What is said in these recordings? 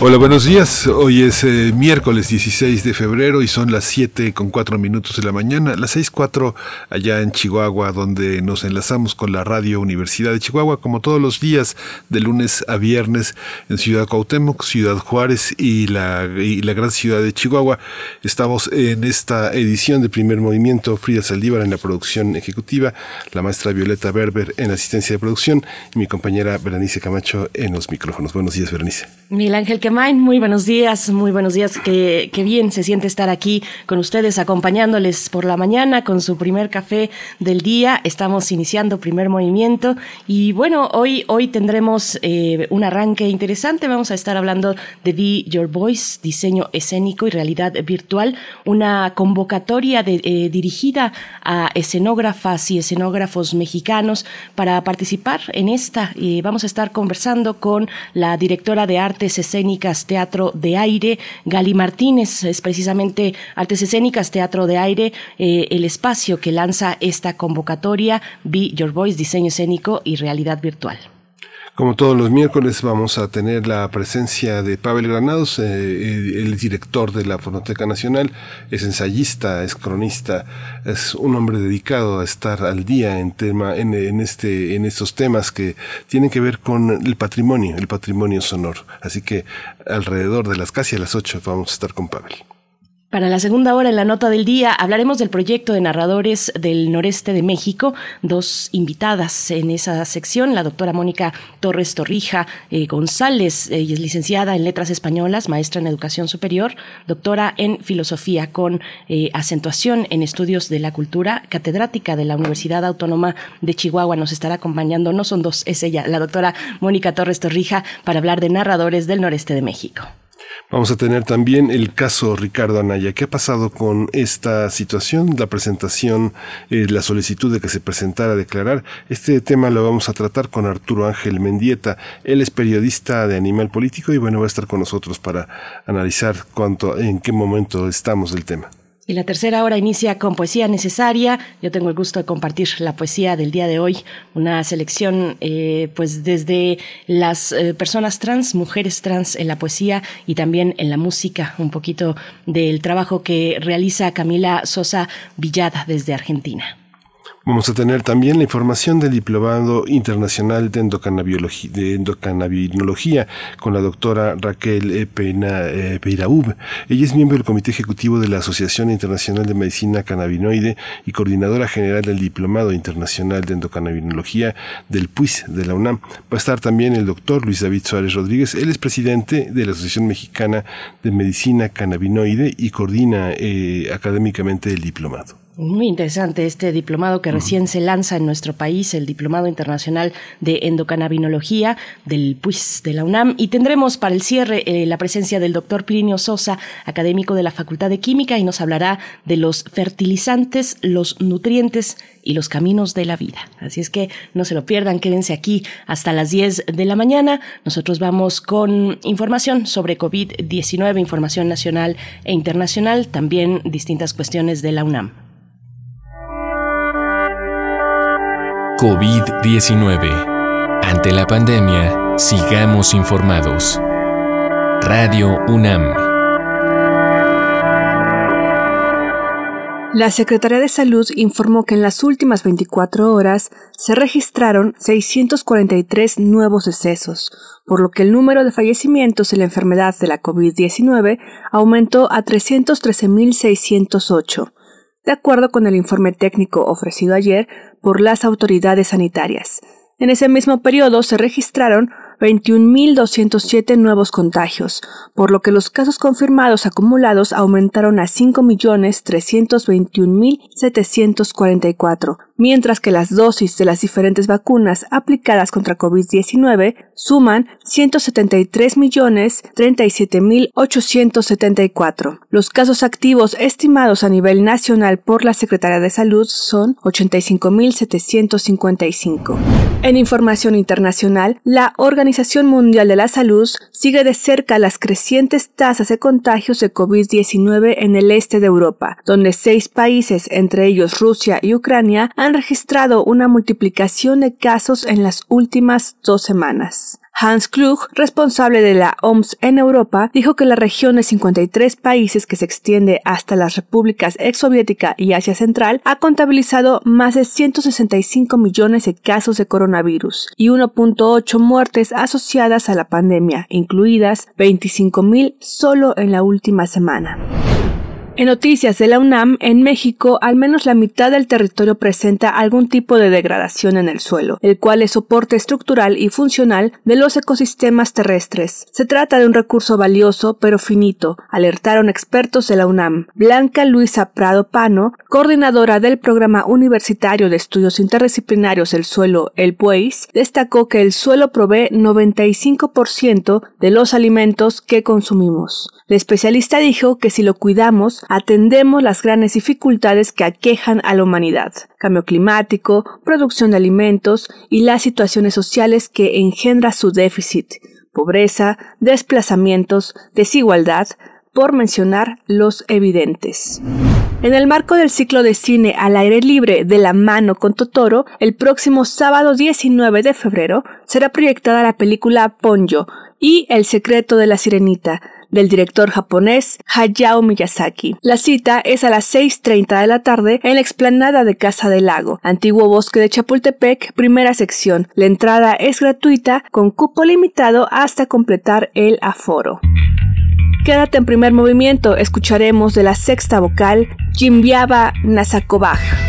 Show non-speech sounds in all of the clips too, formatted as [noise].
Hola, buenos días. Hoy es eh, miércoles 16 de febrero y son las 7 con 4 minutos de la mañana, las 6 4 allá en Chihuahua, donde nos enlazamos con la Radio Universidad de Chihuahua, como todos los días, de lunes a viernes, en Ciudad Cuauhtémoc, Ciudad Juárez y la, y la gran ciudad de Chihuahua. Estamos en esta edición de primer movimiento, Frida Saldívar en la producción ejecutiva, la maestra Violeta Berber en la asistencia de producción y mi compañera Berenice Camacho en los micrófonos. Buenos días, Berenice. Miguel Ángel muy buenos días, muy buenos días. Qué, bien se siente estar aquí con ustedes, acompañándoles por la mañana con su primer café del día. Estamos iniciando primer movimiento y bueno, hoy, hoy tendremos eh, un arranque interesante. Vamos a estar hablando de Be Your Voice, diseño escénico y realidad virtual, una convocatoria eh, dirigida a escenógrafas y escenógrafos mexicanos para participar en esta. y vamos a estar conversando con la directora de artes escénicas Teatro de Aire. Gali Martínez es precisamente Artes Escénicas Teatro de Aire, eh, el espacio que lanza esta convocatoria Be Your Voice, Diseño Escénico y Realidad Virtual. Como todos los miércoles vamos a tener la presencia de Pavel Granados, eh, el director de la Fonoteca Nacional, es ensayista, es cronista, es un hombre dedicado a estar al día en tema, en, en este, en estos temas que tienen que ver con el patrimonio, el patrimonio sonoro. Así que alrededor de las casi a las 8 vamos a estar con Pavel. Para la segunda hora en la nota del día hablaremos del proyecto de narradores del noreste de México. Dos invitadas en esa sección, la doctora Mónica Torres Torrija eh, González, ella es licenciada en Letras Españolas, maestra en Educación Superior, doctora en Filosofía con eh, acentuación en Estudios de la Cultura, catedrática de la Universidad Autónoma de Chihuahua. Nos estará acompañando, no son dos, es ella, la doctora Mónica Torres Torrija, para hablar de narradores del noreste de México. Vamos a tener también el caso Ricardo Anaya. ¿Qué ha pasado con esta situación? La presentación, eh, la solicitud de que se presentara a declarar. Este tema lo vamos a tratar con Arturo Ángel Mendieta. Él es periodista de Animal Político y bueno, va a estar con nosotros para analizar cuánto, en qué momento estamos del tema. Y la tercera hora inicia con poesía necesaria. Yo tengo el gusto de compartir la poesía del día de hoy, una selección eh, pues desde las eh, personas trans, mujeres trans en la poesía y también en la música, un poquito del trabajo que realiza Camila Sosa Villada desde Argentina. Vamos a tener también la información del Diplomado Internacional de, de Endocannabinología con la doctora Raquel e. Peiraub. Ella es miembro del Comité Ejecutivo de la Asociación Internacional de Medicina Cannabinoide y coordinadora general del Diplomado Internacional de Endocannabinología del PUIS de la UNAM. Va a estar también el doctor Luis David Suárez Rodríguez. Él es presidente de la Asociación Mexicana de Medicina Cannabinoide y coordina eh, académicamente el diplomado. Muy interesante este diplomado que recién se lanza en nuestro país, el Diplomado Internacional de Endocannabinología del PUIS de la UNAM. Y tendremos para el cierre eh, la presencia del doctor Plinio Sosa, académico de la Facultad de Química, y nos hablará de los fertilizantes, los nutrientes y los caminos de la vida. Así es que no se lo pierdan, quédense aquí hasta las 10 de la mañana. Nosotros vamos con información sobre COVID-19, información nacional e internacional, también distintas cuestiones de la UNAM. COVID-19. Ante la pandemia, sigamos informados. Radio UNAM. La Secretaría de Salud informó que en las últimas 24 horas se registraron 643 nuevos decesos, por lo que el número de fallecimientos en la enfermedad de la COVID-19 aumentó a 313.608 de acuerdo con el informe técnico ofrecido ayer por las autoridades sanitarias. En ese mismo periodo se registraron 21.207 nuevos contagios, por lo que los casos confirmados acumulados aumentaron a 5.321.744, mientras que las dosis de las diferentes vacunas aplicadas contra COVID-19 suman 173.037.874. Los casos activos estimados a nivel nacional por la Secretaría de Salud son 85.755. En información internacional, la Organización Mundial de la Salud sigue de cerca las crecientes tasas de contagios de COVID-19 en el este de Europa, donde seis países, entre ellos Rusia y Ucrania, han registrado una multiplicación de casos en las últimas dos semanas. Hans Klug, responsable de la OMS en Europa, dijo que la región de 53 países que se extiende hasta las repúblicas exsoviética y Asia Central ha contabilizado más de 165 millones de casos de coronavirus y 1.8 muertes asociadas a la pandemia, incluidas 25.000 solo en la última semana. En noticias de la UNAM, en México, al menos la mitad del territorio presenta algún tipo de degradación en el suelo, el cual es soporte estructural y funcional de los ecosistemas terrestres. Se trata de un recurso valioso pero finito, alertaron expertos de la UNAM. Blanca Luisa Prado Pano, coordinadora del Programa Universitario de Estudios Interdisciplinarios del Suelo, el PUEIS, destacó que el suelo provee 95% de los alimentos que consumimos. La especialista dijo que si lo cuidamos, atendemos las grandes dificultades que aquejan a la humanidad, cambio climático, producción de alimentos y las situaciones sociales que engendra su déficit, pobreza, desplazamientos, desigualdad, por mencionar los evidentes. En el marco del ciclo de cine al aire libre de la mano con Totoro, el próximo sábado 19 de febrero será proyectada la película Ponyo y El secreto de la sirenita, del director japonés Hayao Miyazaki. La cita es a las 6.30 de la tarde en la explanada de Casa del Lago, antiguo bosque de Chapultepec, primera sección. La entrada es gratuita con cupo limitado hasta completar el aforo. Quédate en primer movimiento, escucharemos de la sexta vocal Jimbiaba Nasakobaj.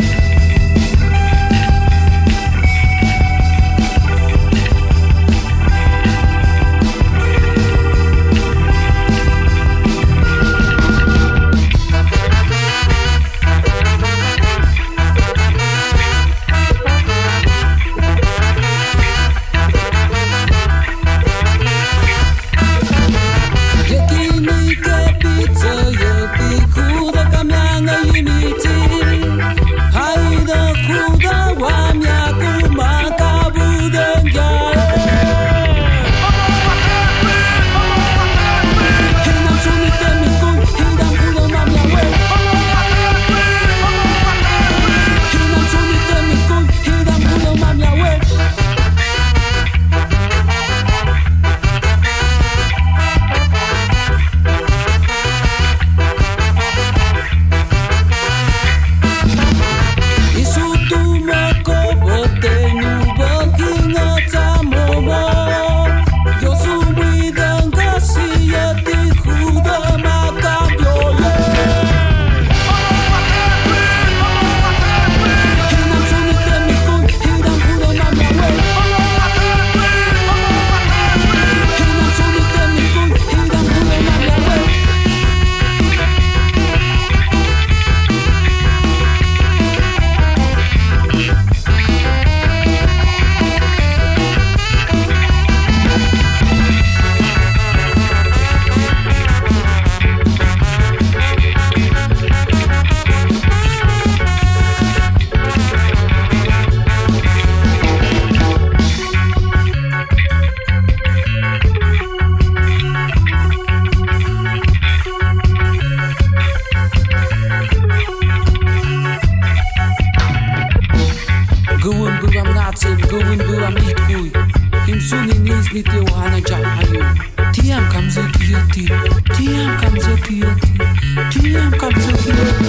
sleep you wanna jump on you. TM comes up to. TM comes up to. TM comes up to.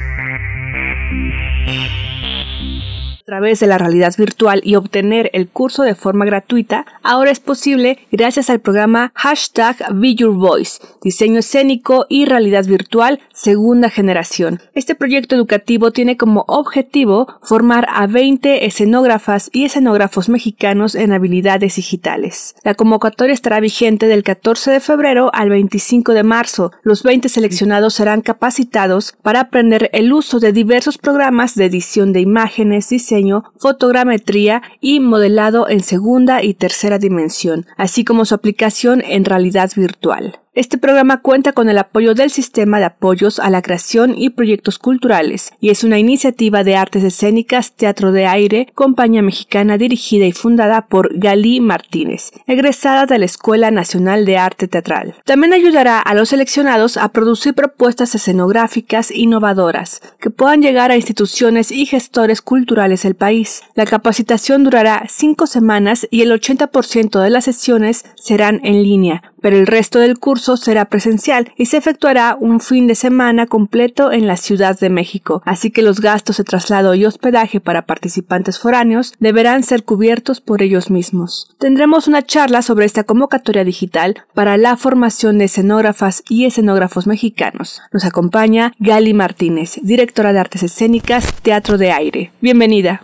Través de la realidad virtual y obtener el curso de forma gratuita, ahora es posible gracias al programa hashtag Be Your Voice, diseño escénico y realidad virtual segunda generación. Este proyecto educativo tiene como objetivo formar a 20 escenógrafas y escenógrafos mexicanos en habilidades digitales. La convocatoria estará vigente del 14 de febrero al 25 de marzo. Los 20 seleccionados serán capacitados para aprender el uso de diversos programas de edición de imágenes, diseño, fotogrametría y modelado en segunda y tercera dimensión, así como su aplicación en realidad virtual. Este programa cuenta con el apoyo del Sistema de Apoyos a la Creación y Proyectos Culturales y es una iniciativa de artes escénicas Teatro de Aire, compañía mexicana dirigida y fundada por Galí Martínez, egresada de la Escuela Nacional de Arte Teatral. También ayudará a los seleccionados a producir propuestas escenográficas innovadoras que puedan llegar a instituciones y gestores culturales del país. La capacitación durará cinco semanas y el 80% de las sesiones serán en línea, pero el resto del curso será presencial y se efectuará un fin de semana completo en la Ciudad de México, así que los gastos de traslado y hospedaje para participantes foráneos deberán ser cubiertos por ellos mismos. Tendremos una charla sobre esta convocatoria digital para la formación de escenógrafas y escenógrafos mexicanos. Nos acompaña Gali Martínez, directora de Artes Escénicas, Teatro de Aire. Bienvenida.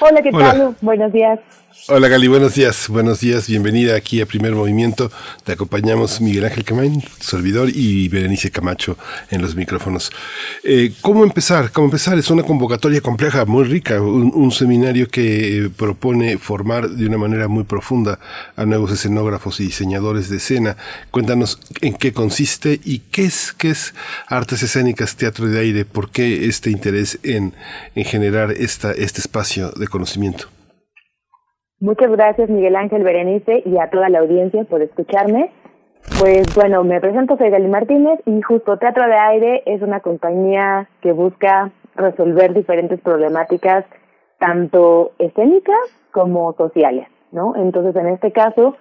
Hola, ¿qué tal? Buenos días. Hola Gali, buenos días, buenos días, bienvenida aquí a Primer Movimiento. Te acompañamos Miguel Ángel Camain, servidor, y Berenice Camacho en los micrófonos. Eh, ¿Cómo empezar? ¿Cómo empezar? Es una convocatoria compleja, muy rica, un, seminario que propone formar de una manera muy profunda a nuevos escenógrafos y diseñadores de escena. Cuéntanos en qué consiste y qué es, qué es artes escénicas, teatro de aire, por qué este interés en, en generar esta, este espacio de conocimiento. Muchas gracias Miguel Ángel Berenice y a toda la audiencia por escucharme. Pues bueno, me presento, soy Gali Martínez y justo Teatro de Aire es una compañía que busca resolver diferentes problemáticas, tanto escénicas como sociales, ¿no? Entonces, en este caso,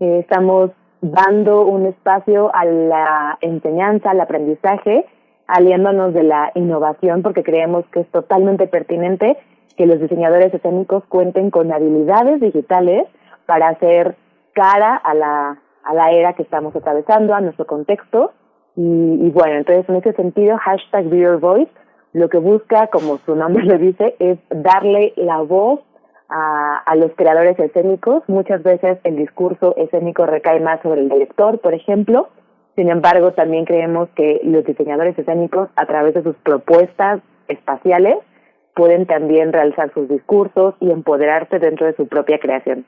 eh, estamos dando un espacio a la enseñanza, al aprendizaje, aliándonos de la innovación porque creemos que es totalmente pertinente que los diseñadores escénicos cuenten con habilidades digitales para hacer cara a la, a la era que estamos atravesando, a nuestro contexto. Y, bueno, entonces en ese sentido, hashtag Be Voice lo que busca, como su nombre lo dice, es darle la voz a, a los creadores escénicos. Muchas veces el discurso escénico recae más sobre el director, por ejemplo. Sin embargo, también creemos que los diseñadores escénicos, a través de sus propuestas espaciales, pueden también realizar sus discursos y empoderarse dentro de su propia creación.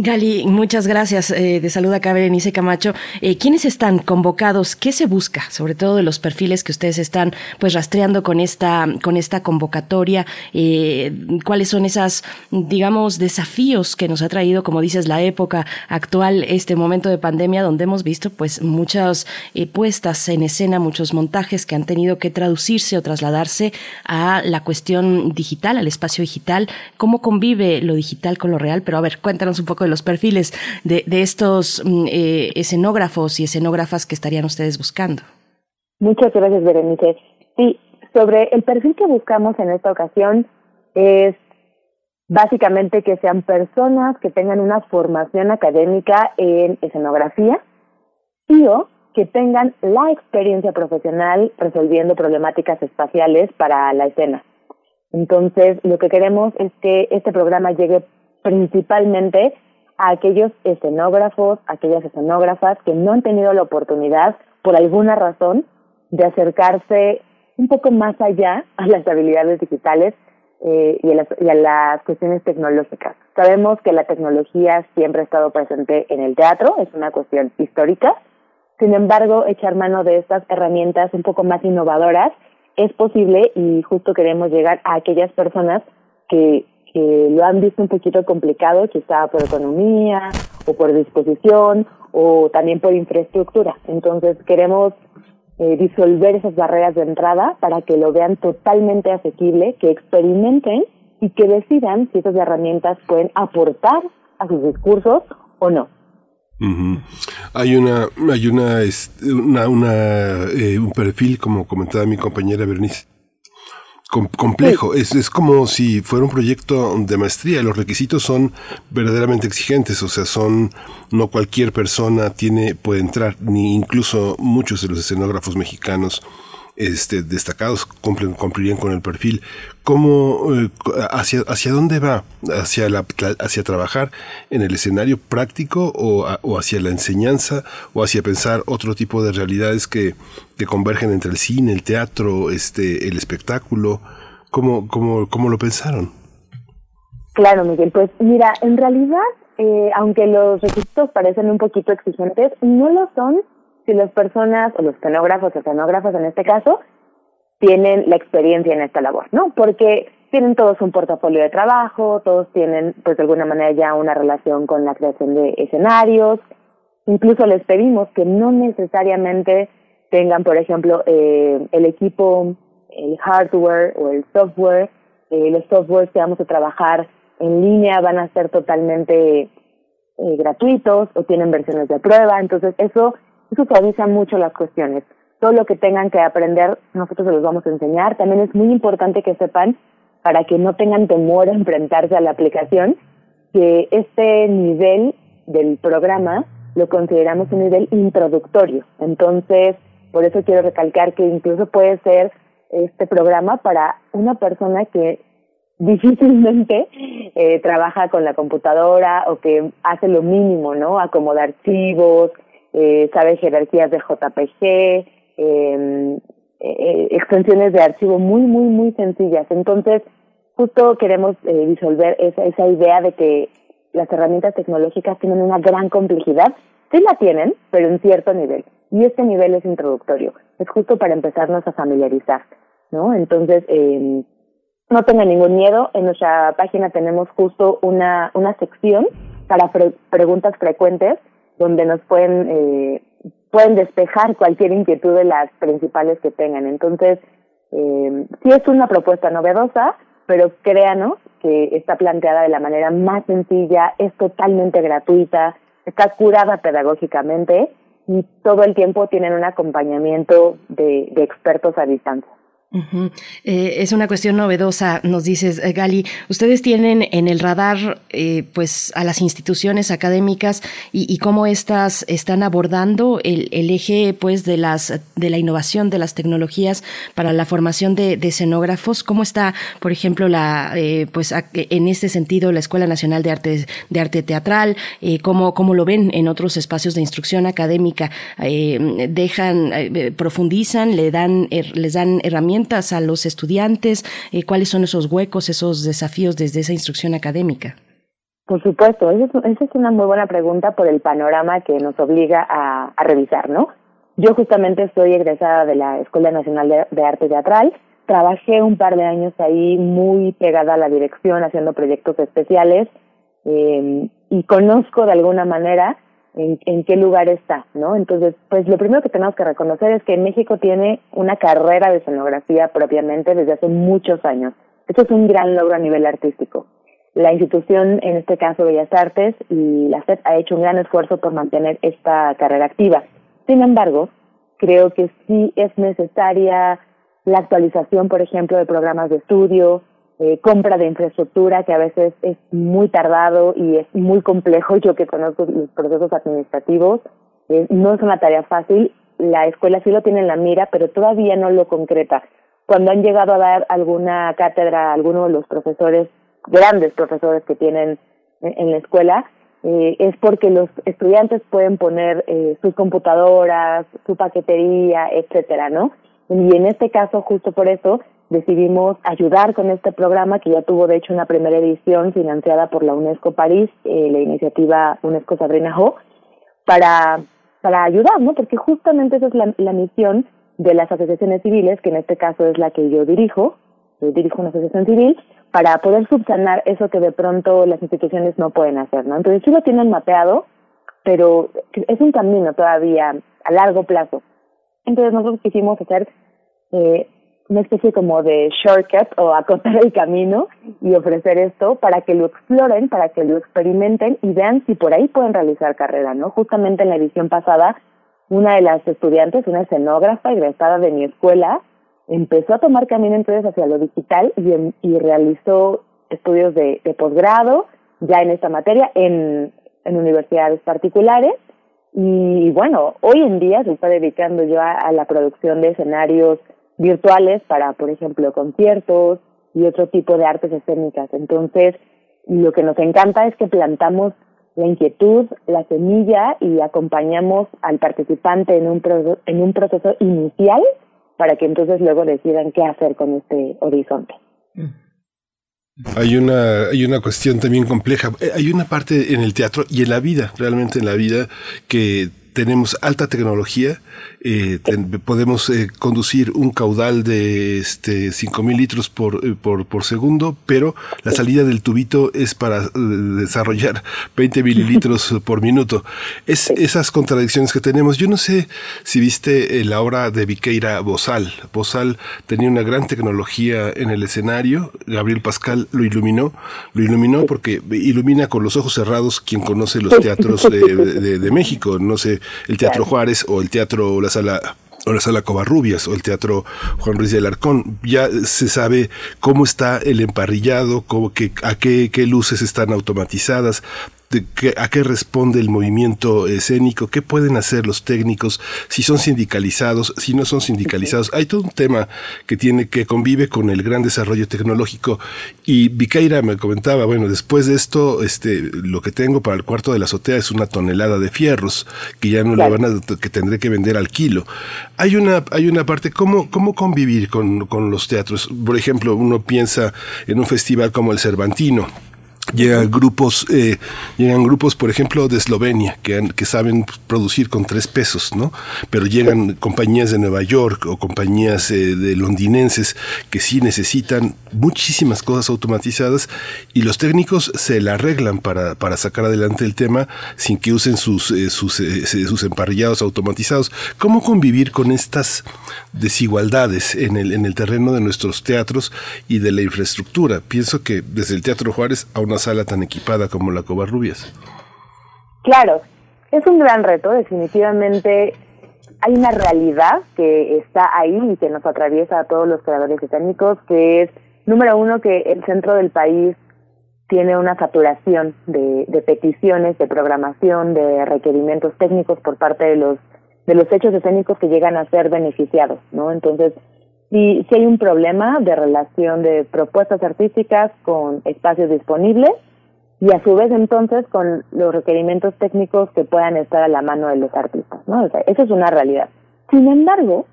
Gali, muchas gracias. Eh, de salud acá, Berenice Camacho. Eh, ¿Quiénes están convocados? ¿Qué se busca? Sobre todo de los perfiles que ustedes están pues rastreando con esta, con esta convocatoria. Eh, ¿Cuáles son esas, digamos, desafíos que nos ha traído, como dices, la época actual, este momento de pandemia, donde hemos visto pues muchas eh, puestas en escena, muchos montajes que han tenido que traducirse o trasladarse a la cuestión digital, al espacio digital? ¿Cómo convive lo digital con lo real? Pero a ver, cuéntanos un poco los perfiles de, de estos mm, eh, escenógrafos y escenógrafas que estarían ustedes buscando. Muchas gracias, Berenice. Sí, sobre el perfil que buscamos en esta ocasión es básicamente que sean personas que tengan una formación académica en escenografía y o que tengan la experiencia profesional resolviendo problemáticas espaciales para la escena. Entonces, lo que queremos es que este programa llegue principalmente a aquellos escenógrafos, aquellas escenógrafas que no han tenido la oportunidad, por alguna razón, de acercarse un poco más allá a las habilidades digitales eh, y, a las, y a las cuestiones tecnológicas. Sabemos que la tecnología siempre ha estado presente en el teatro, es una cuestión histórica. Sin embargo, echar mano de estas herramientas un poco más innovadoras es posible y justo queremos llegar a aquellas personas que que lo han visto un poquito complicado, quizá por economía o por disposición o también por infraestructura. Entonces queremos eh, disolver esas barreras de entrada para que lo vean totalmente asequible, que experimenten y que decidan si esas herramientas pueden aportar a sus discursos o no. Hay una, hay una, una, una eh, un perfil, como comentaba mi compañera Bernice, complejo. Es, es como si fuera un proyecto de maestría. Los requisitos son verdaderamente exigentes, o sea, son no cualquier persona tiene puede entrar, ni incluso muchos de los escenógrafos mexicanos este, destacados cumplen, cumplirían con el perfil. ¿Cómo, eh, hacia, hacia dónde va? ¿Hacia, la, ¿Hacia trabajar en el escenario práctico o, o, hacia la enseñanza o hacia pensar otro tipo de realidades que, que convergen entre el cine, el teatro, este, el espectáculo? ¿Cómo, cómo, cómo lo pensaron? Claro, Miguel. Pues mira, en realidad, eh, aunque los requisitos parecen un poquito exigentes, no lo son si las personas, o los escenógrafos o escenógrafas en este caso, tienen la experiencia en esta labor, ¿no? Porque tienen todos un portafolio de trabajo, todos tienen, pues de alguna manera ya una relación con la creación de escenarios. Incluso les pedimos que no necesariamente tengan, por ejemplo, eh, el equipo, el hardware o el software. Eh, los softwares que vamos a trabajar en línea van a ser totalmente eh, gratuitos o tienen versiones de prueba. Entonces, eso eso suaviza mucho las cuestiones. Todo lo que tengan que aprender, nosotros se los vamos a enseñar. También es muy importante que sepan, para que no tengan temor a enfrentarse a la aplicación, que este nivel del programa lo consideramos un nivel introductorio. Entonces, por eso quiero recalcar que incluso puede ser este programa para una persona que [laughs] difícilmente eh, trabaja con la computadora o que hace lo mínimo, ¿no? Acomodar archivos, eh, sabe jerarquías de JPG, eh, eh, extensiones de archivo muy, muy, muy sencillas. Entonces, justo queremos eh, disolver esa, esa idea de que las herramientas tecnológicas tienen una gran complejidad. Sí la tienen, pero en cierto nivel. Y este nivel es introductorio. Es justo para empezarnos a familiarizar, ¿no? Entonces, eh, no tengan ningún miedo. En nuestra página tenemos justo una, una sección para preguntas frecuentes donde nos pueden, eh, pueden despejar cualquier inquietud de las principales que tengan. Entonces, eh, sí es una propuesta novedosa, pero créanos que está planteada de la manera más sencilla, es totalmente gratuita, está curada pedagógicamente y todo el tiempo tienen un acompañamiento de, de expertos a distancia. Eh, es una cuestión novedosa, nos dices, eh, Gali. Ustedes tienen en el radar, eh, pues, a las instituciones académicas y, cómo estas están abordando el, eje, pues, de las de la innovación de las tecnologías para la formación de, escenógrafos. ¿Cómo está, por ejemplo, la, pues, en este sentido, la Escuela Nacional de Arte de Arte Teatral? ¿cómo, ¿Cómo lo ven en otros espacios de instrucción académica? dejan, profundizan, le dan, les dan herramientas a los estudiantes? Eh, ¿Cuáles son esos huecos, esos desafíos desde esa instrucción académica? Por supuesto, esa es, una muy buena pregunta por el panorama que nos obliga a, revisar, ¿no? Yo justamente soy egresada de la Escuela Nacional de, Arte Teatral, trabajé un par de años ahí muy pegada a la dirección, haciendo proyectos especiales, eh, y conozco de alguna manera en, qué lugar está, ¿no? Entonces, pues lo primero que tenemos que reconocer es que México tiene una carrera de escenografía propiamente desde hace muchos años. Eso es un gran logro a nivel artístico. La institución, en este caso Bellas Artes, y la SED ha hecho un gran esfuerzo por mantener esta carrera activa. Sin embargo, creo que sí es necesaria la actualización, por ejemplo, de programas de estudio, eh, compra de infraestructura que a veces es muy tardado y es muy complejo. [laughs] Yo que conozco los procesos administrativos, eh, no es una tarea fácil. La escuela sí lo tiene en la mira, pero todavía no lo concreta. Cuando han llegado a dar alguna cátedra alguno de los profesores, grandes profesores que tienen en, la escuela, eh, es porque los estudiantes pueden poner eh, sus computadoras, su paquetería, etcétera, ¿no? Y en este caso, justo por eso, decidimos ayudar con este programa que ya tuvo de hecho una primera edición financiada por la UNESCO París, eh, la iniciativa UNESCO Sabrina Ho, para, para ayudar, ¿no? Porque justamente esa es la, la misión de las asociaciones civiles, que en este caso es la que yo dirijo, yo dirijo una asociación civil, para poder subsanar eso que de pronto las instituciones no pueden hacer, ¿no? Entonces sí lo tienen mapeado, pero es un camino todavía a largo plazo. Entonces nosotros quisimos hacer eh, una especie como de shortcut o acotar el camino y ofrecer esto para que lo exploren, para que lo experimenten y vean si por ahí pueden realizar carrera, ¿no? Justamente en la edición pasada, una de las estudiantes, una escenógrafa egresada de mi escuela, empezó a tomar camino entonces hacia lo digital y, y realizó estudios de, de posgrado ya en esta materia en, en universidades particulares y bueno, hoy en día se está dedicando yo a la producción de escenarios virtuales para, por ejemplo, conciertos y otro tipo de artes escénicas. Entonces, lo que nos encanta es que plantamos la inquietud, la semilla y acompañamos al participante en un, en un proceso inicial para que entonces luego decidan qué hacer con este horizonte. Hay una, hay una cuestión también compleja. Hay una parte en el teatro y en la vida, realmente en la vida, que tenemos alta tecnología eh, podemos eh, conducir un caudal de este, 5.000 litros por, eh, por, por, segundo, pero la salida del tubito es para desarrollar 20 mililitros [laughs] por minuto. Es esas contradicciones que tenemos. Yo no sé si viste la obra de Viqueira Bozal. Bozal tenía una gran tecnología en el escenario. Gabriel Pascal lo iluminó. Lo iluminó porque ilumina con los ojos cerrados quien conoce los teatros de, de, México. No sé, el Teatro Juárez o el Teatro la sala o la sala Covarrubias o el Teatro Juan Ruiz de Alarcón. Ya se sabe cómo está el emparrillado, cómo que, a qué, qué luces están automatizadas, a qué responde el movimiento escénico, qué pueden hacer los técnicos, si son sindicalizados, si no son sindicalizados. Hay todo un tema que tiene que convive con el gran desarrollo tecnológico. Y Vicaira me comentaba, bueno, después de esto, este, lo que tengo para el cuarto de la azotea es una tonelada de fierros que ya no le van a, que tendré que vender al kilo. Hay una, hay una parte, ¿cómo, cómo convivir con, con los teatros? Por ejemplo, uno piensa en un festival como el Cervantino, Llegan grupos, eh, llegan grupos, por ejemplo, de Eslovenia, que, que saben producir con tres pesos, ¿no? Pero llegan compañías de Nueva York o compañías eh, de londinenses que sí necesitan muchísimas cosas automatizadas y los técnicos se la arreglan para, para sacar adelante el tema sin que usen sus, eh, sus, sus emparrillados automatizados. ¿Cómo convivir con estas desigualdades en el, en el terreno de nuestros teatros y de la infraestructura? Pienso que desde el Teatro Juárez a una sala tan equipada como la Covarrubias. Claro, es un gran reto, definitivamente hay una realidad que está ahí y que nos atraviesa a todos los creadores escénicos, que es, número uno, que el centro del país tiene una saturación de, de, peticiones, de programación, de requerimientos técnicos por parte de los de los hechos escénicos que llegan a ser beneficiados, ¿no? Entonces, si, si hay un problema de relación de propuestas artísticas con espacios disponibles y a su vez entonces con los requerimientos técnicos que puedan estar a la mano de los artistas, ¿no? O sea, eso es una realidad. Sin embargo,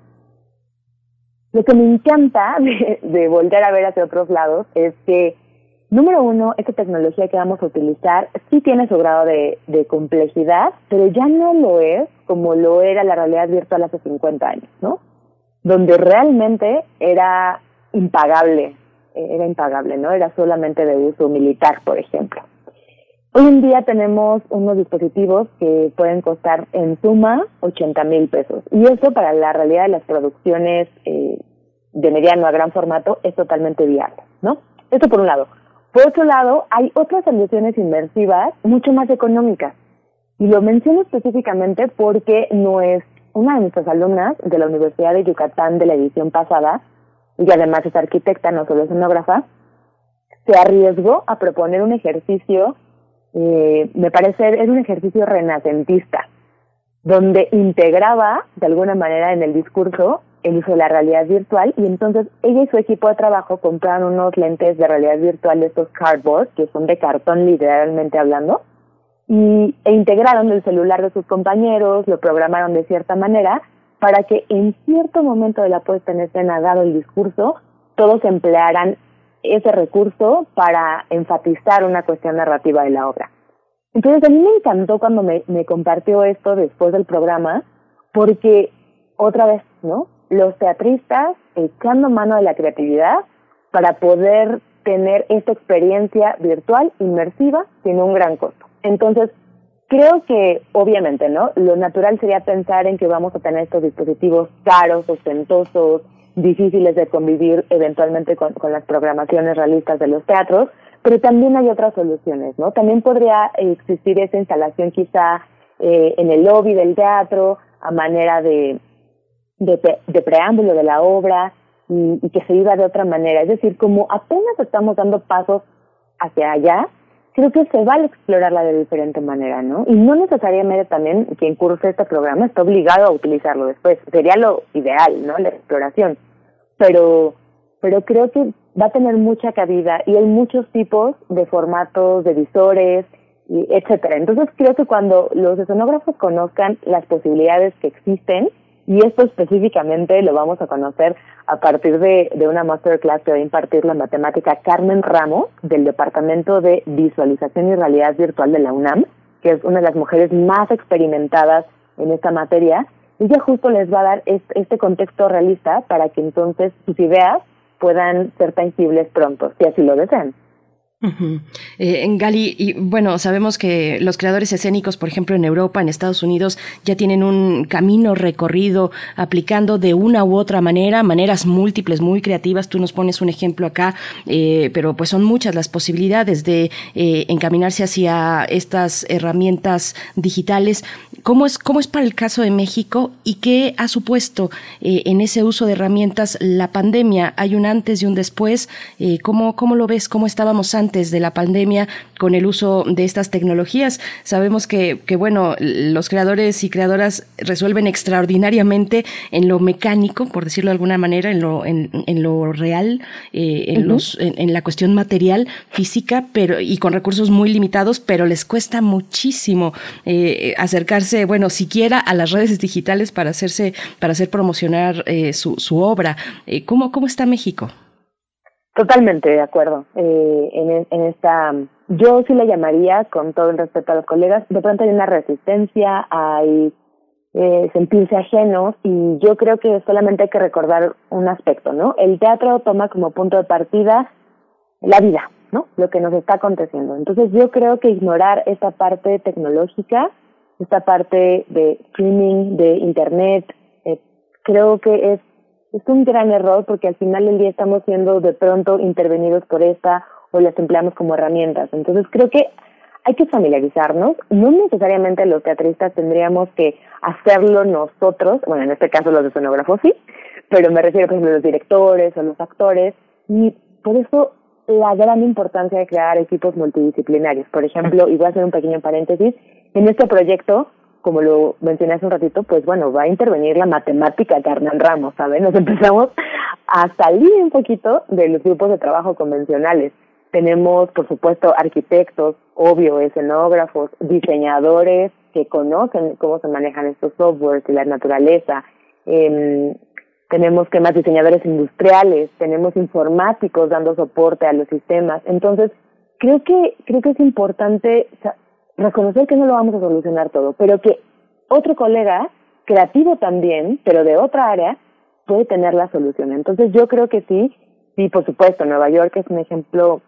lo que me encanta [laughs] de, de volver a ver hacia otros lados es que, número uno, esta tecnología que vamos a utilizar sí tiene su grado de, de complejidad, pero ya no lo es como lo era la realidad virtual hace 50 años, ¿no? Donde realmente era impagable, era impagable, ¿no? Era solamente de uso militar, por ejemplo. Hoy en día tenemos unos dispositivos que pueden costar en suma 80 mil pesos. Y eso para la realidad de las producciones eh, de mediano a gran formato es totalmente viable, ¿no? Esto por un lado. Por otro lado, hay otras soluciones inmersivas mucho más económicas. Y lo menciono específicamente porque es una de nuestras alumnas de la Universidad de Yucatán de la edición pasada, y además es arquitecta, no solo escenógrafa, se arriesgó a proponer un ejercicio, eh, me parece, es un ejercicio renacentista, donde integraba de alguna manera en el discurso el uso de la realidad virtual y entonces ella y su equipo de trabajo compraron unos lentes de realidad virtual estos cardboard, que son de cartón literalmente hablando, y, e integraron el celular de sus compañeros, lo programaron de cierta manera para que en cierto momento de la puesta en escena, dado el discurso, todos emplearan ese recurso para enfatizar una cuestión narrativa de la obra. Entonces a mí me encantó cuando me, me compartió esto después del programa, porque otra vez, ¿no? Los teatristas echando mano de la creatividad para poder tener esta experiencia virtual inmersiva sin un gran costo. Entonces, Creo que, obviamente, ¿no? Lo natural sería pensar en que vamos a tener estos dispositivos caros, ostentosos, difíciles de convivir eventualmente con, las programaciones realistas de los teatros, pero también hay otras soluciones, ¿no? También podría existir esa instalación quizá eh, en el lobby del teatro a manera de, de, preámbulo de la obra y, y que se viva de otra manera. Es decir, como apenas estamos dando pasos hacia allá, creo que se vale explorarla de diferente manera, ¿no? Y no necesariamente también quien curse este programa está obligado a utilizarlo después. Sería lo ideal, ¿no? La exploración. Pero, pero creo que va a tener mucha cabida y hay muchos tipos de formatos, de visores, y etcétera. Entonces creo que cuando los escenógrafos conozcan las posibilidades que existen, y esto específicamente lo vamos a conocer a partir de, una masterclass que va a impartir la matemática Carmen Ramos del Departamento de Visualización y Realidad Virtual de la UNAM, que es una de las mujeres más experimentadas en esta materia. Ella justo les va a dar este contexto realista para que entonces sus ideas puedan ser tangibles pronto, si así lo desean. Eh, en Gali, y bueno, sabemos que los creadores escénicos, por ejemplo, en Europa, en Estados Unidos, ya tienen un camino recorrido aplicando de una u otra manera, maneras múltiples, muy creativas. Tú nos pones un ejemplo acá, eh, pero pues son muchas las posibilidades de eh, encaminarse hacia estas herramientas digitales. ¿Cómo es, ¿Cómo es para el caso de México y qué ha supuesto en ese uso de herramientas la pandemia? ¿Hay un antes y un después? ¿cómo, ¿Cómo lo ves? ¿Cómo estábamos antes? Antes de la pandemia con el uso de estas tecnologías. Sabemos que, que bueno, los creadores y creadoras resuelven extraordinariamente en lo mecánico, por decirlo de alguna manera, en lo, en, en lo real, eh, en, los, en, la cuestión material, física, pero y con recursos muy limitados, pero les cuesta muchísimo eh, acercarse, bueno, siquiera a las redes digitales para hacerse, para hacer promocionar eh, su, su obra. ¿cómo, ¿Cómo está México? Totalmente de acuerdo. Eh, en, en esta, yo sí le llamaría, con todo el respeto a los colegas, de pronto hay una resistencia, hay eh, sentirse ajenos y yo creo que solamente hay que recordar un aspecto, ¿no? El teatro toma como punto de partida la vida, ¿no? Lo que nos está aconteciendo. Entonces yo creo que ignorar esta parte tecnológica, esta parte de streaming, de internet, eh, creo que es es un gran error porque al final del día estamos siendo de pronto intervenidos por esta o las empleamos como herramientas. Entonces creo que hay que familiarizarnos. No necesariamente los teatristas tendríamos que hacerlo nosotros, bueno, en este caso los escenógrafos sí, pero me refiero, por ejemplo, a los directores o los actores, y por eso la gran importancia de crear equipos multidisciplinarios. Por ejemplo, y voy a hacer un pequeño paréntesis, en este proyecto como lo mencioné hace un ratito, pues bueno, va a intervenir la matemática de Hernán Ramos, ¿saben? Nos empezamos a salir un poquito de los grupos de trabajo convencionales. Tenemos, por supuesto, arquitectos, obvio, escenógrafos, diseñadores que conocen cómo se manejan estos softwares y la naturaleza. Eh, tenemos que más diseñadores industriales, tenemos informáticos dando soporte a los sistemas. Entonces, creo que creo que es importante reconocer que no lo vamos a solucionar todo, pero que otro colega, creativo también, pero de otra área, puede tener la solución. Entonces yo creo que sí, sí, por supuesto, Nueva York es un ejemplo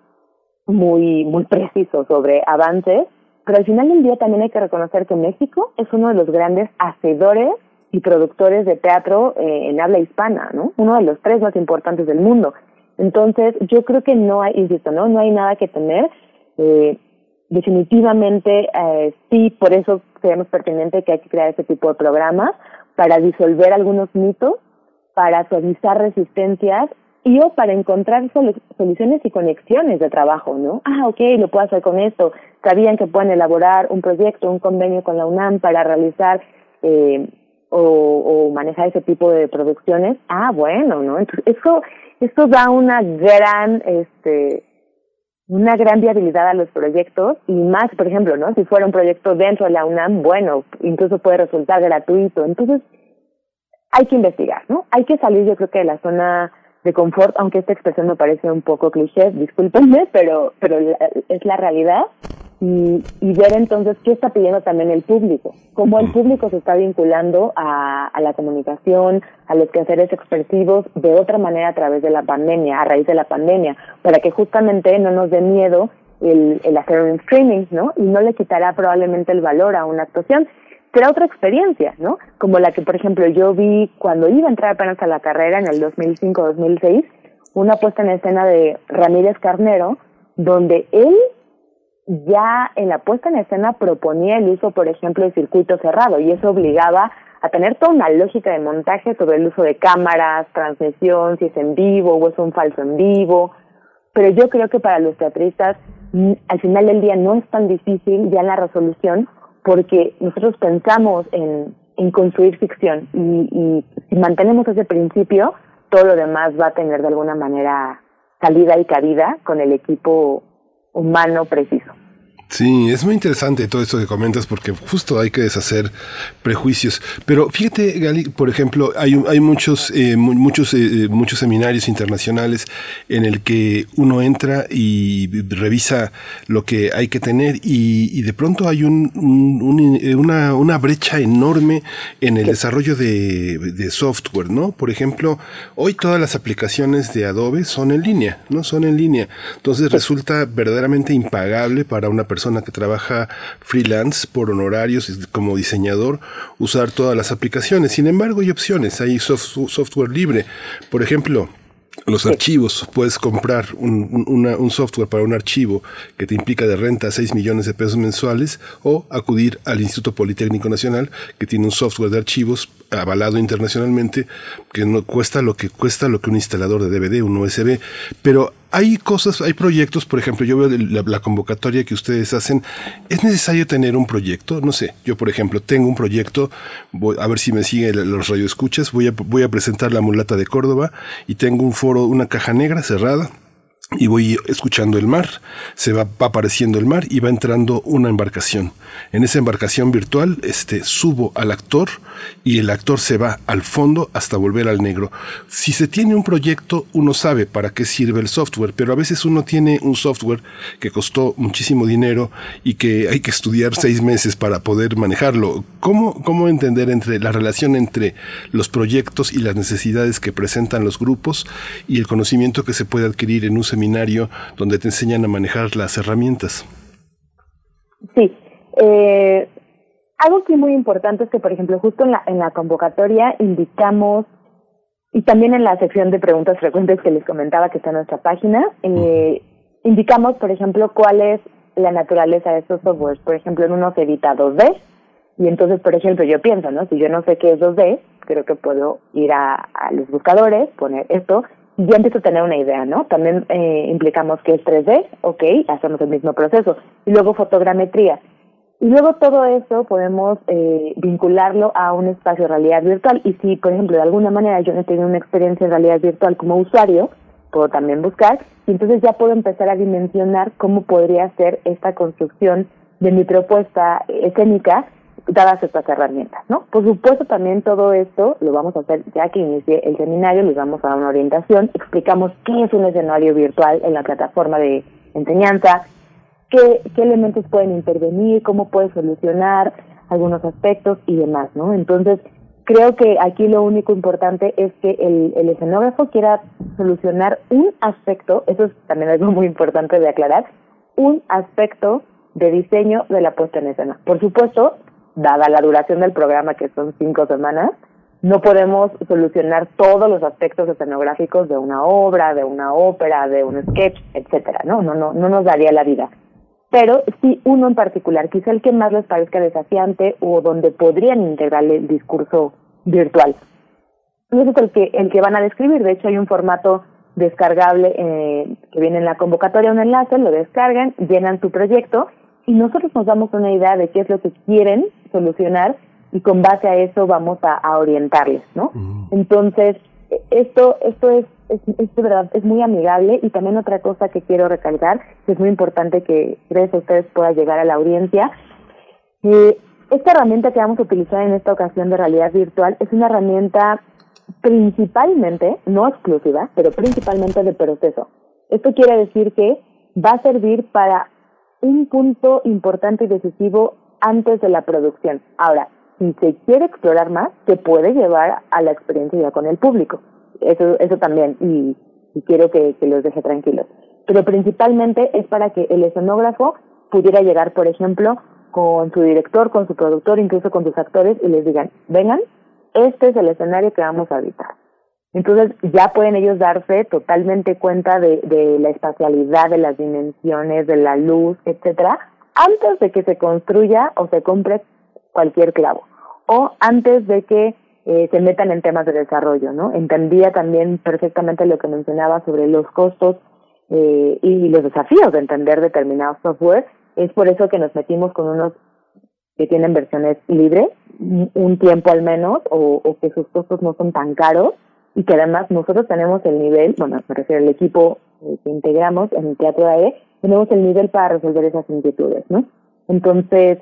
muy, muy preciso sobre avances, pero al final del día también hay que reconocer que México es uno de los grandes hacedores y productores de teatro eh, en habla hispana, ¿no? Uno de los tres más importantes del mundo. Entonces, yo creo que no hay, insisto, ¿no? No hay nada que temer. Eh, definitivamente eh, sí, por eso creemos pertinente que hay que crear este tipo de programas para disolver algunos mitos, para suavizar resistencias y o para encontrar soluciones y conexiones de trabajo, ¿no? Ah, ok, lo puedo hacer con esto. Sabían que pueden elaborar un proyecto, un convenio con la UNAM para realizar eh, o, manejar ese tipo de producciones. Ah, bueno, ¿no? Entonces, eso, eso da una gran, este, una gran viabilidad a los proyectos y más, por ejemplo, ¿no? Si fuera un proyecto dentro de la UNAM, bueno, incluso puede resultar gratuito. Entonces, hay que investigar, ¿no? Hay que salir, yo creo que de la zona de confort, aunque esta expresión me parece un poco cliché, discúlpenme, pero, pero es la realidad y, y, ver entonces qué está pidiendo también el público, cómo el público se está vinculando a, a la comunicación, a los quehaceres expresivos de otra manera a través de la pandemia, a raíz de la pandemia, para que justamente no nos dé miedo el, el hacer un streaming, ¿no? Y no le quitará probablemente el valor a una actuación. Será otra experiencia, ¿no? Como la que, por ejemplo, yo vi cuando iba a entrar apenas a la carrera en el 2005-2006, una puesta en escena de Ramírez Carnero, donde él ya en la puesta en escena proponía el uso, por ejemplo, de circuito cerrado y eso obligaba a tener toda una lógica de montaje sobre el uso de cámaras, transmisión, si es en vivo o es un falso en vivo. Pero yo creo que para los teatristas mm, al final del día no es tan difícil ya la resolución porque nosotros pensamos en, en construir ficción y, y si mantenemos ese principio, todo lo demás va a tener de alguna manera salida y cabida con el equipo humano preciso. Sí, es muy interesante todo esto que comentas porque justo hay que deshacer prejuicios. Pero fíjate, Gali, por ejemplo, hay, hay muchos, eh, muchos, eh, muchos seminarios internacionales en el que uno entra y revisa lo que hay que tener y, de pronto hay un, eh, una, una, brecha enorme en el desarrollo de, de, software, ¿no? Por ejemplo, hoy todas las aplicaciones de Adobe son en línea, ¿no? Son en línea. Entonces resulta verdaderamente impagable para una persona persona que trabaja freelance por honorarios como diseñador usar todas las aplicaciones. Sin embargo, hay opciones, hay software libre. Por ejemplo, los archivos, puedes comprar un, un, software para un archivo que te implica de renta 6 millones de pesos mensuales o acudir al Instituto Politécnico Nacional que tiene un software de archivos avalado internacionalmente que no cuesta lo que cuesta lo que un instalador de DVD, un USB, pero hay cosas, hay proyectos, por ejemplo, yo veo la, convocatoria que ustedes hacen, ¿es necesario tener un proyecto? No sé, yo por ejemplo tengo un proyecto, voy, a ver si me siguen los radioescuchas, voy a, voy a presentar la mulata de Córdoba y tengo un foro, una caja negra cerrada, y voy escuchando el mar, se va, apareciendo el mar y va entrando una embarcación. En esa embarcación virtual, este, subo al actor y el actor se va al fondo hasta volver al negro. Si se tiene un proyecto, uno sabe para qué sirve el software, pero a veces uno tiene un software que costó muchísimo dinero y que hay que estudiar seis meses para poder manejarlo. ¿Cómo, cómo entender entre la relación entre los proyectos y las necesidades que presentan los grupos y el conocimiento que se puede adquirir en un seminario donde te enseñan a manejar las herramientas? Sí. Eh, algo que es muy importante es que, por ejemplo, justo en la, en la convocatoria indicamos, y también en la sección de preguntas frecuentes que les comentaba que está en nuestra página, eh, indicamos, por ejemplo, cuál es la naturaleza de estos softwares. Por ejemplo, en uno se edita 2D, y entonces, por ejemplo, yo pienso, ¿no? Si yo no sé qué es 2D, creo que puedo ir a, a los buscadores, poner esto, ya empiezo a tener una idea, ¿no? También eh, implicamos que es 3D, ok, hacemos el mismo proceso. Y luego fotogrametría. Y luego todo eso podemos eh, vincularlo a un espacio de realidad virtual. Y si, por ejemplo, de alguna manera yo no tengo una experiencia en realidad virtual como usuario, puedo también buscar. Y entonces ya puedo empezar a dimensionar cómo podría ser esta construcción de mi propuesta escénica dadas estas herramientas, ¿no? Por supuesto, también todo esto lo vamos a hacer ya que inicie el seminario, les vamos a dar una orientación, explicamos qué es un escenario virtual en la plataforma de enseñanza, qué, elementos pueden intervenir, cómo puede solucionar algunos aspectos y demás, ¿no? Entonces, creo que aquí lo único importante es que el, el escenógrafo quiera solucionar un aspecto, eso es también algo muy importante de aclarar, un aspecto de diseño de la puesta en escena. Por supuesto, dada la duración del programa, que son cinco semanas, no podemos solucionar todos los aspectos escenográficos de una obra, de una ópera, de un sketch, etcétera, ¿no? No, no, no nos daría la vida pero sí uno en particular, quizá el que más les parezca desafiante o donde podrían integrar el discurso virtual. Y es el que, el que van a describir. De hecho, hay un formato descargable eh, que viene en la convocatoria, un enlace, lo descargan, llenan su proyecto y nosotros nos damos una idea de qué es lo que quieren solucionar y con base a eso vamos a, a orientarles, ¿no? Entonces, esto, esto es, es, es, de verdad, es muy amigable y también otra cosa que quiero recalcar, que es muy importante que gracias a ustedes pueda llegar a la audiencia, eh, esta herramienta que vamos a utilizar en esta ocasión de realidad virtual es una herramienta principalmente, no exclusiva, pero principalmente de proceso. Esto quiere decir que va a servir para un punto importante y decisivo antes de la producción. Ahora, si se quiere explorar más, se puede llevar a la experiencia ya con el público. Eso, eso también, y, quiero que, los deje tranquilos. pero principalmente es para que el escenógrafo pudiera llegar, por ejemplo, con su director, con su productor, incluso con sus actores y les digan, vengan, este es el escenario que vamos a habitar. Entonces ya pueden ellos darse totalmente cuenta de, de la espacialidad, de las dimensiones, de la luz, etcétera, antes de que se construya o se compre cualquier clavo o antes de que eh, se metan en temas de desarrollo, ¿no? Entendía también perfectamente lo que mencionaba sobre los costos eh, y los desafíos de entender determinado software. Es por eso que nos metimos con unos que tienen versiones libres, un tiempo al menos, o, o que sus costos no son tan caros, y que además nosotros tenemos el nivel, bueno, me refiero al equipo que integramos en el Teatro AE, tenemos el nivel para resolver esas inquietudes, ¿no? Entonces,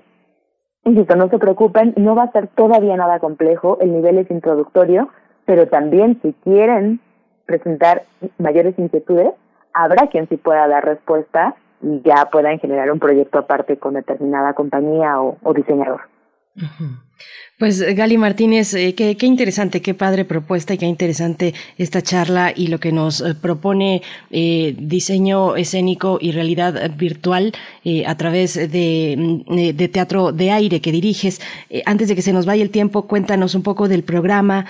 insisto, no se preocupen, no va a ser todavía nada complejo, el nivel es introductorio, pero también si quieren presentar mayores inquietudes, habrá quien sí pueda dar respuesta y ya puedan generar un proyecto aparte con determinada compañía o, diseñador. Pues Gali Martínez, eh, qué, interesante, qué padre propuesta y qué interesante esta charla y lo que nos eh, propone eh, diseño escénico y realidad virtual a través de, de, teatro de aire que diriges. antes de que se nos vaya el tiempo, cuéntanos un poco del programa,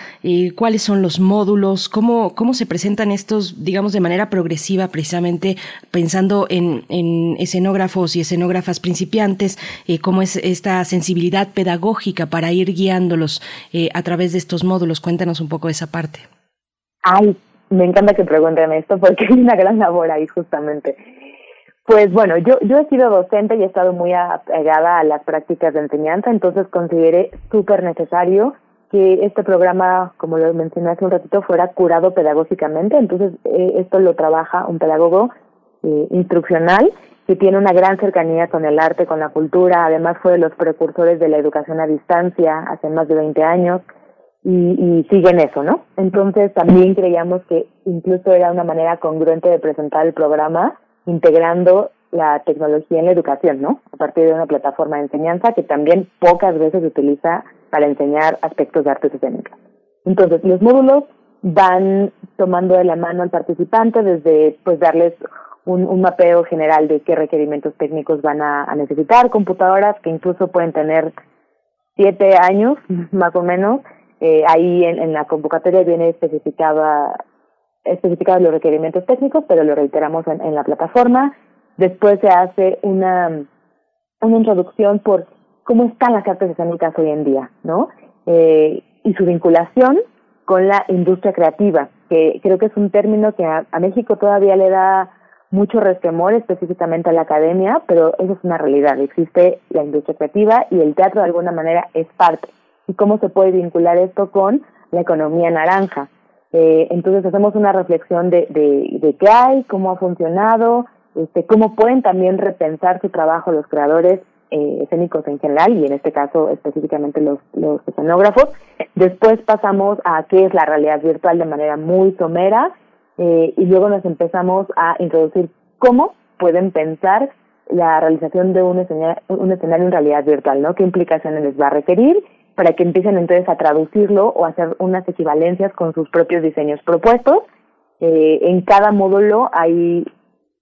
cuáles son los módulos, cómo, cómo se presentan estos, digamos, de manera progresiva, precisamente pensando en, en escenógrafos y escenógrafas principiantes, cómo es esta sensibilidad pedagógica para ir guiándolos eh, a través de estos módulos. Cuéntanos un poco esa parte. Ay, me encanta que pregunten esto porque [laughs] hay una gran labor ahí justamente. Pues bueno, yo, yo he sido docente y he estado muy apegada a las prácticas de enseñanza, entonces consideré súper necesario que este programa, como lo mencioné hace un ratito, fuera curado pedagógicamente. Entonces, eh, esto lo trabaja un pedagogo eh, instruccional que tiene una gran cercanía con el arte, con la cultura, además fue de los precursores de la educación a distancia hace más de 20 años y, y siguen eso, ¿no? Entonces también creíamos que incluso era una manera congruente de presentar el programa integrando la tecnología en la educación, ¿no? A partir de una plataforma de enseñanza que también pocas veces se utiliza para enseñar aspectos de artes escénicas. Entonces, los módulos van tomando de la mano al participante desde pues darles un, mapeo general de qué requerimientos técnicos van a, necesitar, computadoras que incluso pueden tener siete años [laughs] más o menos. Eh, ahí en, la convocatoria viene especificada especificados los requerimientos técnicos, pero lo reiteramos en, la plataforma. Después se hace una, una introducción por cómo están las artes escénicas hoy en día, ¿no? Eh, y su vinculación con la industria creativa, que creo que es un término que a México todavía le da mucho resquemor específicamente a la academia, pero eso es una realidad. Existe la industria creativa y el teatro de alguna manera es parte. ¿Y cómo se puede vincular esto con la economía naranja? Eh, entonces hacemos una reflexión de, de, de qué hay, cómo ha funcionado, este, cómo pueden también repensar su trabajo los creadores eh, escénicos en general y en este caso específicamente los, los escenógrafos. Después pasamos a qué es la realidad virtual de manera muy somera eh, y luego nos empezamos a introducir cómo pueden pensar la realización de un escenario, un escenario en realidad virtual, ¿no? ¿Qué implicaciones les va a requerir para que empiecen entonces a traducirlo o hacer unas equivalencias con sus propios diseños propuestos? Eh, en cada módulo hay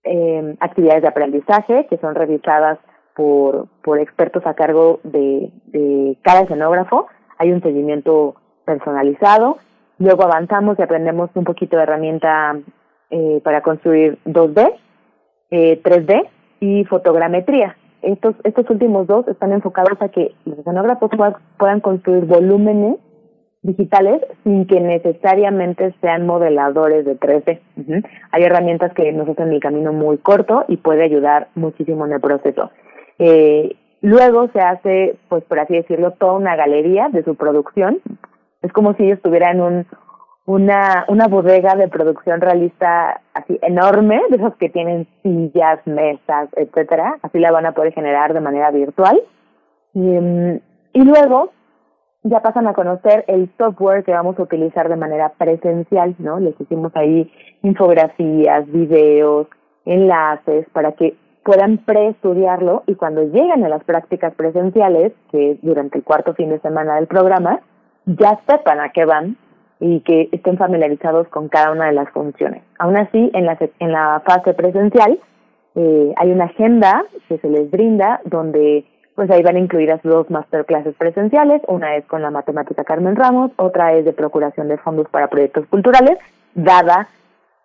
eh, actividades de aprendizaje que son revisadas por, por expertos a cargo de, de cada escenógrafo. Hay un seguimiento personalizado Luego avanzamos y aprendemos un poquito de herramienta eh, para construir 2D, eh, 3D y fotogrametría. Estos, estos últimos dos están enfocados a que los escenógrafos puedan construir volúmenes digitales sin que necesariamente sean modeladores de 3D. Hay herramientas que nos hacen el camino muy corto y puede ayudar muchísimo en el proceso. Eh, luego se hace, pues por así decirlo, toda una galería de su producción, es como si ellos tuvieran un, una, una bodega de producción realista así enorme, de esos que tienen sillas, mesas, etcétera. Así la van a poder generar de manera virtual. Y, mm, y luego ya pasan a conocer el software que vamos a utilizar de manera presencial, ¿no? Les hicimos ahí infografías, videos, enlaces para que puedan preestudiarlo y cuando lleguen a las prácticas presenciales, que es durante el cuarto fin de semana del programa, ya sepan a qué van y que estén familiarizados con cada una de las funciones. Aún así, en la, en la fase presencial eh, hay una agenda que se les brinda donde pues ahí van incluidas dos masterclasses presenciales, una es con la matemática Carmen Ramos, otra es de procuración de fondos para proyectos culturales, dada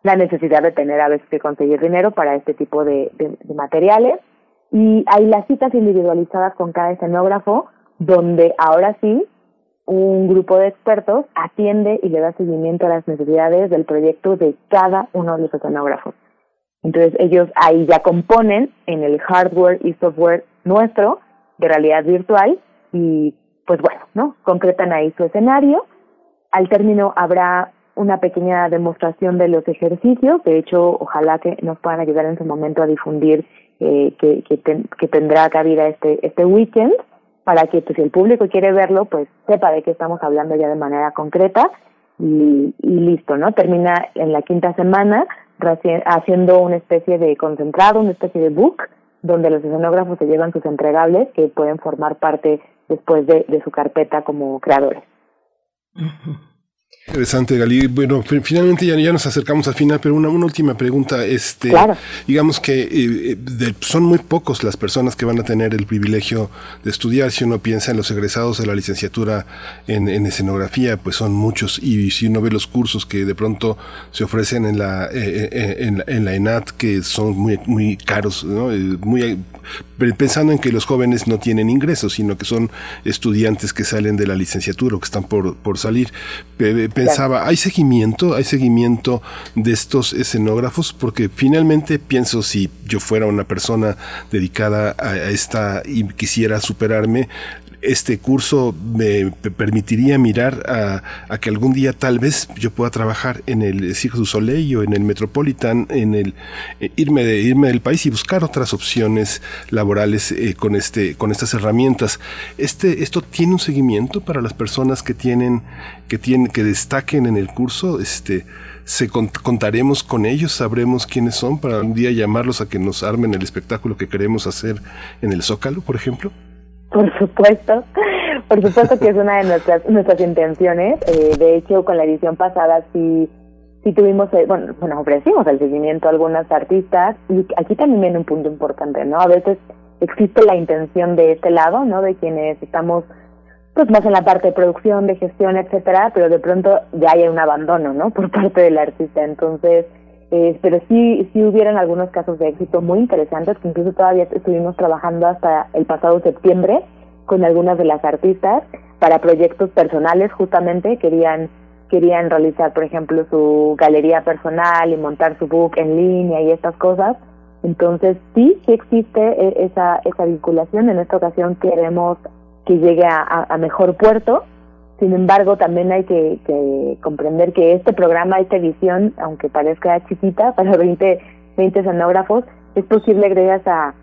la necesidad de tener a veces que conseguir dinero para este tipo de, de materiales. Y hay las citas individualizadas con cada escenógrafo, donde ahora sí un grupo de expertos atiende y le da seguimiento a las necesidades del proyecto de cada uno de los escenógrafos. Entonces ellos ahí ya componen en el hardware y software nuestro de realidad virtual y pues bueno, ¿no? Concretan ahí su escenario. Al término habrá una pequeña demostración de los ejercicios. De hecho, ojalá que nos puedan ayudar en su momento a difundir eh, que, que, que tendrá cabida este, este weekend para que pues, si el público quiere verlo, pues sepa de qué estamos hablando ya de manera concreta y, y listo, ¿no? Termina en la quinta semana haciendo una especie de concentrado, una especie de book, donde los escenógrafos se llevan sus entregables que pueden formar parte después de, de su carpeta como creadores. Interesante, Gali. Bueno, finalmente ya, ya nos acercamos al final, pero una, una última pregunta. Este, Digamos que eh, eh, son muy pocos las personas que van a tener el privilegio de estudiar. Si uno piensa en los egresados de la licenciatura en, escenografía, pues son muchos. Y si uno ve los cursos que de pronto se ofrecen en la, eh, en, la ENAT, que son muy, muy caros, ¿no? muy, pensando en que los jóvenes no tienen ingresos, sino que son estudiantes que salen de la licenciatura o que están por, por salir pensaba, ¿hay seguimiento? ¿Hay seguimiento de estos escenógrafos? Porque finalmente pienso si yo fuera una persona dedicada a, esta y quisiera superarme, este curso me permitiría mirar a, que algún día tal vez yo pueda trabajar en el Cirque du Soleil o en el Metropolitan, en el eh, irme de irme del país y buscar otras opciones laborales eh, con este con estas herramientas. Este esto tiene un seguimiento para las personas que tienen que tienen que destaquen en el curso, este se contaremos con ellos, sabremos quiénes son para un día llamarlos a que nos armen el espectáculo que queremos hacer en el Zócalo, por ejemplo. Por supuesto, por supuesto que es una de nuestras nuestras intenciones. Eh, de hecho, con la edición pasada sí sí tuvimos, eh, bueno, bueno, ofrecimos el seguimiento a algunas artistas y aquí también viene un punto importante, ¿no? A veces existe la intención de este lado, ¿no? De quienes estamos pues más en la parte de producción, de gestión, etcétera, pero de pronto ya hay un abandono, ¿no? Por parte del artista. Entonces, eh, pero sí, sí hubieron algunos casos de éxito muy interesantes que incluso todavía estuvimos trabajando hasta el pasado septiembre con algunas de las artistas para proyectos personales justamente querían querían realizar por ejemplo su galería personal y montar su book en línea y estas cosas. Entonces sí sí existe e, esa esa vinculación. En esta ocasión queremos que llegue a, a mejor puerto sin embargo, también hay que, comprender que este programa, esta edición, aunque parezca chiquita, [laughs] para 20, 20 escenógrafos, es posible gracias a,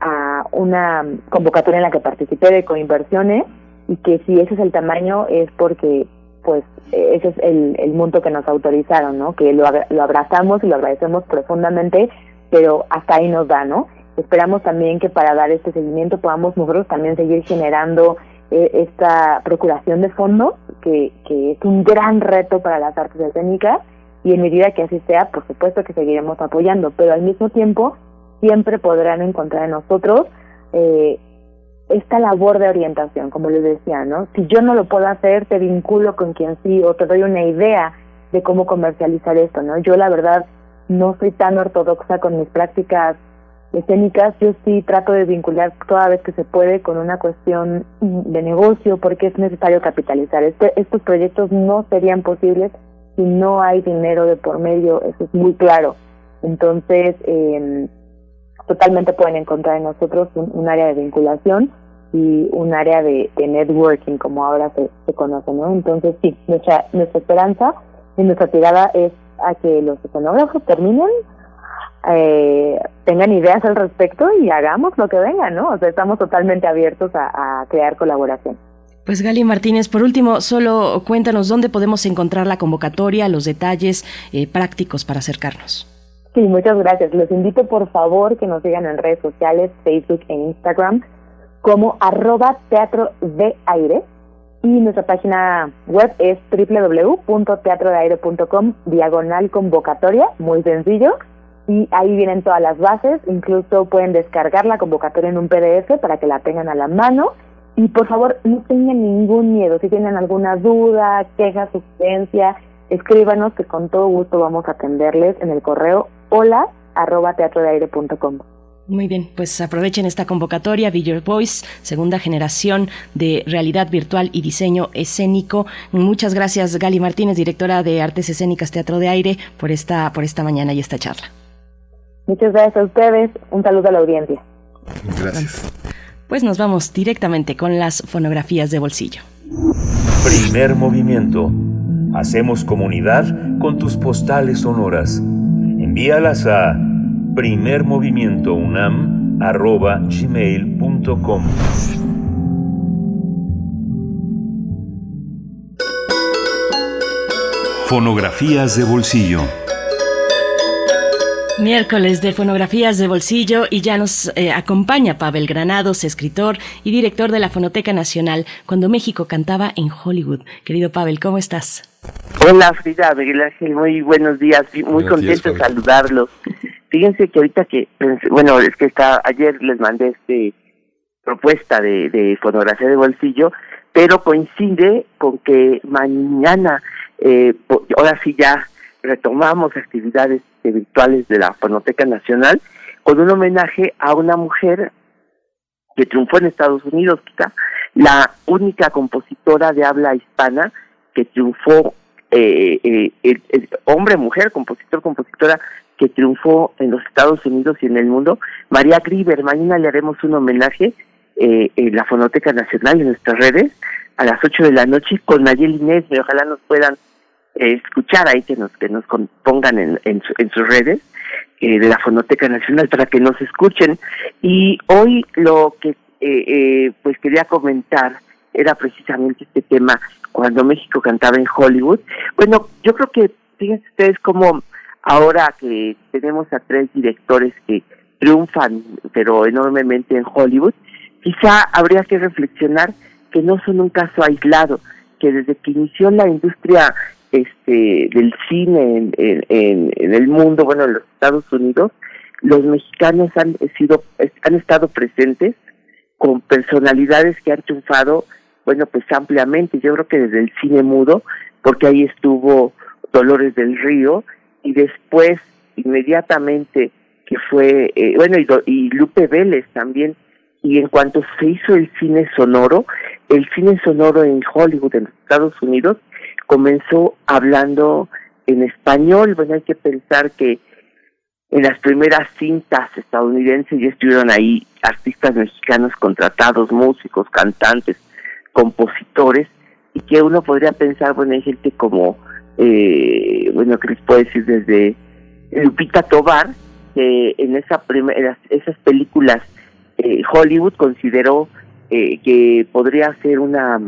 a una convocatoria en la que participé de coinversiones y que si ese es el tamaño es porque pues ese es el, el monto que nos autorizaron, ¿no? Que lo, lo abrazamos y lo agradecemos profundamente, pero hasta ahí nos da, ¿no? Esperamos también que para dar este seguimiento podamos nosotros también seguir generando esta procuración de fondos, que, que es un gran reto para las artes escénicas, y en medida que así sea, por supuesto que seguiremos apoyando, pero al mismo tiempo siempre podrán encontrar en nosotros eh, esta labor de orientación, como les decía, ¿no? Si yo no lo puedo hacer, te vinculo con quien sí o te doy una idea de cómo comercializar esto, ¿no? Yo la verdad no soy tan ortodoxa con mis prácticas escénicas, yo sí trato de vincular toda vez que se puede con una cuestión de negocio porque es necesario capitalizar. Este, estos proyectos no serían posibles si no hay dinero de por medio, eso es muy claro. Entonces, eh, totalmente pueden encontrar en nosotros un, área de vinculación y un área de, networking, como ahora se, conoce, ¿no? Entonces, sí, nuestra, nuestra esperanza y nuestra tirada es a que los escenógrafos terminen eh, tengan ideas al respecto y hagamos lo que venga, ¿no? O sea, estamos totalmente abiertos a, crear colaboración. Pues Gali Martínez, por último, solo cuéntanos dónde podemos encontrar la convocatoria, los detalles eh, prácticos para acercarnos. Sí, muchas gracias. Los invito por favor que nos sigan en redes sociales, Facebook e Instagram como arroba teatro de aire y nuestra página web es www.teatrodeaire.com diagonal convocatoria, muy sencillo. Y ahí vienen todas las bases, incluso pueden descargar la convocatoria en un PDF para que la tengan a la mano. Y por favor, no tengan ningún miedo. Si tienen alguna duda, queja, sugerencia, escríbanos que con todo gusto vamos a atenderles en el correo hola arroba teatrodeaire.com. Muy bien, pues aprovechen esta convocatoria, Be Your Voice, segunda generación de realidad virtual y diseño escénico. Muchas gracias, Gali Martínez, directora de Artes Escénicas Teatro de Aire, por esta, por esta mañana y esta charla. Muchas gracias a ustedes. Un saludo a la audiencia. Gracias. Pues nos vamos directamente con las fonografías de bolsillo. Primer movimiento. Hacemos comunidad con tus postales sonoras. Envíalas a primermovimientounam.gmail.com Fonografías de bolsillo. Miércoles de fonografías de bolsillo y ya nos eh, acompaña Pavel Granados, escritor y director de la Fonoteca Nacional, cuando México cantaba en Hollywood. Querido Pavel, ¿cómo estás? Hola Frida, Miguel Ángel, muy buenos días, muy contento de saludarlos. Fíjense que ahorita que, bueno, es que está, ayer les mandé este propuesta de, de fonografía de bolsillo, pero coincide con que mañana, eh, ahora sí ya retomamos actividades virtuales de la Fonoteca Nacional con un homenaje a una mujer que triunfó en Estados Unidos, quizá la única compositora de habla hispana que triunfó, eh, eh, hombre, mujer, compositor, compositora, que triunfó en los Estados Unidos y en el mundo, María Grieber. Mañana le haremos un homenaje eh, en la Fonoteca Nacional, en nuestras redes, a las 8 de la noche, con Nayeli Inés, ojalá nos puedan escuchar ahí que nos que nos pongan en, en, sus redes eh, de la Fonoteca Nacional para que nos escuchen. Y hoy lo que eh, eh, pues quería comentar era precisamente este tema cuando México cantaba en Hollywood. Bueno yo creo que fíjense ustedes como ahora que tenemos a tres directores que triunfan pero enormemente en Hollywood quizá habría que reflexionar que no son un caso aislado que desde que inició la industria este del cine en, en, el mundo, bueno, en los Estados Unidos, los mexicanos han sido han estado presentes con personalidades que han triunfado, bueno, pues ampliamente. Yo creo que desde el cine mudo, porque ahí estuvo Dolores del Río y después inmediatamente que fue, eh, bueno, y, y Lupe Vélez también. Y en cuanto se hizo el cine sonoro, el cine sonoro en Hollywood, en los Estados Unidos, comenzó hablando en español. Bueno, hay que pensar que en las primeras cintas estadounidenses ya estuvieron ahí artistas mexicanos contratados, músicos, cantantes, compositores, y que uno podría pensar, bueno, hay gente como, eh, bueno, que les puedo decir desde Lupita Tobar, que en esa primera, esas películas eh, Hollywood consideró eh, que podría ser una,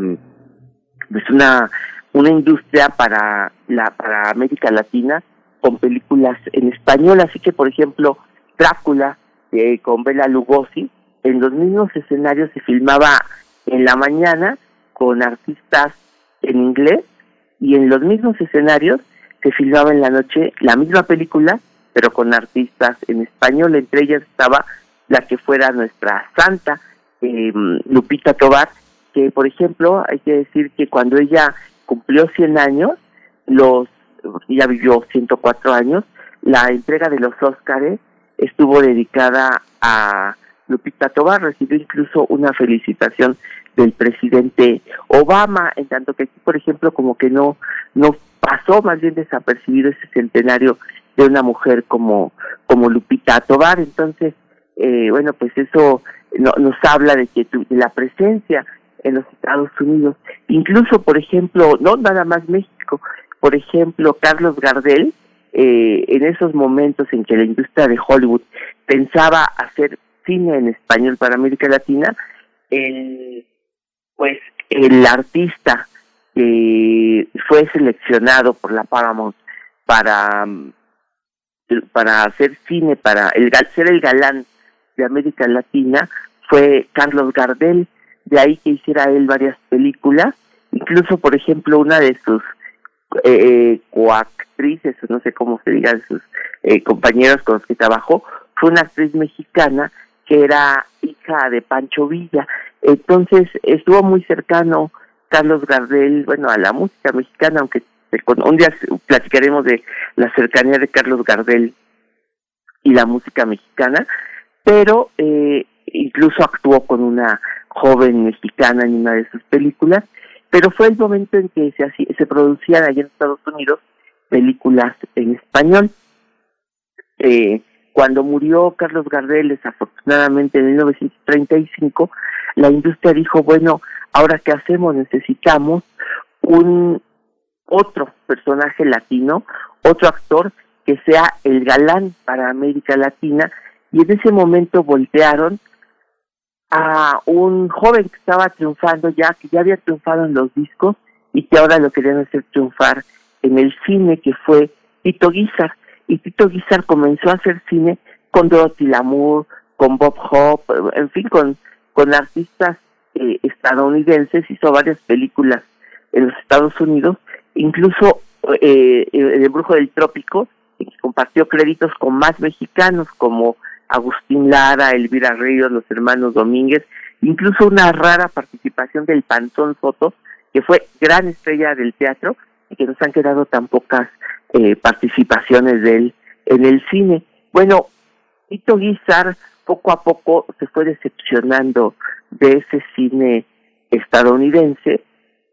pues una una industria para la para América Latina con películas en español, así que por ejemplo Drácula eh, con Bela Lugosi en los mismos escenarios se filmaba en la mañana con artistas en inglés y en los mismos escenarios se filmaba en la noche la misma película pero con artistas en español, entre ellas estaba la que fuera nuestra santa eh, Lupita Tobar, que por ejemplo hay que decir que cuando ella cumplió 100 años, los ya vivió 104 años, la entrega de los Óscares estuvo dedicada a Lupita Tobar, recibió incluso una felicitación del presidente Obama, en tanto que aquí, por ejemplo, como que no, no pasó más bien desapercibido ese centenario de una mujer como, como Lupita Tobar. Entonces, eh, bueno, pues eso no, nos habla de que de la presencia en los Estados Unidos. Incluso, por ejemplo, no nada más México, por ejemplo, Carlos Gardel, eh, en esos momentos en que la industria de Hollywood pensaba hacer cine en español para América Latina, el, pues el artista que fue seleccionado por la Paramount para para hacer cine, para el, ser el galán de América Latina, fue Carlos Gardel, de ahí que hiciera él varias películas Incluso, por ejemplo, una de sus eh, coactrices, no sé cómo se diga, de sus eh, compañeros con los que trabajó, fue una actriz mexicana que era hija de Pancho Villa. Entonces estuvo muy cercano Carlos Gardel, bueno, a la música mexicana, aunque un día platicaremos de la cercanía de Carlos Gardel y la música mexicana, pero eh, incluso actuó con una joven mexicana en una de sus películas, pero fue el momento en que se, se producían allá en Estados Unidos películas en español. Eh, cuando murió Carlos Gardel, desafortunadamente en 1935, la industria dijo, bueno, ahora qué hacemos, necesitamos un otro personaje latino, otro actor que sea el galán para América Latina, y en ese momento voltearon a un joven que estaba triunfando ya, que ya había triunfado en los discos y que ahora lo querían hacer triunfar en el cine, que fue Tito Guizar. Y Tito Guizar comenzó a hacer cine con Dorothy Lamour, con Bob Hope, en fin, con, con artistas eh, estadounidenses, hizo varias películas en los Estados Unidos, incluso eh, El Brujo del Trópico, que compartió créditos con más mexicanos como Agustín Lara, Elvira Ríos, los hermanos Domínguez, incluso una rara participación del Pantón Soto, que fue gran estrella del teatro y que nos han quedado tan pocas eh, participaciones de él en el cine. Bueno, Tito Guizar poco a poco se fue decepcionando de ese cine estadounidense.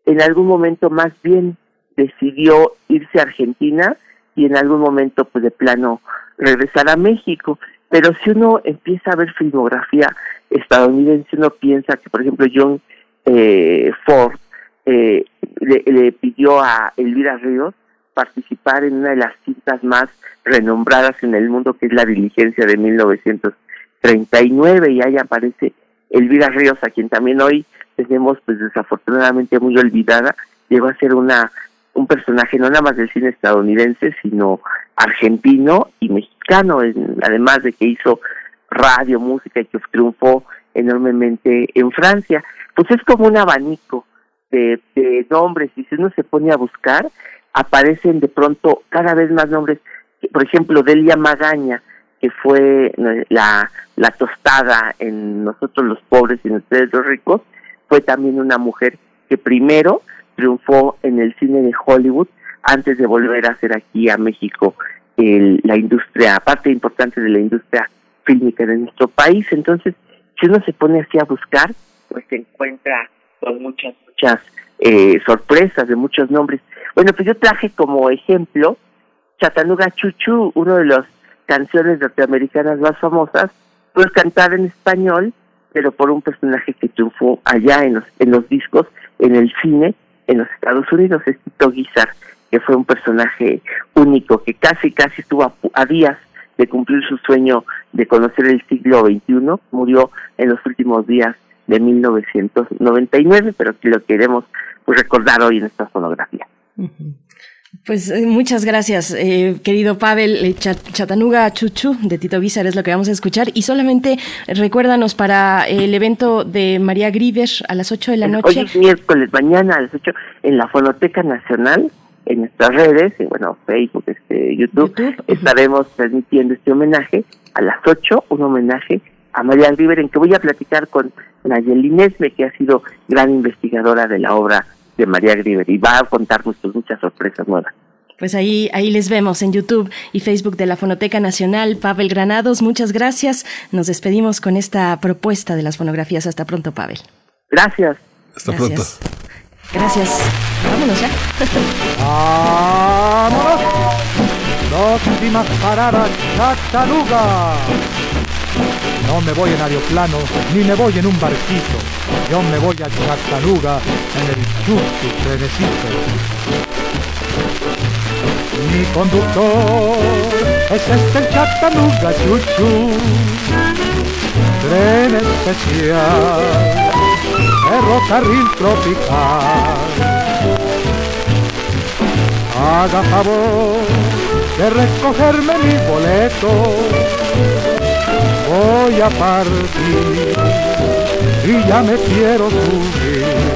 En algún momento más bien decidió irse a Argentina y en algún momento pues de plano regresar a México. Pero si uno empieza a ver filmografía estadounidense, uno piensa que, por ejemplo, John eh, Ford eh, le, pidió a Elvira Ríos participar en una de las cintas más renombradas en el mundo, que es La Diligencia de 1939, y ahí aparece Elvira Ríos, a quien también hoy tenemos, pues desafortunadamente muy olvidada, llegó a ser una un personaje no nada más del cine estadounidense, sino argentino y mexicano, además de que hizo radio, música y que triunfó enormemente en Francia. Pues es como un abanico de, de nombres y si uno se pone a buscar, aparecen de pronto cada vez más nombres, por ejemplo, Delia Magaña, que fue eh, la, la tostada en nosotros los pobres y en ustedes los ricos, fue también una mujer que primero triunfó en el cine de Hollywood antes de volver a hacer aquí a México el, la industria, parte importante de la industria fílmica de nuestro país. Entonces, si uno se pone así a buscar, pues se encuentra con muchas, muchas eh, sorpresas de muchos nombres. Bueno, pues yo traje como ejemplo Chattanooga Chuchu, uno de las canciones norteamericanas más famosas, pues cantada en español, pero por un personaje que triunfó allá en los, en los discos, en el cine, en los Estados Unidos, es Tito Guizar, que fue un personaje único, que casi, casi estuvo a, días de cumplir su sueño de conocer el siglo XXI, murió en los últimos días de 1999, pero que lo queremos pues, recordar hoy en esta fonografía. Pues eh, muchas gracias, eh, querido Pavel. Eh, Chatanuga Chuchu de Tito Guizar es lo que vamos a escuchar. Y solamente recuérdanos para el evento de María Griver a las 8 de la noche. Hoy es miércoles, mañana a las 8 en la Fonoteca Nacional, en nuestras redes, en, bueno, Facebook, este, YouTube, estaremos transmitiendo este homenaje a las 8, un homenaje a María Griver en que voy a platicar con Nayeli Nesme, que ha sido gran investigadora de la obra de María Griver y va a contarnos pues, muchas sorpresas nuevas. Pues ahí, ahí les vemos en YouTube y Facebook de la Fonoteca Nacional. Pavel Granados, muchas gracias. Nos despedimos con esta propuesta de las fonografías. Hasta pronto, Pavel. Gracias. Hasta pronto. Gracias. Vámonos ya. ¡Vámonos! Próximas paradas, Chattanooga. No me voy en aeroplano, ni me voy en un barquito. Yo me voy a Chattanooga en el chuchu trenecito. Mi conductor es este el Chattanooga chuchu. Tren especial, ferrocarril tropical. Haga favor de recogerme mi boleto voy a partir y ya me quiero subir.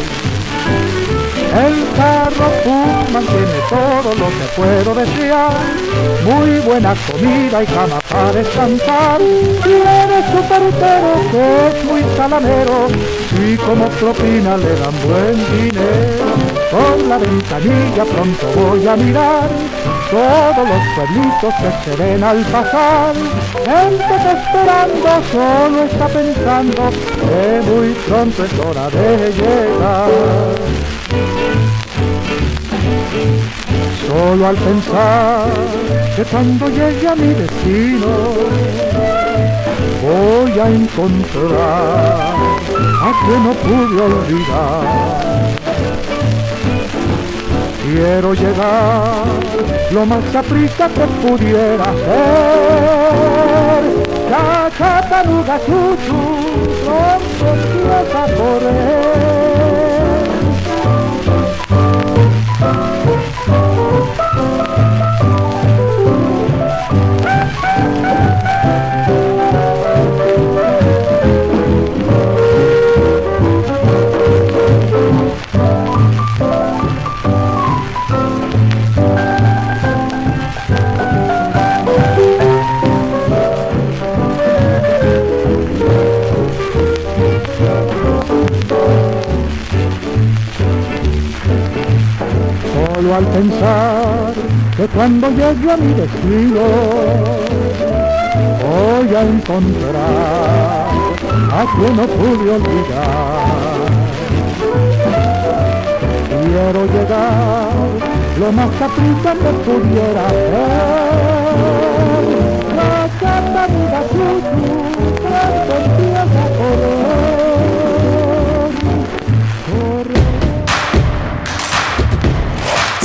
mantiene todo lo que puedo desear. Muy buena comida y cama para descansar. Tiene su perutero que es muy salamero y como propina le dan buen dinero. Por la ventanilla pronto voy a mirar todos los pueblitos que se ven al pasar. Gente que esperando solo está pensando que muy pronto es hora de llegar. Solo al pensar que cuando llegue a mi destino voy a encontrar a quien no pude olvidar. Quiero llegar lo más aprisa que pudiera ser. La Chattanooga Chuchu pronto empieza a al pensar que cuando llegue a mi destino voy a encontrar a quien no pude olvidar. Quiero llegar lo más capricha que pudiera ser. La capa vida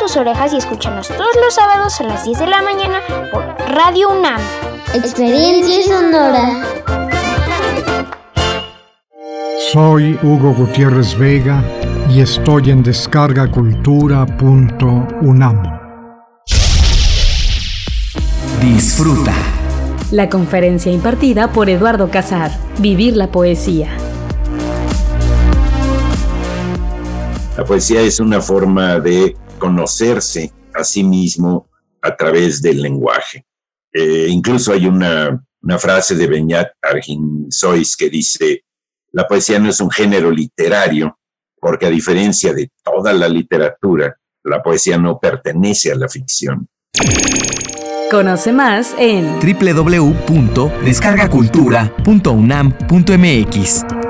Tus orejas y escúchanos todos los sábados a las 10 de la mañana por Radio UNAM. Experiencia sonora. Soy Hugo Gutiérrez Vega y estoy en descargacultura.unam. Disfruta. La conferencia impartida por Eduardo Casar, Vivir la Poesía. La poesía es una forma de conocerse a sí mismo a través del lenguaje. Eh, incluso hay una, una, frase de Beñat Arginsois que dice, la poesía no es un género literario, porque a diferencia de toda la literatura, la poesía no pertenece a la ficción. Conoce más en www.descargacultura.unam.mx.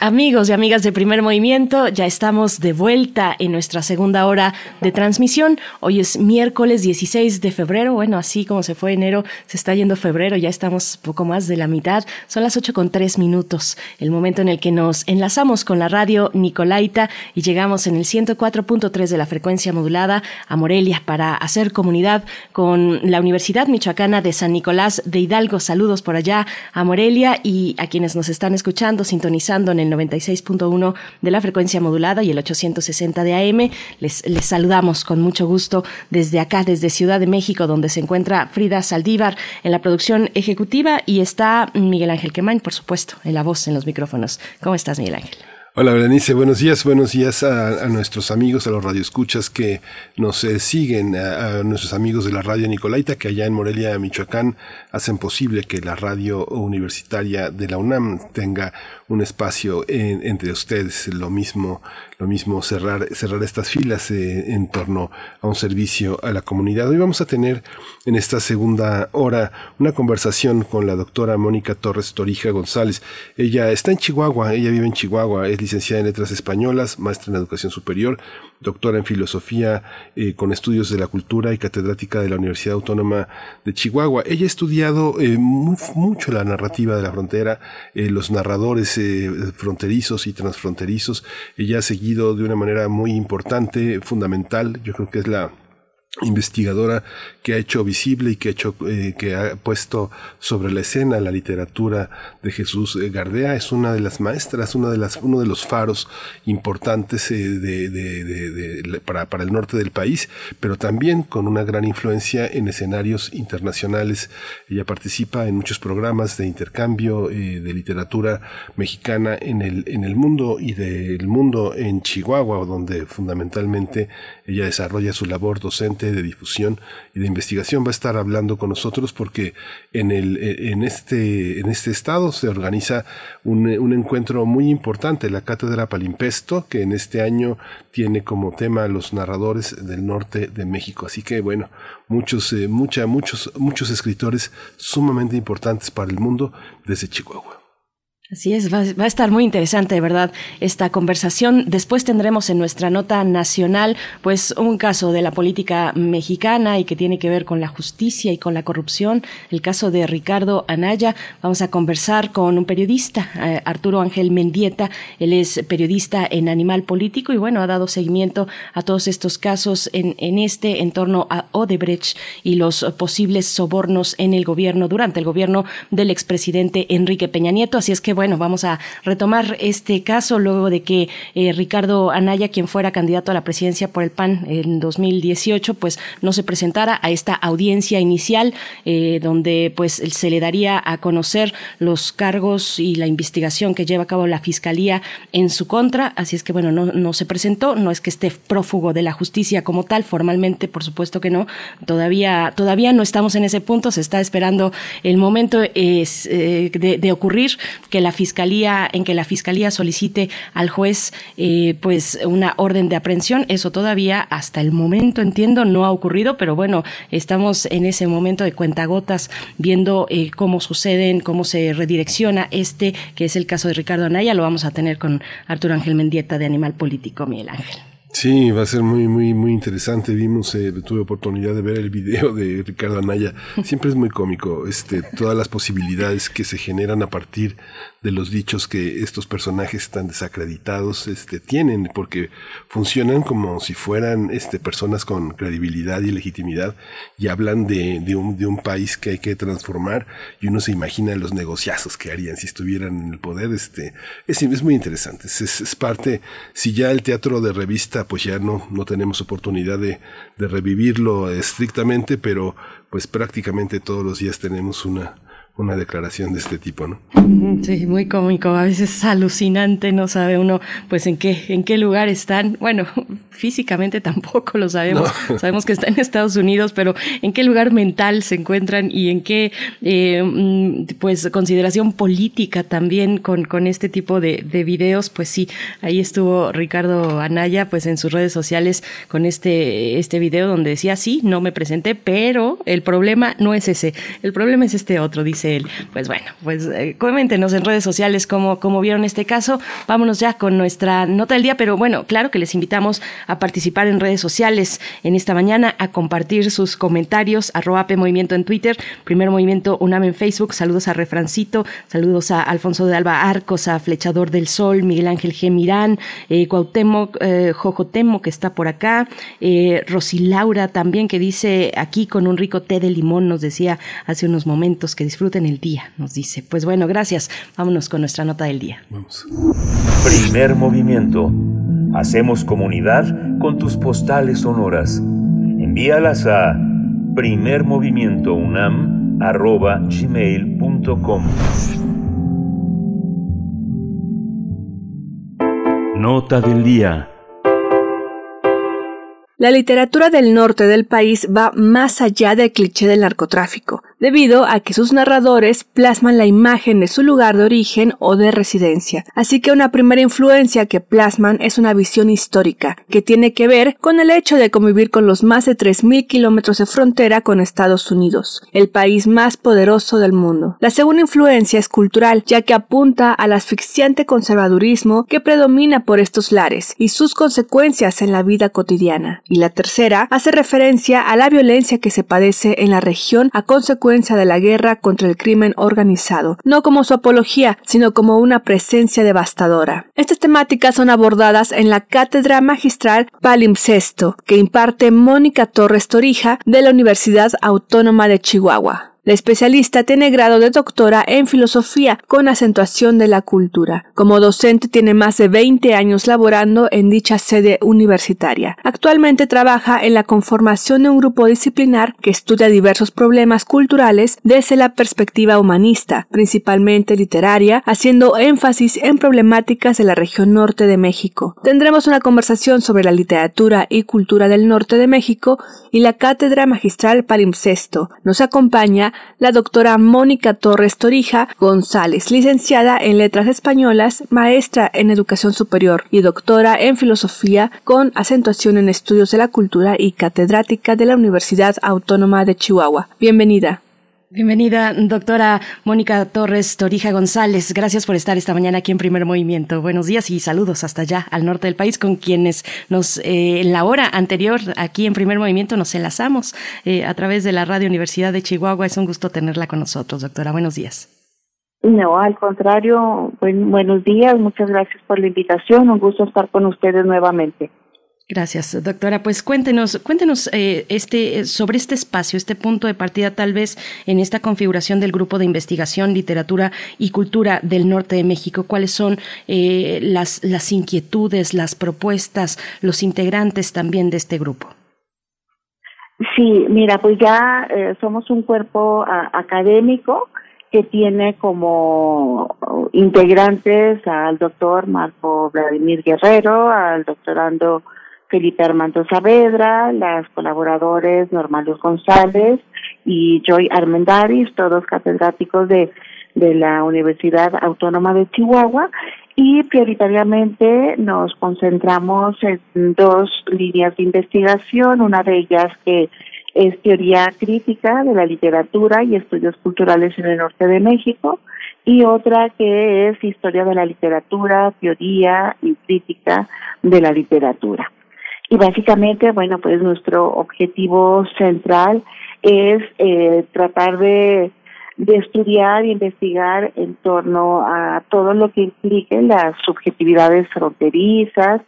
Amigos y amigas de Primer Movimiento, ya estamos de vuelta en nuestra segunda hora de transmisión. Hoy es miércoles 16 de febrero. Bueno, así como se fue enero, se está yendo febrero, ya estamos poco más de la mitad. Son las 8 con 3 minutos, el momento en el que nos enlazamos con la radio Nicolaita y llegamos en el 104.3 de la frecuencia modulada a Morelia para hacer comunidad con la Universidad Michoacana de San Nicolás de Hidalgo. Saludos por allá a Morelia y a quienes nos están escuchando, sintonizando en el 96.1 de la frecuencia modulada y el 860 de AM. Les, les saludamos con mucho gusto desde acá, desde Ciudad de México, donde se encuentra Frida Saldívar en la producción ejecutiva y está Miguel Ángel Quemain, por supuesto, en la voz, en los micrófonos. ¿Cómo estás, Miguel Ángel? Hola Berenice, buenos días, buenos días a, nuestros amigos, a los radioescuchas que nos eh, siguen, a, nuestros amigos de la radio Nicolaita que allá en Morelia, Michoacán, hacen posible que la radio universitaria de la UNAM tenga un espacio entre ustedes, lo mismo, lo mismo cerrar, cerrar estas filas eh, en torno a un servicio a la comunidad. Hoy vamos a tener en esta segunda hora una conversación con la doctora Mónica Torres Torija González. Ella está en Chihuahua, ella vive en Chihuahua, es licenciada en Letras Españolas, maestra en Educación Superior, doctora en Filosofía eh, con estudios de la cultura y catedrática de la Universidad Autónoma de Chihuahua. Ella ha estudiado eh, mucho la narrativa de la frontera, los narradores fronterizos y transfronterizos. Ella ha seguido de una manera muy importante, fundamental, yo creo que es la investigadora que ha hecho visible y que ha hecho eh, que ha puesto sobre la escena la literatura de Jesús eh, Gardea es una de las maestras una de las uno de los faros importantes eh, de, para, para, el norte del país pero también con una gran influencia en escenarios internacionales. Ella participa en muchos programas de intercambio de literatura mexicana en el en el mundo y del mundo en Chihuahua donde fundamentalmente ella desarrolla su labor docente de difusión y de investigación va a estar hablando con nosotros porque en, el, en, este, en este estado se organiza un, un encuentro muy importante, la Cátedra Palimpesto, que en este año tiene como tema los narradores del norte de México. Así que bueno, muchos, eh, mucha, muchos, muchos escritores sumamente importantes para el mundo desde Chihuahua. Así es, va, a estar muy interesante, de verdad, esta conversación. Después tendremos en nuestra nota nacional, pues, un caso de la política mexicana y que tiene que ver con la justicia y con la corrupción, el caso de Ricardo Anaya. Vamos a conversar con un periodista, eh, Arturo Ángel Mendieta. Él es periodista en Animal Político y, bueno, ha dado seguimiento a todos estos casos en, en este, en torno a Odebrecht y los posibles sobornos en el gobierno, durante el gobierno del expresidente Enrique Peña Nieto. Así es que, bueno, vamos a retomar este caso luego de que eh, Ricardo Anaya, quien fuera candidato a la presidencia por el PAN en 2018, pues no se presentara a esta audiencia inicial eh, donde pues se le daría a conocer los cargos y la investigación que lleva a cabo la fiscalía en su contra. Así es que bueno, no, no se presentó, no es que esté prófugo de la justicia como tal, formalmente, por supuesto que no. Todavía, todavía no estamos en ese punto, se está esperando el momento eh, de, de ocurrir que la la fiscalía, en que la fiscalía solicite al juez eh, pues una orden de aprehensión. Eso todavía hasta el momento entiendo no ha ocurrido, pero bueno, estamos en ese momento de cuentagotas viendo eh, cómo suceden, cómo se redirecciona este, que es el caso de Ricardo Anaya. Lo vamos a tener con Arturo Ángel Mendieta de Animal Político, Miguel Ángel. Sí, va a ser muy, muy, muy interesante. Vimos, eh, tuve oportunidad de ver el video de Ricardo Anaya. Siempre es muy cómico, este, todas las posibilidades que se generan a partir de los dichos que estos personajes tan desacreditados este, tienen, porque funcionan como si fueran este, personas con credibilidad y legitimidad y hablan de, de, un, de un país que hay que transformar y uno se imagina los negociazos que harían si estuvieran en el poder. Este, es, es muy interesante, es, es, parte, si ya el teatro de revista, pues ya no, no tenemos oportunidad de, de revivirlo estrictamente, pero pues prácticamente todos los días tenemos una una declaración de este tipo, ¿no? Sí, muy cómico, a veces es alucinante, no sabe uno pues en qué, en qué lugar están. Bueno, [laughs] físicamente tampoco lo sabemos, [laughs] sabemos que están en Estados Unidos, pero en qué lugar mental se encuentran y en qué eh, mm, pues consideración política también con, con este tipo de, de videos, pues sí, ahí estuvo Ricardo Anaya pues en sus redes sociales con este, este video donde decía sí, no me presenté, pero el problema no es ese, el problema es este otro, dice pues bueno, pues eh, coméntenos en redes sociales cómo, cómo vieron este caso. Vámonos ya con nuestra nota del día, pero bueno, claro que les invitamos a participar en redes sociales en esta mañana, a compartir sus comentarios, arroba P Movimiento en Twitter, Primer Movimiento UNAM en Facebook, saludos a Refrancito, saludos a Alfonso de Alba Arcos, a Flechador del Sol, Miguel Ángel G. Mirán, eh, Cuauhtémoc, eh, que está por acá, eh, Rosilaura también que dice aquí con un rico té de limón, nos decía hace unos momentos que disfruten en el día, nos dice. Pues bueno, gracias. Vámonos con nuestra nota del día. Vamos. Primer movimiento. Hacemos comunidad con tus postales sonoras. Envíalas a primermovimientounam.gmail.com Nota del día. La literatura del norte del país va más allá del cliché del narcotráfico debido a que sus narradores plasman la imagen de su lugar de origen o de residencia. Así que una primera influencia que plasman es una visión histórica, que tiene que ver con el hecho de convivir con los más de 3.000 kilómetros de frontera con Estados Unidos, el país más poderoso del mundo. La segunda influencia es cultural, ya que apunta al asfixiante conservadurismo que predomina por estos lares y sus consecuencias en la vida cotidiana. Y la tercera hace referencia a la violencia que se padece en la región a consecuencia de la guerra contra el crimen organizado, no como su apología, sino como una presencia devastadora. Estas temáticas son abordadas en la Cátedra Magistral Palimpsesto, que imparte Mónica Torres Torija de la Universidad Autónoma de Chihuahua. La especialista tiene grado de doctora en filosofía con acentuación de la cultura. Como docente tiene más de 20 años laborando en dicha sede universitaria. Actualmente trabaja en la conformación de un grupo disciplinar que estudia diversos problemas culturales desde la perspectiva humanista, principalmente literaria, haciendo énfasis en problemáticas de la región norte de México. Tendremos una conversación sobre la literatura y cultura del norte de México y la cátedra magistral palimpsesto. Nos acompaña la doctora Mónica Torres Torija González, licenciada en Letras Españolas, maestra en Educación Superior y doctora en Filosofía con acentuación en Estudios de la Cultura y catedrática de la Universidad Autónoma de Chihuahua. Bienvenida. Bienvenida, doctora Mónica Torres Torija González. Gracias por estar esta mañana aquí en Primer Movimiento. Buenos días y saludos hasta allá, al norte del país, con quienes nos, eh, en la hora anterior, aquí en Primer Movimiento, nos enlazamos eh, a través de la Radio Universidad de Chihuahua. Es un gusto tenerla con nosotros, doctora. Buenos días. No, al contrario, buenos días. Muchas gracias por la invitación. Un gusto estar con ustedes nuevamente. Gracias, doctora. Pues cuéntenos, cuéntenos eh, este, sobre este espacio, este punto de partida, tal vez en esta configuración del grupo de investigación, literatura y cultura del norte de México. ¿Cuáles son eh, las, las inquietudes, las propuestas, los integrantes también de este grupo? Sí, mira, pues ya eh, somos un cuerpo académico que tiene como integrantes al doctor Marco Vladimir Guerrero, al doctorando Felipe Armando Saavedra, las colaboradores Norma González y Joy Armendaris, todos catedráticos de, de la Universidad Autónoma de Chihuahua y prioritariamente nos concentramos en dos líneas de investigación, una de ellas que es teoría crítica de la literatura y estudios culturales en el norte de México y otra que es historia de la literatura, teoría y crítica de la literatura. Y básicamente, bueno, pues nuestro objetivo central es eh, tratar de, de estudiar e investigar en torno a todo lo que implique las subjetividades fronterizas,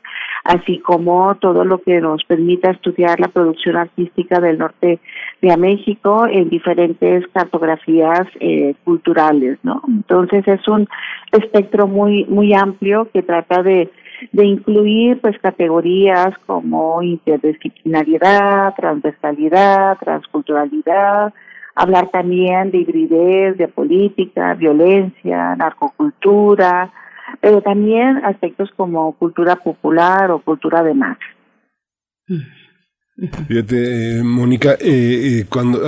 así como todo lo que nos permita estudiar la producción artística del norte de México en diferentes cartografías eh, culturales, ¿no? Entonces es un espectro muy muy amplio que trata de de incluir pues categorías como interdisciplinariedad, transversalidad, transculturalidad, hablar también de hibridez, de política, violencia, narcocultura, pero también aspectos como cultura popular o cultura de masa. Fíjate, Mónica, eh, eh, cuando,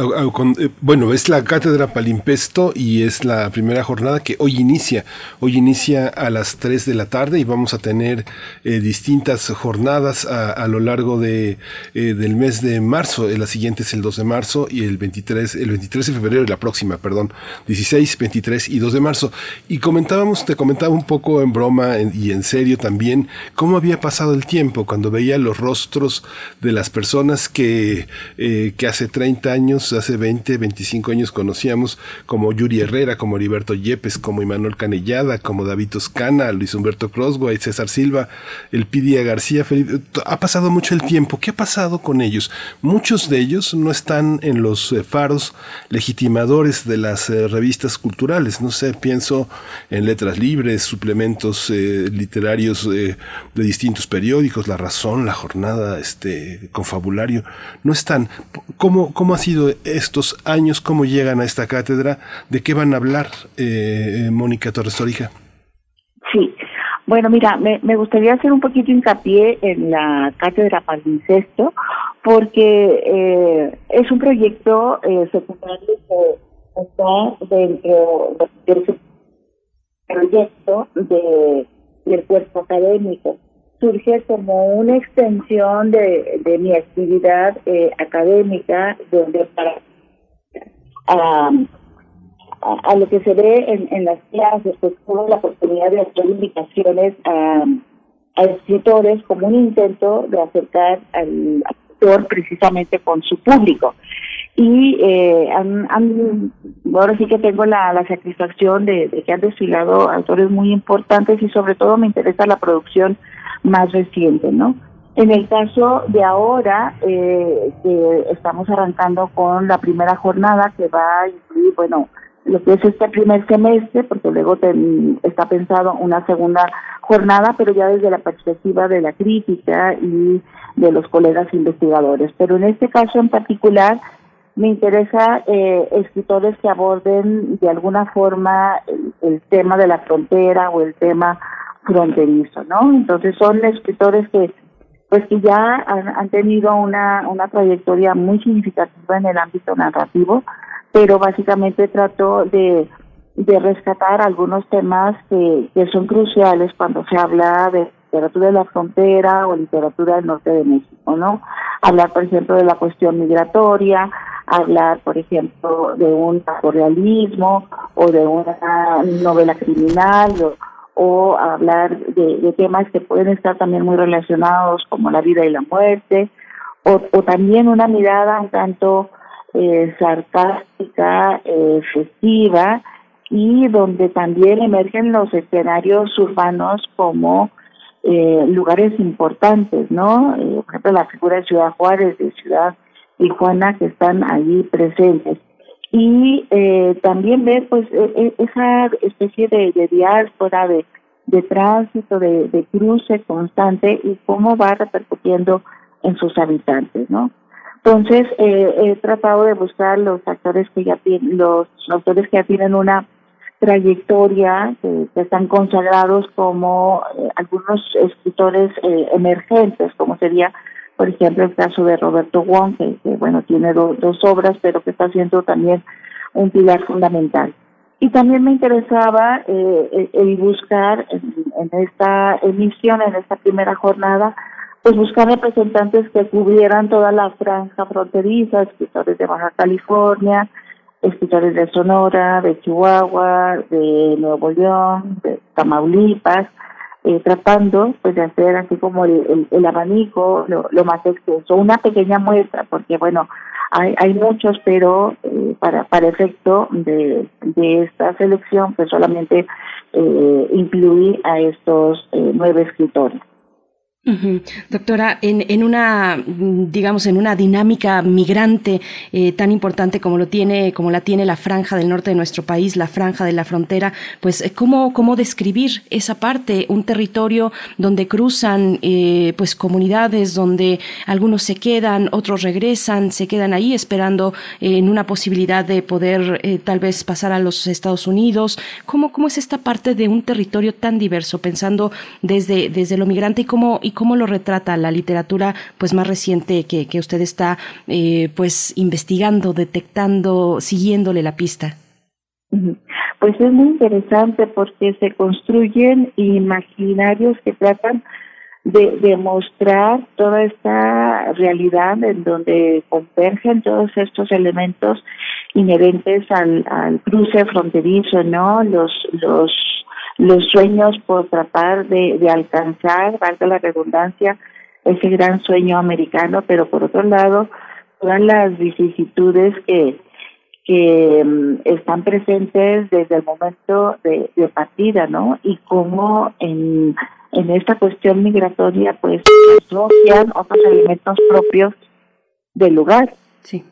eh, bueno, es la cátedra Palimpesto y es la primera jornada que hoy inicia. Hoy inicia a las 3 de la tarde y vamos a tener distintas jornadas a, lo largo de, del mes de marzo. La siguiente es el 2 de marzo y el 23, el 23 de febrero, la próxima, perdón, 16, 23 y 2 de marzo. Y comentábamos, te comentaba un poco en broma y en serio también cómo había pasado el tiempo cuando veía los rostros de las personas que, eh, que hace 30 años, hace 20, 25 años conocíamos, como Yuri Herrera, como Heriberto Yepes, como Imanuel Canellada, como David Toscana, Luis Humberto Crosway, César Silva, el Pidia García, ha pasado mucho el tiempo. ¿Qué ha pasado con ellos? Muchos de ellos no están en los eh, faros legitimadores de las eh, revistas culturales. No sé, pienso en letras libres, suplementos literarios de distintos periódicos, La Razón, La Jornada, este, Confabulación no están. ¿Cómo, cómo ha sido estos años? ¿Cómo llegan a esta cátedra? ¿De qué van a hablar, eh, Mónica Torres Torija? Sí, bueno, mira, me, me, gustaría hacer un poquito hincapié en la cátedra palincesto, porque eh, es un proyecto eh, secundario que está dentro del proyecto de, del cuerpo académico surge como una extensión de, de mi actividad eh, académica, donde para a, a, lo que se ve en, en las clases, pues tuve la oportunidad de hacer invitaciones a, a escritores como un intento de acercar al autor precisamente con su público. Y eh, ahora sí que tengo la, la satisfacción de, de que han desfilado autores muy importantes y sobre todo me interesa la producción más reciente, ¿no? En el caso de ahora, eh, que estamos arrancando con la primera jornada que va a incluir, bueno, lo que es este primer semestre, porque luego está pensado una segunda jornada, pero ya desde la perspectiva de la crítica y de los colegas investigadores. Pero en este caso en particular, me interesa eh, escritores que aborden de alguna forma el tema de la frontera o el tema fronterizo, ¿no? Entonces son escritores que pues que ya han, tenido una, una trayectoria muy significativa en el ámbito narrativo, pero básicamente trato de, de rescatar algunos temas que, que son cruciales cuando se habla de literatura de la frontera o literatura del norte de México, ¿no? Hablar, por ejemplo, de la cuestión migratoria, hablar, por ejemplo, de un realismo o de una novela criminal o, o hablar de, temas que pueden estar también muy relacionados como la vida y la muerte, o, también una mirada un tanto eh, sarcástica, eh, festiva, y donde también emergen los escenarios urbanos como eh, lugares importantes, ¿no? Eh, por ejemplo, la figura de Ciudad Juárez, de Ciudad Tijuana, que están allí presentes y eh, también ver pues e, e, esa especie de, de diáspora, de, de tránsito, de, de cruce constante y cómo va repercutiendo en sus habitantes, ¿no? Entonces eh, he tratado de buscar los actores que ya tienen, los autores que ya tienen una trayectoria, que, están consagrados como eh, algunos escritores eh, emergentes, como sería por ejemplo, el caso de Roberto Wong, que, bueno, tiene dos obras, pero que está siendo también un pilar fundamental. Y también me interesaba eh, el buscar en, esta emisión, en esta primera jornada, pues buscar representantes que cubrieran toda la franja fronteriza, escritores de Baja California, escritores de Sonora, de Chihuahua, de Nuevo León, de Tamaulipas, eh, tratando pues de hacer así como el, el, abanico lo, lo, más extenso, una pequeña muestra, porque bueno, hay, hay muchos, pero eh, para, para efecto de, de esta selección pues solamente eh, incluí a estos eh, nueve escritores. Doctora, en, una, digamos, en una dinámica migrante eh, tan importante como lo tiene, como la tiene la franja del norte de nuestro país, la franja de la frontera, pues eh, cómo, cómo describir esa parte, un territorio donde cruzan, eh, pues comunidades, donde algunos se quedan, otros regresan, se quedan ahí esperando en una posibilidad de poder tal vez pasar a los Estados Unidos. ¿Cómo, cómo es esta parte de un territorio tan diverso, pensando desde, desde lo migrante y cómo cómo lo retrata la literatura pues más reciente que, que usted está eh, pues investigando, detectando, siguiéndole la pista. Pues es muy interesante porque se construyen imaginarios que tratan de demostrar toda esta realidad en donde convergen todos estos elementos inherentes al, al cruce fronterizo, ¿no? Los, los los sueños por tratar de, de alcanzar, valga la redundancia, ese gran sueño americano, pero por otro lado, todas las vicisitudes que, que mm, están presentes desde el momento de, de partida, ¿no? Y cómo en, en esta cuestión migratoria, pues, asocian otros elementos propios del lugar. Sí.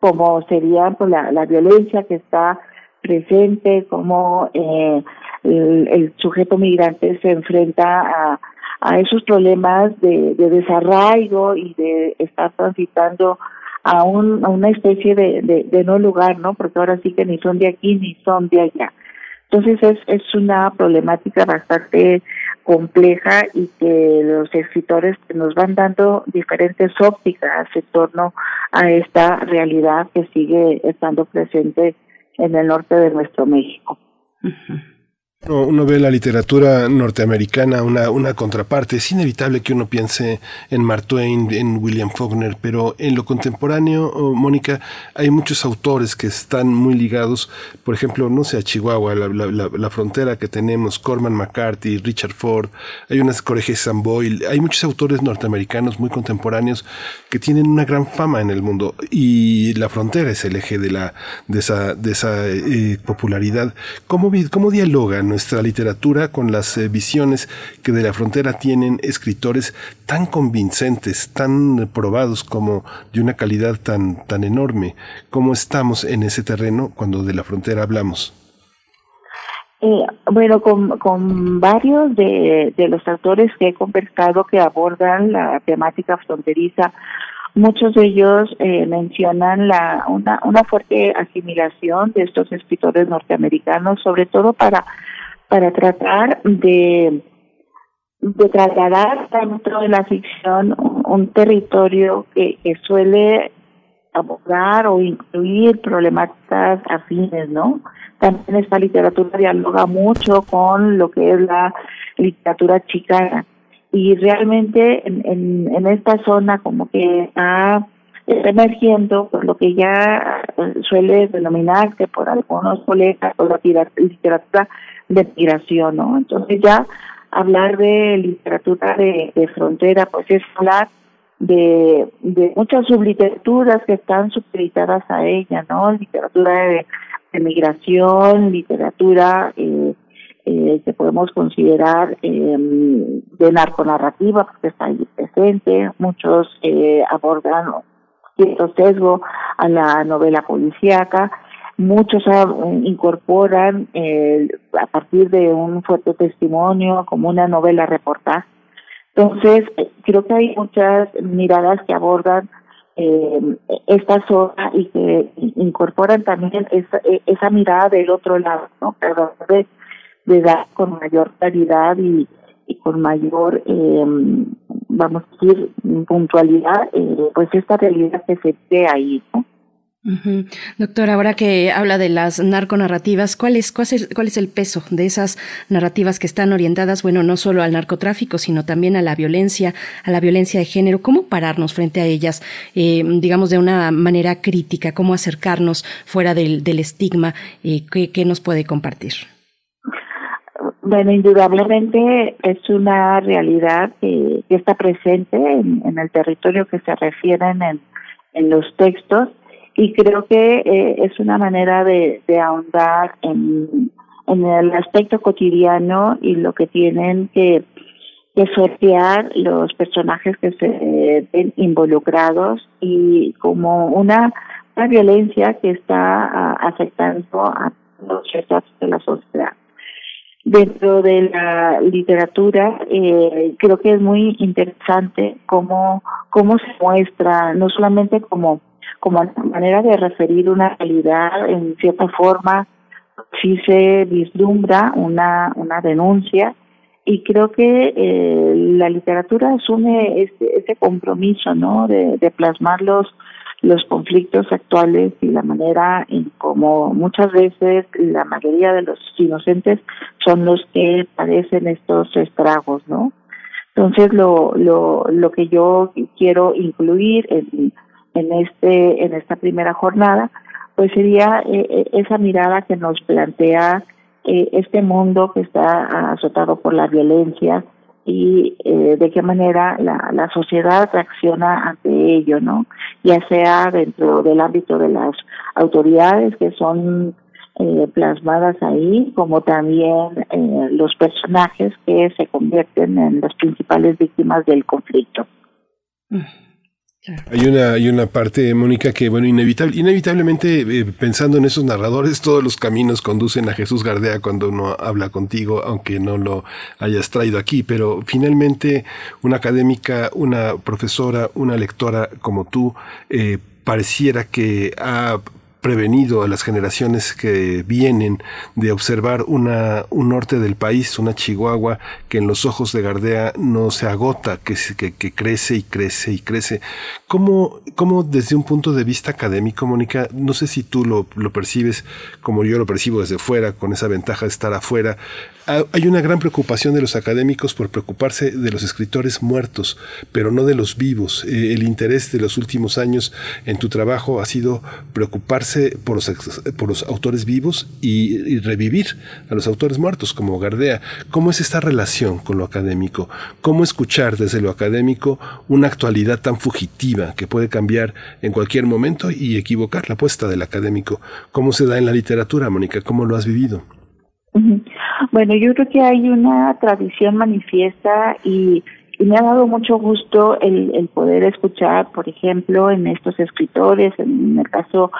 Como sería pues, la, la violencia que está presente, cómo eh, el, sujeto migrante se enfrenta a, esos problemas de, de, desarraigo y de estar transitando a, un, a una especie de, de, de, no lugar, ¿no? Porque ahora sí que ni son de aquí ni son de allá. Entonces es, es una problemática bastante compleja y que los escritores nos van dando diferentes ópticas en torno a esta realidad que sigue estando presente en el norte de nuestro México. Uno ve la literatura norteamericana, una, una contraparte. Es inevitable que uno piense en Mark Twain, en William Faulkner, pero en lo contemporáneo, oh, Mónica, hay muchos autores que están muy ligados, por ejemplo, no sé, a Chihuahua, la, frontera que tenemos, Corman McCarthy, Richard Ford, hay unas Corejes Sam Boyle, hay muchos autores norteamericanos muy contemporáneos que tienen una gran fama en el mundo y la frontera es el eje de, la, de esa, de esa eh, popularidad. ¿Cómo, ¿Cómo dialogan? Nuestra literatura con las eh, visiones que de la frontera tienen escritores tan convincentes, tan probados como de una calidad tan, tan enorme. ¿Cómo estamos en ese terreno cuando de la frontera hablamos? Eh, bueno, con, con varios de, de los autores que he conversado que abordan la temática fronteriza, muchos de ellos eh, mencionan la, una, una fuerte asimilación de estos escritores norteamericanos, sobre todo para para tratar de, de trasladar dentro de la ficción un, territorio que, suele abordar o incluir problemáticas afines, ¿no? También esta literatura dialoga mucho con lo que es la literatura chicana y realmente en, en, esta zona como que está emergiendo por lo que ya suele denominarse por algunos colegas o la literatura de migración, ¿no? Entonces ya hablar de literatura de, frontera, pues es hablar de, de muchas subliteraturas que están supeditadas a ella, ¿no? Literatura de, de migración, literatura eh, eh, que podemos considerar eh, de narconarrativa, porque está ahí presente, muchos eh, abordan cierto sesgo a la novela policíaca, muchos incorporan eh, a partir de un fuerte testimonio como una novela reportaje. Entonces, creo que hay muchas miradas que abordan eh, esta zona y que incorporan también esa, e, esa mirada del otro lado, ¿no? Perdón, de, de dar con mayor claridad y, y con mayor, eh, vamos a decir, puntualidad, eh, pues esta realidad que se ve ahí, ¿no? Doctor, ahora que habla de las narconarrativas, ¿cuál es, cuál, es, ¿cuál es el peso de esas narrativas que están orientadas, bueno, no solo al narcotráfico, sino también a la violencia, a la violencia de género? ¿Cómo pararnos frente a ellas, eh, digamos, de una manera crítica? ¿Cómo acercarnos fuera del, del estigma? Eh, ¿qué, ¿Qué nos puede compartir? Bueno, indudablemente es una realidad que, que está presente en, en, el territorio que se refieren en, en los textos y creo que eh, es una manera de, ahondar en, en el aspecto cotidiano y lo que tienen que que sortear los personajes que se ven involucrados y como una, una violencia que está afectando a los sectores de la sociedad. Dentro de la literatura, eh, creo que es muy interesante cómo, cómo se muestra, no solamente como, como manera de referir una realidad, en cierta forma, sí se vislumbra una, una denuncia, y creo que eh, la literatura asume este, ese compromiso no de, plasmar los los conflictos actuales y la manera en como muchas veces la mayoría de los inocentes son los que padecen estos estragos no entonces lo lo lo que yo quiero incluir en en este en esta primera jornada pues sería eh, eh, esa mirada que nos plantea eh, este mundo que está azotado por la violencia y eh, de qué manera la, la sociedad reacciona ante ello, ¿no? Ya sea dentro del ámbito de las autoridades que son eh, plasmadas ahí, como también eh, los personajes que se convierten en las principales víctimas del conflicto. Mm. Hay una, hay una parte, Mónica, que, bueno, inevitable, inevitablemente, eh, pensando en esos narradores, todos los caminos conducen a Jesús Gardea cuando uno habla contigo, aunque no lo hayas traído aquí, pero finalmente una académica, una profesora, una lectora como tú, eh, pareciera que ha prevenido a las generaciones que vienen de observar una, un norte del país, una Chihuahua que en los ojos de Gardea no se agota, que, que, que crece y crece y crece. ¿Cómo, ¿Cómo, desde un punto de vista académico, Mónica, no sé si tú lo, lo percibes como yo lo percibo desde fuera, con esa ventaja de estar afuera, hay una gran preocupación de los académicos por preocuparse de los escritores muertos, pero no de los vivos. Eh, el interés de los últimos años en tu trabajo ha sido preocuparse por los, autores vivos y, revivir a los autores muertos, como Gardea. ¿Cómo es esta relación con lo académico? ¿Cómo escuchar desde lo académico una actualidad tan fugitiva que puede cambiar en cualquier momento y equivocar la apuesta del académico? ¿Cómo se da en la literatura, Mónica? ¿Cómo lo has vivido? Bueno, yo creo que hay una tradición manifiesta y, me ha dado mucho gusto el, el, poder escuchar, por ejemplo, en estos escritores, en el caso,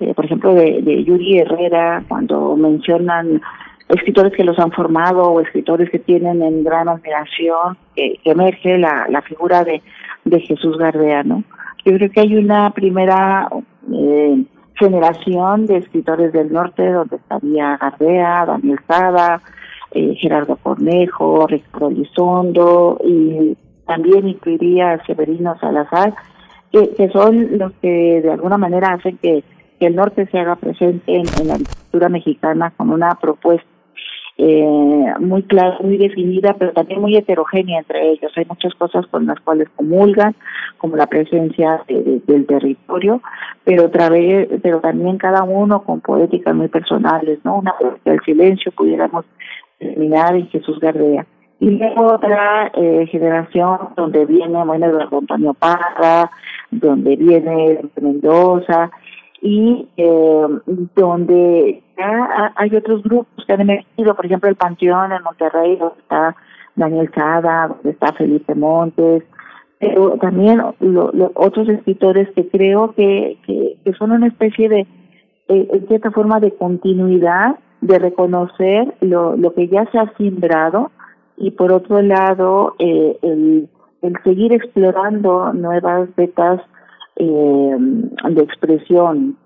eh, por ejemplo, de, Yuri Herrera, cuando mencionan escritores que los han formado o escritores que tienen en gran admiración, que emerge la, la figura de, de Jesús Gardea, ¿no? Yo creo que hay una primera eh, generación de escritores del norte, donde estaría Gardea, Daniel Sada, eh, Gerardo Cornejo, Ricardo Lizondo, y también incluiría a Severino Salazar, que, son los que de alguna manera hacen que, el norte se haga presente en, la literatura mexicana con una propuesta eh, muy clara, muy definida, pero también muy heterogénea entre ellos. Hay muchas cosas con las cuales comulgan, como la presencia del territorio, pero pero también cada uno con poéticas muy personales, ¿no? Una poética del silencio pudiéramos terminar en Jesús Gardea. Y luego otra eh, generación donde viene, bueno, Eduardo Antonio Parra, donde viene Mendoza, y eh, donde ya hay otros grupos que han emergido, por ejemplo el Panteón en Monterrey, donde está Daniel Sada, donde está Felipe Montes, pero también lo, otros escritores que creo que, que, son una especie de, eh, en cierta forma, de continuidad, de reconocer lo, lo que ya se ha sembrado y por otro lado eh, el, el seguir explorando nuevas vetas eh, de expresión,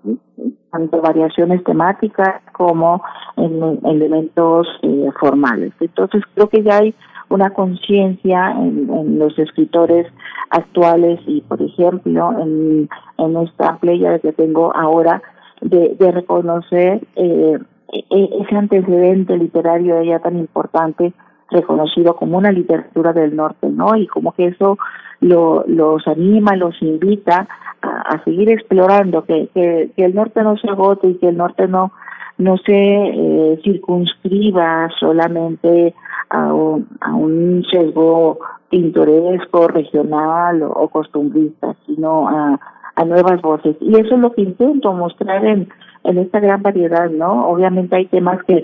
tanto variaciones temáticas como en, elementos eh, formales. Entonces creo que ya hay una conciencia en, los escritores actuales y, por ejemplo, en, en esta playa que tengo ahora, de, de reconocer eh, ese antecedente literario ya tan importante reconocido como una literatura del norte, ¿no? Y como que eso lo, los anima, los invita a, seguir explorando, que, que, el norte no se agote y que el norte no, no se eh, circunscriba solamente a un, a un sesgo pintoresco, regional o, costumbrista, sino a, a nuevas voces. Y eso es lo que intento mostrar en, en esta gran variedad, ¿no? Obviamente hay temas que,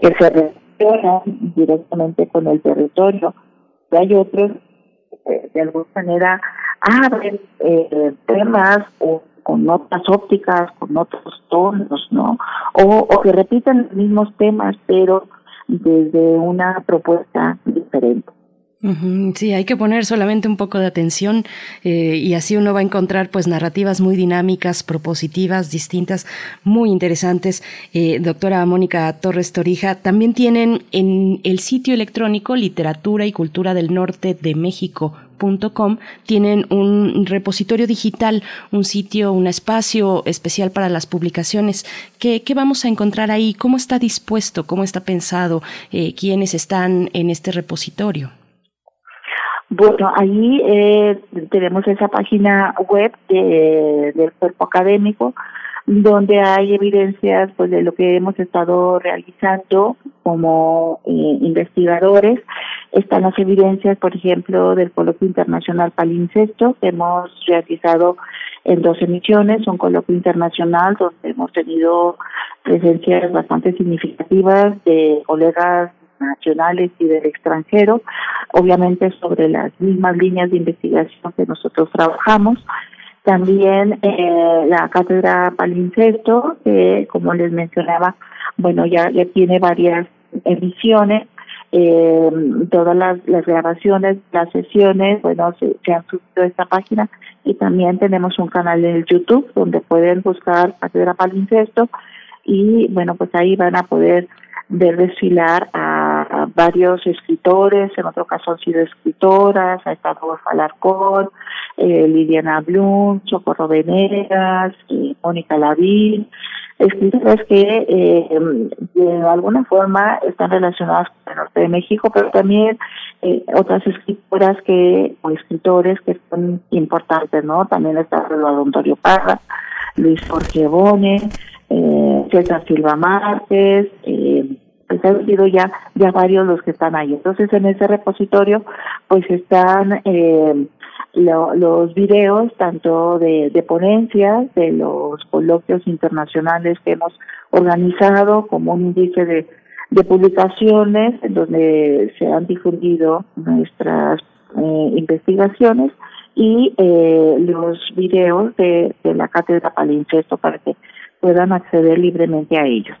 que se relacionan directamente con el territorio, hay otros que de alguna manera abren eh, temas o con notas ópticas, con otros tonos, ¿no? O, o que repiten los mismos temas, pero desde una propuesta diferente. Sí, hay que poner solamente un poco de atención eh, y así uno va a encontrar pues narrativas muy dinámicas, propositivas, distintas, muy interesantes. Eh, doctora Mónica Torres Torija, también tienen en el sitio electrónico Literatura y Cultura del Norte de México tienen un repositorio digital, un sitio, un espacio especial para las publicaciones. ¿Qué, vamos a encontrar ahí? ¿Cómo está dispuesto? ¿Cómo está pensado? Eh, ¿Quiénes están en este repositorio? Bueno, ahí eh, tenemos esa página web del cuerpo académico donde hay evidencias pues de lo que hemos estado realizando como eh, investigadores. Están las evidencias, por ejemplo, del Coloquio Internacional Palincesto que hemos realizado en dos emisiones, un coloquio internacional donde hemos tenido presencias bastante significativas de colegas nacionales y del extranjero, obviamente sobre las mismas líneas de investigación que nosotros trabajamos. También eh, la cátedra Palincesto, que como les mencionaba, bueno, ya, ya tiene varias emisiones, eh, todas las, grabaciones, las sesiones, bueno, se, se, han subido a esta página y también tenemos un canal en el YouTube donde pueden buscar Cátedra Palincesto y bueno, pues ahí van a poder ver desfilar a, varios escritores, en otro caso han sido escritoras, ha estado Alarcón, eh, Liliana Blum, Socorro Venegas, eh, Mónica Lavín, escritoras que eh, de alguna forma están relacionadas con el norte de México, pero también eh, otras escritoras que o escritores que son importantes, ¿no? También está Eduardo Antonio Parra, Luis Jorge Bone, eh, César Silva Márquez, eh, pues han sido ya ya varios los que están ahí. Entonces en ese repositorio pues están eh, los videos tanto de, ponencias, de los coloquios internacionales que hemos organizado como un índice de, de publicaciones en donde se han difundido nuestras eh, investigaciones y eh, los videos de, de la cátedra Palincesto para que puedan acceder libremente a ellos.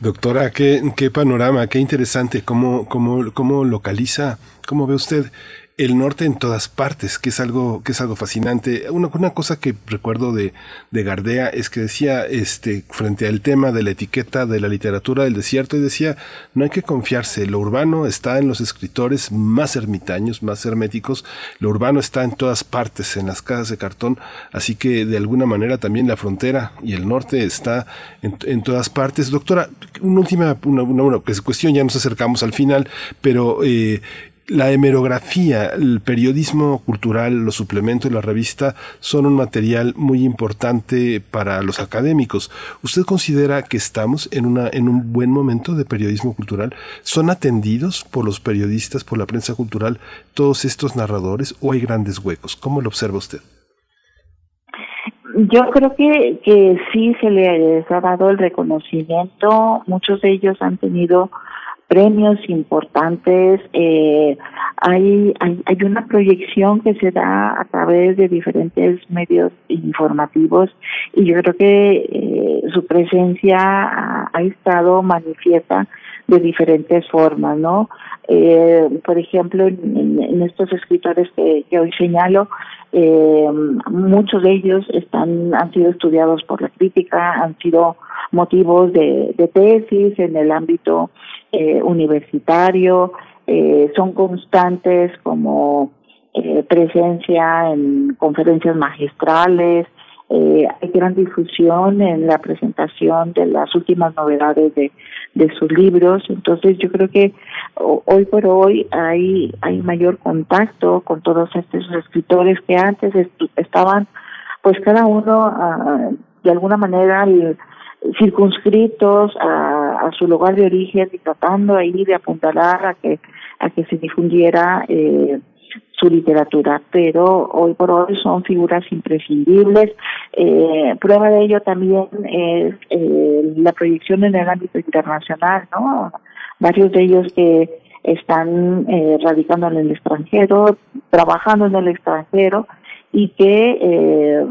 Doctora, ¿qué, qué panorama, qué interesante, cómo, cómo, cómo localiza, cómo ve usted el norte en todas partes, que es algo, que es algo fascinante. Una, una cosa que recuerdo de, de Gardea es que decía, este, frente al tema de la etiqueta de la literatura del desierto, y decía, no hay que confiarse, lo urbano está en los escritores más ermitaños, más herméticos, lo urbano está en todas partes, en las casas de cartón, así que de alguna manera también la frontera y el norte está en, en todas partes. Doctora, una última, una, una, una cuestión, ya nos acercamos al final, pero eh, la hemerografía, el periodismo cultural, los suplementos la revista son un material muy importante para los académicos. ¿Usted considera que estamos en, una, en un buen momento de periodismo cultural? ¿Son atendidos por los periodistas, por la prensa cultural, todos estos narradores o hay grandes huecos? ¿Cómo lo observa usted? Yo creo que, que sí se les ha dado el reconocimiento. Muchos de ellos han tenido premios importantes, eh, hay, hay, hay una proyección que se da a través de diferentes medios informativos y yo creo que eh, su presencia ha, estado manifiesta de diferentes formas, ¿no? Eh, por ejemplo, en, estos escritores que, que hoy señalo, eh, muchos de ellos están han sido estudiados por la crítica, han sido motivos de tesis en el ámbito eh, universitario, eh, son constantes como eh, presencia en conferencias magistrales, eh, hay gran difusión en la presentación de las últimas novedades de, de sus libros, entonces yo creo que hoy por hoy hay, hay mayor contacto con todos estos escritores que antes estaban, pues cada uno uh, de alguna manera circunscritos a, su lugar de origen y tratando ahí de apuntalar a que a que se difundiera eh, su literatura, pero hoy por hoy son figuras imprescindibles. Eh, prueba de ello también es eh, la proyección en el ámbito internacional, ¿no? Varios de ellos que están eh, radicando en el extranjero, trabajando en el extranjero y que eh,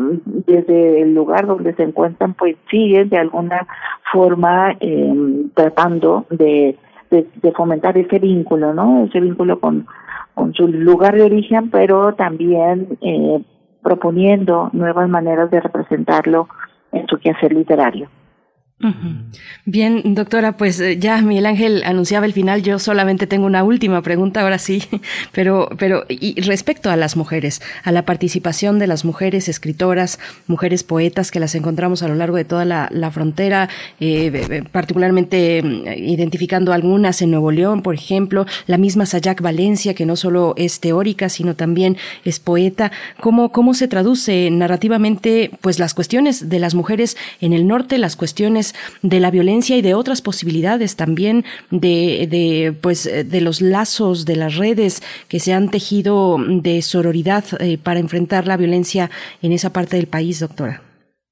desde el lugar donde se encuentran pues siguen de alguna forma eh, tratando de, de, fomentar ese vínculo, ¿no? Ese vínculo con, con su lugar de origen, pero también eh, proponiendo nuevas maneras de representarlo en su quehacer literario. Bien, doctora, pues eh, ya Miguel Ángel anunciaba el final. Yo solamente tengo una última pregunta, ahora sí, [laughs] pero, pero y respecto a las mujeres, a la participación de las mujeres escritoras, mujeres poetas que las encontramos a lo largo de toda la, frontera, eh, particularmente mm, identificando algunas en Nuevo León, por ejemplo, la misma Sayak Valencia, que no solo es teórica, sino también es poeta. ¿Cómo, cómo se traduce narrativamente, pues, las cuestiones de las mujeres en el norte, las cuestiones de la violencia y de otras posibilidades también de, de, pues, de los lazos, de las redes que se han tejido de sororidad eh, para enfrentar la violencia en esa parte del país, doctora.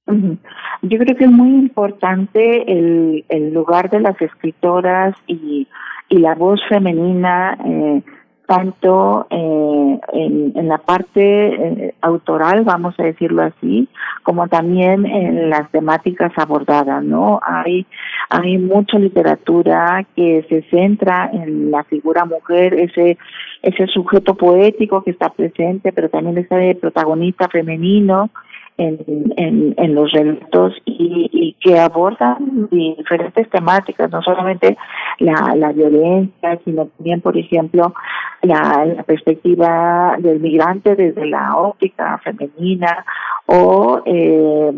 Yo creo que es muy importante el, el lugar de las escritoras y, y la voz femenina eh, tanto eh, en, la parte eh, autoral, vamos a decirlo así, como también en las temáticas abordadas, ¿no? Hay, hay mucha literatura que se centra en la figura mujer, ese, ese sujeto poético que está presente, pero también ese protagonista femenino, en, en, los relatos y, y, que abordan diferentes temáticas, no solamente la, la violencia, sino también, por ejemplo, la, perspectiva del migrante desde la óptica femenina o, eh,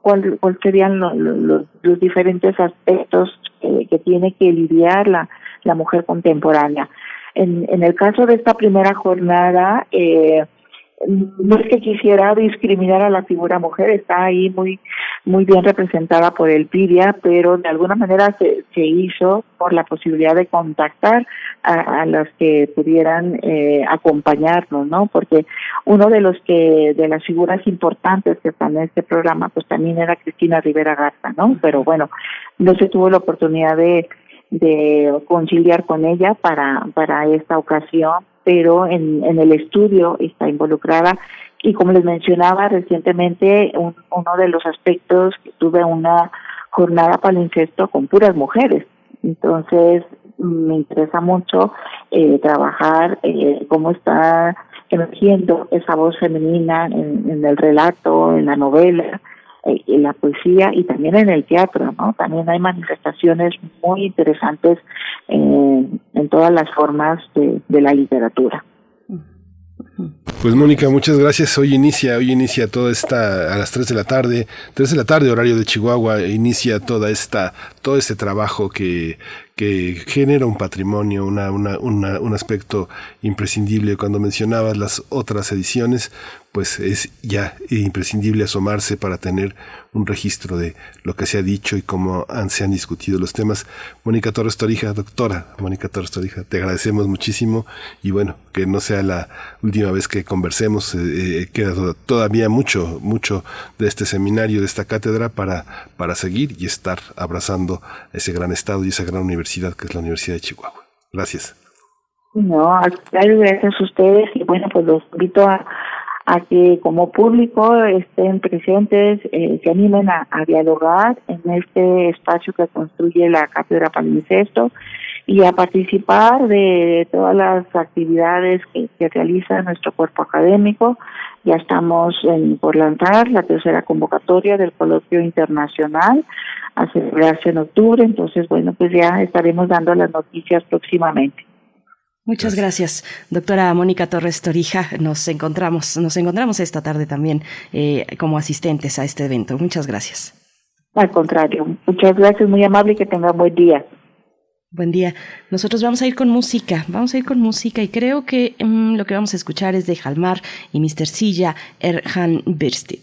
cuál, serían los, los, diferentes aspectos que tiene que lidiar la, la mujer contemporánea. En, en el caso de esta primera jornada, eh, no es que quisiera discriminar a la figura mujer, está ahí muy muy bien representada por el PIDIA, pero de alguna manera se, se hizo por la posibilidad de contactar a, a las que pudieran eh, acompañarnos, ¿no? Porque uno de los que de las figuras importantes que están en este programa, pues también era Cristina Rivera Garza, ¿no? Pero bueno, no se tuvo la oportunidad de de conciliar con ella para para esta ocasión pero en, en el estudio está involucrada. Y como les mencionaba recientemente uno de los aspectos que tuve una jornada para el incesto con puras mujeres. Entonces me interesa mucho eh, trabajar eh, cómo está emergiendo esa voz femenina en, el relato en la novela en la poesía y también en el teatro, ¿no? También hay manifestaciones muy interesantes en, todas las formas de, de la literatura. Pues Mónica, muchas gracias. Hoy inicia, hoy inicia toda esta a las 3 de la tarde, 3 de la tarde horario de Chihuahua, inicia toda esta todo este trabajo que que genera un patrimonio, una, una, un aspecto imprescindible. Cuando mencionabas las otras ediciones, pues es ya imprescindible asomarse para tener un registro de lo que se ha dicho y cómo se han discutido los temas. Mónica Torres Torija, doctora Mónica Torres Torija, te agradecemos muchísimo y bueno, que no sea la última vez que conversemos, eh, eh, queda todavía mucho, mucho de este seminario, de esta cátedra para, para seguir y estar abrazando ese gran estado y esa gran universidad que es la Universidad de Chihuahua. Gracias. No, gracias a ustedes y bueno, pues los invito a a que como público estén presentes, eh, se animen a, dialogar en este espacio que construye la Cátedra Palincesto y a participar de todas las actividades que, realiza nuestro cuerpo académico. Ya estamos por lanzar la tercera convocatoria del coloquio internacional a celebrarse en octubre, entonces bueno, pues ya estaremos dando las noticias próximamente. Muchas gracias. doctora Mónica Torres Torija. Nos encontramos, nos encontramos esta tarde también eh, como asistentes a este evento. Muchas gracias. Al contrario, muchas gracias, muy amable y que tenga buen día. Buen día. Nosotros vamos a ir con música, vamos a ir con música y creo que mm, lo que vamos a escuchar es de Jalmar y Mr. Silla Erhan Birstit.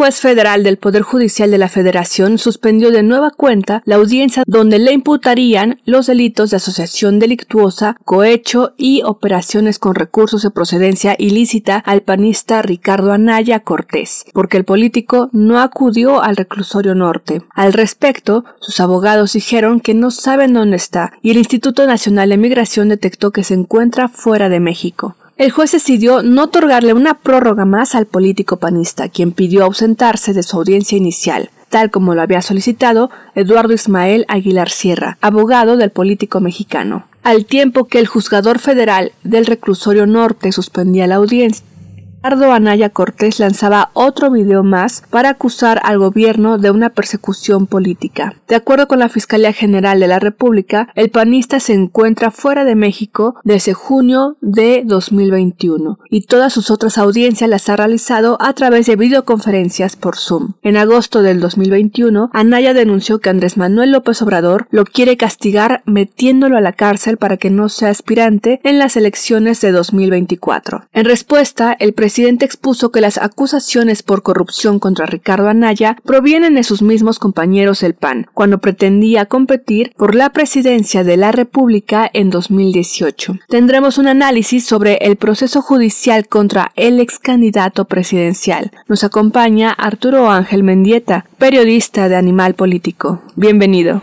juez federal del Poder Judicial de la Federación suspendió de nueva cuenta la audiencia donde le imputarían los delitos de asociación delictuosa, cohecho y operaciones con recursos de procedencia ilícita al panista Ricardo Anaya Cortés, porque el político no acudió al reclusorio norte. Al respecto, sus abogados dijeron que no saben dónde está y el Instituto Nacional de Migración detectó que se encuentra fuera de México el juez decidió no otorgarle una prórroga más al político panista, quien pidió ausentarse de su audiencia inicial, tal como lo había solicitado Eduardo Ismael Aguilar Sierra, abogado del político mexicano. Al tiempo que el juzgador federal del reclusorio norte suspendía la audiencia, Ricardo Anaya Cortés lanzaba otro video más para acusar al gobierno de una persecución política. De acuerdo con la Fiscalía General de la República, el panista se encuentra fuera de México desde junio de 2021 y todas sus otras audiencias las ha realizado a través de videoconferencias por Zoom. En agosto del 2021, Anaya denunció que Andrés Manuel López Obrador lo quiere castigar metiéndolo a la cárcel para que no sea aspirante en las elecciones de 2024. En respuesta, el presidente presidente expuso que las acusaciones por corrupción contra Ricardo Anaya provienen de sus mismos compañeros del PAN, cuando pretendía competir por la presidencia de la República en 2018. Tendremos un análisis sobre el proceso judicial contra el ex candidato presidencial. Nos acompaña Arturo Ángel Mendieta, periodista de Animal Político. Bienvenido.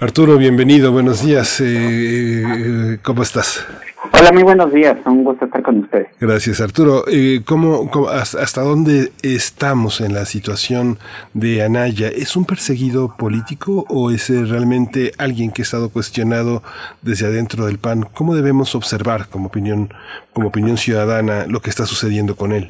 Arturo, bienvenido, buenos días. Eh, eh, ¿Cómo estás? Hola, muy buenos días. Un gusto estar con ustedes. Gracias, Arturo. Eh, ¿cómo, hasta, dónde estamos en la situación de Anaya? ¿Es un perseguido político o es eh, realmente alguien que ha estado cuestionado desde adentro del PAN? ¿Cómo debemos observar como opinión, como opinión ciudadana lo que está sucediendo con él?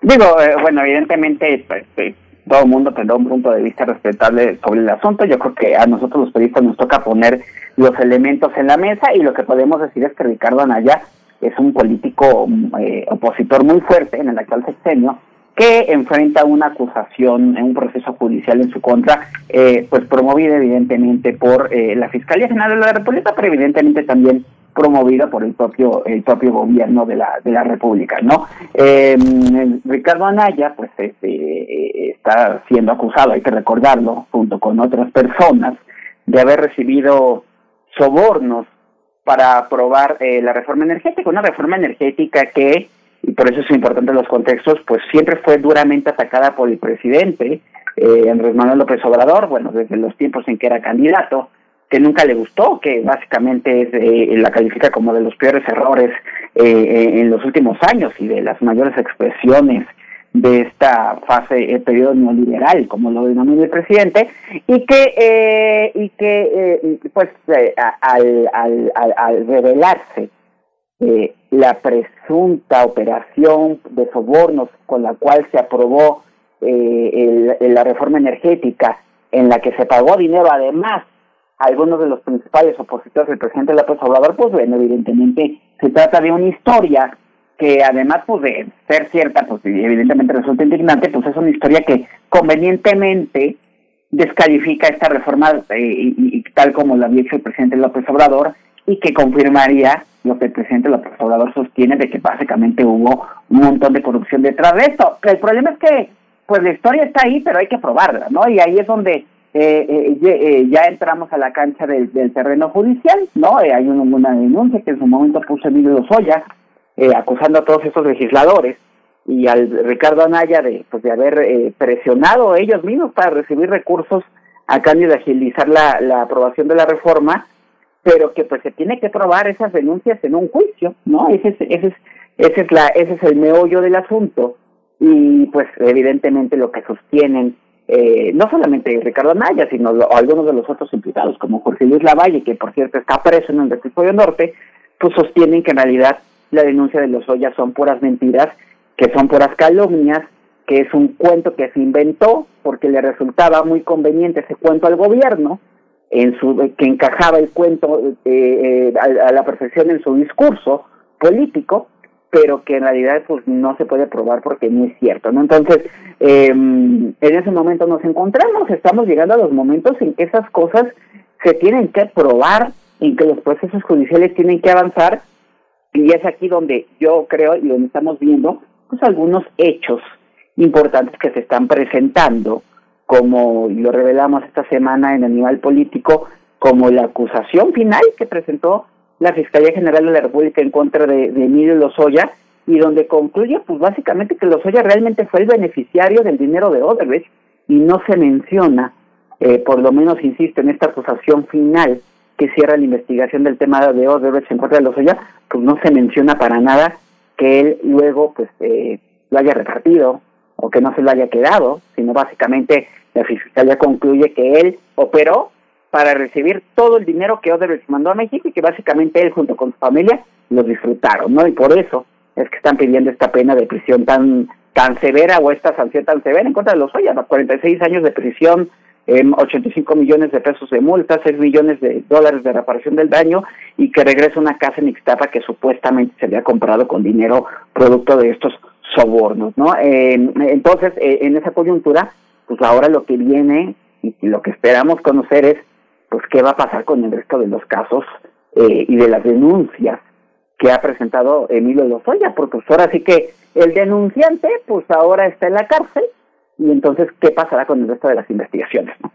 Digo, eh, bueno, evidentemente pues, eh, todo el mundo tendrá un punto de vista respetable sobre el asunto. Yo creo que a nosotros los periodistas nos toca poner los elementos en la mesa y lo que podemos decir es que Ricardo Anaya es un político eh, opositor muy fuerte en el actual sexenio que enfrenta una acusación en un proceso judicial en su contra, eh, pues promovida evidentemente por eh, la Fiscalía General de la República, pero evidentemente también promovida por el propio el propio gobierno de la de la República, ¿no? Ricardo Anaya, pues este, está siendo acusado, hay que recordarlo, junto con otras personas, de haber recibido sobornos para aprobar eh, la reforma energética, una reforma energética que, y por eso es importante los contextos, pues siempre fue duramente atacada por el presidente eh, Andrés Manuel López Obrador, bueno, desde los tiempos en que era candidato, que nunca le gustó, que básicamente es, eh, la califica como de los peores errores en los últimos años y de las mayores expresiones de esta fase, el eh, periodo neoliberal, como lo denomina el presidente, y que, eh, y que eh, pues, al, al, al, revelarse la presunta operación de sobornos con la cual se aprobó la reforma energética, en la que se pagó dinero además algunos de los principales opositores del presidente López Obrador, pues bueno, evidentemente se trata de una historia que además pues, de ser cierta, pues evidentemente resulta indignante, pues es una historia que convenientemente descalifica esta reforma eh, y, tal como lo había hecho el presidente López Obrador y que confirmaría lo que el presidente López Obrador sostiene de que básicamente hubo un montón de corrupción detrás de esto. El problema es que pues la historia está ahí, pero hay que probarla, ¿no? Y ahí es donde eh, eh, ya entramos a la cancha del, terreno judicial, ¿no? hay una, denuncia que en su momento puso Emilio Lozoya eh, acusando a todos estos legisladores y al Ricardo Anaya de, pues, de haber eh, presionado ellos mismos para recibir recursos a cambio de agilizar la, la aprobación de la reforma, pero que pues se tiene que probar esas denuncias en un juicio, ¿no? Ese es, ese es, ese es, la, ese es el meollo del asunto y pues evidentemente lo que sostienen eh, no solamente Ricardo Anaya, sino algunos de los otros imputados, como Jorge Luis Lavalle, que por cierto está preso en el Reclusorio Norte, pues sostienen que en realidad la denuncia de los Ollas son puras mentiras, que son puras calumnias, que es un cuento que se inventó porque le resultaba muy conveniente ese cuento al gobierno, en su que encajaba el cuento eh, eh, a, la perfección en su discurso político pero que en realidad pues no se puede probar porque no es cierto, ¿no? Entonces, eh, en ese momento nos encontramos, estamos llegando a los momentos en que esas cosas se tienen que probar, en que los procesos judiciales tienen que avanzar, y es aquí donde yo creo y donde estamos viendo pues algunos hechos importantes que se están presentando, como lo revelamos esta semana en Animal Político, como la acusación final que presentó la Fiscalía General de la República en contra de, de Emilio Lozoya y donde concluye pues básicamente que Lozoya realmente fue el beneficiario del dinero de Odebrecht y no se menciona, eh, por lo menos insisto, en esta acusación final que cierra la investigación del tema de Odebrecht en contra de Lozoya, pues no se menciona para nada que él luego pues eh, lo haya repartido o que no se lo haya quedado, sino básicamente la Fiscalía concluye que él operó para recibir todo el dinero que Odebrecht mandó a México y que básicamente él junto con su familia lo disfrutaron, ¿no? Y por eso es que están pidiendo esta pena de prisión tan tan severa o esta sanción tan severa en contra de los Oya, 46 años de prisión, eh, 85 millones de pesos de multa, 6 millones de dólares de reparación del daño y que regresa una casa en Ixtapa que supuestamente se había comprado con dinero producto de estos sobornos, ¿no? Eh, entonces, eh, en esa coyuntura, pues ahora lo que viene y lo que esperamos conocer es pues qué va a pasar con el resto de los casos eh, y de las denuncias que ha presentado Emilio Lozoya, porque pues ahora sí que el denunciante pues ahora está en la cárcel y entonces qué pasará con el resto de las investigaciones, ¿no?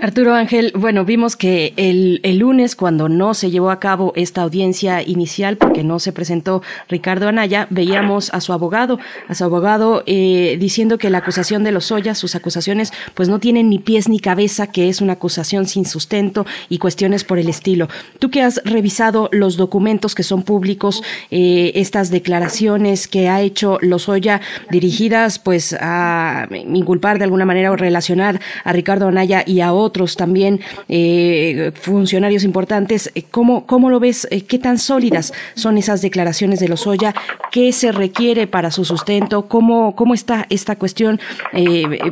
Arturo Ángel, bueno, vimos que el, el, lunes, cuando no se llevó a cabo esta audiencia inicial, porque no se presentó Ricardo Anaya, veíamos a su abogado, a su abogado eh, diciendo que la acusación de los Ollas, sus acusaciones, pues no tienen ni pies ni cabeza, que es una acusación sin sustento y cuestiones por el estilo. Tú que has revisado los documentos que son públicos, eh, estas declaraciones que ha hecho Lozoya dirigidas pues a inculpar de alguna manera o relacionar a Ricardo Anaya y a otros también eh, funcionarios importantes. Eh, ¿Cómo, ¿Cómo lo ves? Eh, ¿Qué tan sólidas son esas declaraciones de Lozoya? ¿Qué se requiere para su sustento? ¿Cómo, cómo está esta cuestión?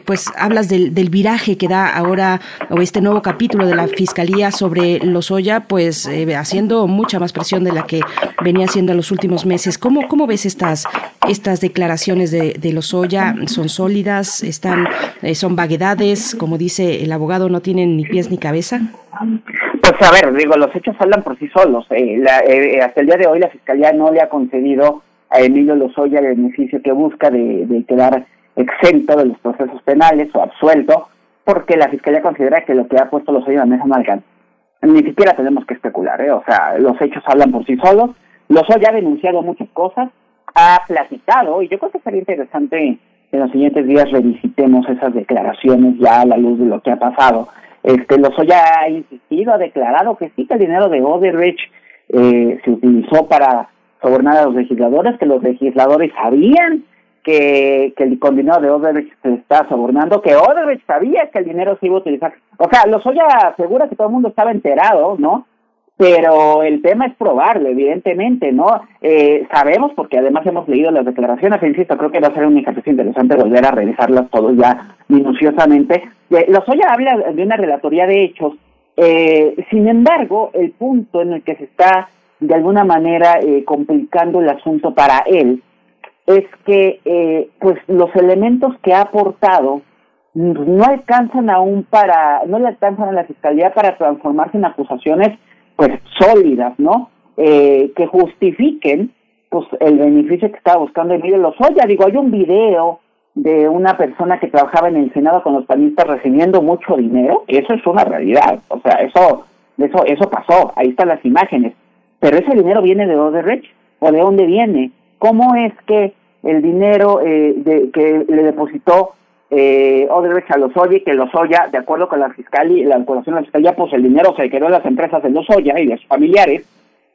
pues hablas del, viraje que da ahora o este nuevo capítulo de la Fiscalía sobre Lozoya, pues haciendo mucha más presión de la que venía haciendo en los últimos meses. ¿Cómo, cómo ves estas, estas declaraciones de, de Lozoya? ¿Son sólidas? ¿Están, ¿Son vaguedades? Como dice el abogado no tiene ni pies ni cabeza? Pues a ver, digo, los hechos hablan por sí solos. Eh, eh, hasta el día de hoy la Fiscalía no le ha concedido a Emilio Lozoya el beneficio que busca de, quedar exento de los procesos penales o absuelto, porque la Fiscalía considera que lo que ha puesto Lozoya en la mesa no. Ni siquiera tenemos que especular, ¿eh? o sea, los hechos hablan por sí solos. Lozoya ha denunciado muchas cosas, ha platicado, y yo creo que sería interesante en los siguientes días revisitemos esas declaraciones ya a la luz de lo que ha pasado. Este, Lozoya ha insistido, ha declarado que sí, que el dinero de Odebrecht eh, se utilizó para sobornar a los legisladores, que los legisladores sabían que, que el, con dinero de Odebrecht se estaba sobornando, que Odebrecht sabía que el dinero se iba a utilizar. O sea, Lozoya asegura que todo el mundo estaba enterado, ¿no? Pero el tema es probarlo, evidentemente, ¿no? Eh, sabemos, porque además hemos leído las declaraciones, insisto, creo que va a ser un ejercicio interesante volver a revisarlas todo ya minuciosamente. Eh, Lozoya habla de una relatoría de hechos, eh, sin embargo, el punto en el que se está de alguna manera eh, complicando el asunto para él es que eh, pues los elementos que ha aportado no alcanzan aún para, no le alcanzan a la fiscalía para transformarse en acusaciones pues sólidas, ¿no? Eh, que justifiquen pues el beneficio que estaba buscando Emilio Lozoya. Digo, hay un video de una persona que trabajaba en el Senado con los panistas recibiendo mucho dinero, eso es una realidad, o sea, eso eso eso pasó, ahí están las imágenes. Pero ese dinero viene de Odebrecht o de dónde viene? ¿Cómo es que el dinero eh, de, que le depositó eh, Odebrecht a Lozoya y que Lozoya, de acuerdo con la fiscalía, la acusación de la fiscalía, pues el dinero se quedó en las empresas de Lozoya y de sus familiares,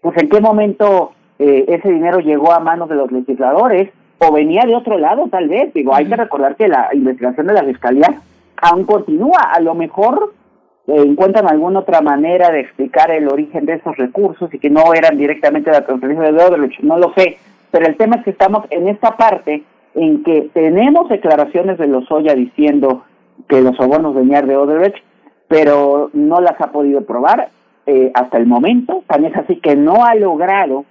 pues en qué momento eh, ese dinero llegó a manos de los legisladores o venía de otro lado tal vez, digo, hay que recordar que la investigación de la fiscalía aún continúa, a lo mejor eh, encuentran alguna otra manera de explicar el origen de esos recursos y que no eran directamente de la transferencia de Odebrecht, no lo sé, pero el tema es que estamos en esta parte en que tenemos declaraciones de Lozoya diciendo que los sobornos venían de Odebrecht, pero no las ha podido probar eh, hasta el momento. También es así que no ha logrado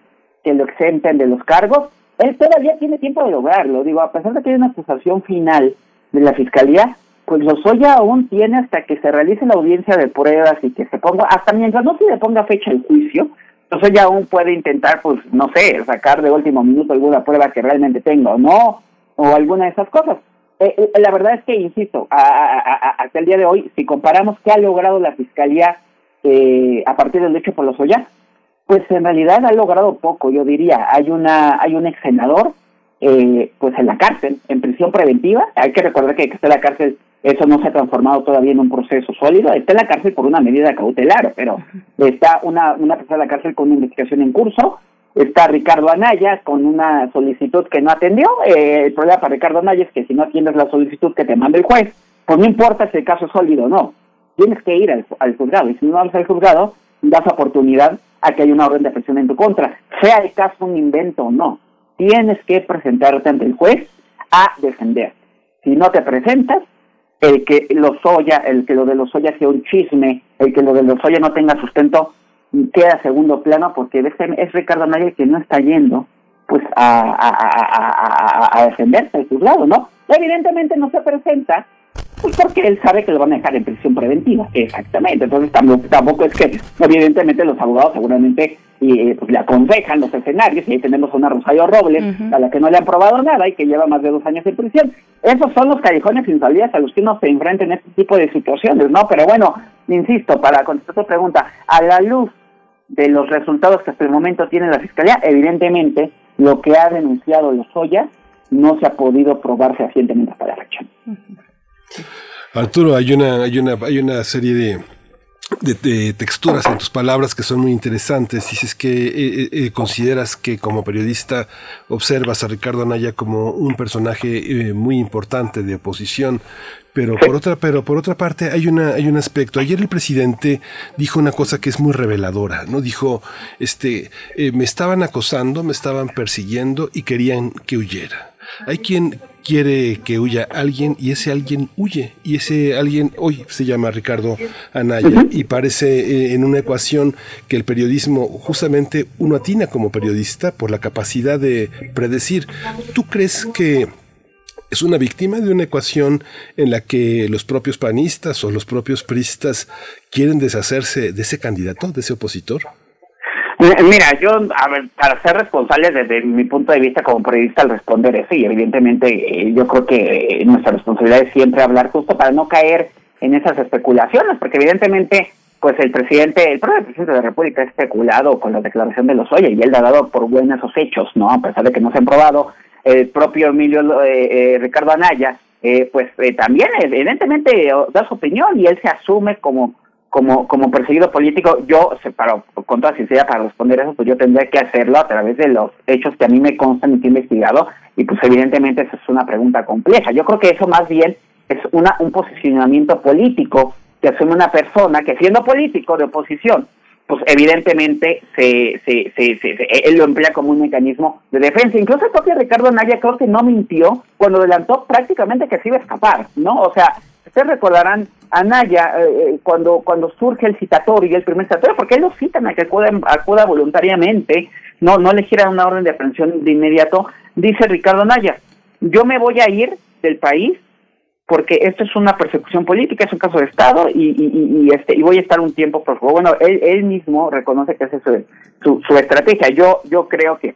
que lo exenten de los cargos, él todavía tiene tiempo de lograrlo. Digo, a pesar de que hay una acusación final de la fiscalía, pues Lozoya aún tiene hasta que se realice la audiencia de pruebas y que se ponga, hasta mientras no se le ponga fecha el juicio, Lozoya aún puede intentar, pues, no sé, sacar de último minuto alguna prueba que realmente tenga o no, o alguna de esas cosas. Eh, eh, la verdad es que, insisto, hasta el día de hoy, si comparamos qué ha logrado la fiscalía eh, a partir del hecho por Lozoya, pues en realidad ha logrado poco, yo diría. Hay una hay un ex senador eh, pues en la cárcel, en prisión preventiva. Hay que recordar que, está en la cárcel, eso no se ha transformado todavía en un proceso sólido. Está en la cárcel por una medida cautelar, pero está una, una persona en la cárcel con una investigación en curso. Está Ricardo Anaya con una solicitud que no atendió. Eh, el problema para Ricardo Anaya es que si no atiendes la solicitud que te manda el juez, pues no importa si el caso es sólido o no. Tienes que ir al, al juzgado. Y si no vas al juzgado, das oportunidad a que haya una orden de presión en tu contra, sea el caso un invento o no. Tienes que presentarte ante el juez a defender. Si no te presentas, el que los Lozoya, el que lo de los Lozoya sea un chisme, el que lo de los Lozoya no tenga sustento, queda a segundo plano porque es Ricardo Anaya que no está yendo pues a, a, a, a, a defenderse de su lado, ¿no? Evidentemente no se presenta pues porque él sabe que lo van a dejar en prisión preventiva, exactamente. Entonces tampoco, es que, evidentemente, los abogados seguramente eh, pues, le aconsejan los escenarios, y ahí tenemos una Rosario Robles, a la que no le han probado nada y que lleva más de dos años en prisión. Esos son los callejones sin salidas a los que uno se enfrenta en este tipo de situaciones, ¿no? Pero bueno, insisto, para contestar tu pregunta, a la luz de los resultados que hasta el momento tiene la Fiscalía, evidentemente, lo que ha denunciado los Lozoya no se ha podido probar fehacientemente hasta la fecha. Arturo, hay una, hay una, hay una serie de, de, texturas en tus palabras que son muy interesantes. Dices que eh, eh, eh, consideras que como periodista observas a Ricardo Anaya como un personaje muy importante de oposición. Pero por otra, pero por otra parte hay una, hay un aspecto. Ayer el presidente dijo una cosa que es muy reveladora, ¿no? Dijo, este, me estaban acosando, me estaban persiguiendo y querían que huyera. Hay quien quiere que huya alguien y ese alguien huye y ese alguien hoy se llama Ricardo Anaya y parece eh, en una ecuación que el periodismo justamente uno atina como periodista por la capacidad de predecir. ¿Tú crees que es una víctima de una ecuación en la que los propios panistas o los propios pristas quieren deshacerse de ese candidato, de ese opositor? Mira, yo, a ver, para ser responsable desde mi punto de vista como periodista al responder eso, y evidentemente eh, yo creo que nuestra responsabilidad es siempre hablar justo para no caer en esas especulaciones, porque evidentemente, pues el presidente, el propio presidente de la República ha especulado con la declaración de los Oye, y él ha dado por buenos esos hechos, ¿no? A pesar de que no se han probado, el propio Emilio eh, eh, Ricardo Anaya, pues también evidentemente da su opinión y él se asume como como, como perseguido político, yo, para, con toda sinceridad, para responder eso, pues yo tendría que hacerlo a través de los hechos que a mí me constan y que he investigado, y pues evidentemente esa es una pregunta compleja. Yo creo que eso más bien es una, un posicionamiento político que asume una persona que siendo político de oposición, pues evidentemente se, se, se, se, él lo emplea como un mecanismo de defensa. Incluso el propio Ricardo Naya creo que no mintió cuando adelantó prácticamente que se iba a escapar, ¿no? O sea, ustedes recordarán Anaya, eh, eh, cuando, cuando surge el citatorio, el primer citatorio, porque él lo citan a que acuda, acuda voluntariamente, no, no le gira una orden de aprehensión de inmediato, dice Ricardo Anaya, yo me voy a ir del país porque esto es una persecución política, es un caso de Estado y, y, y, este y voy a estar un tiempo por favor. Bueno, él, él mismo reconoce que esa es su, su, estrategia. Yo, yo creo que,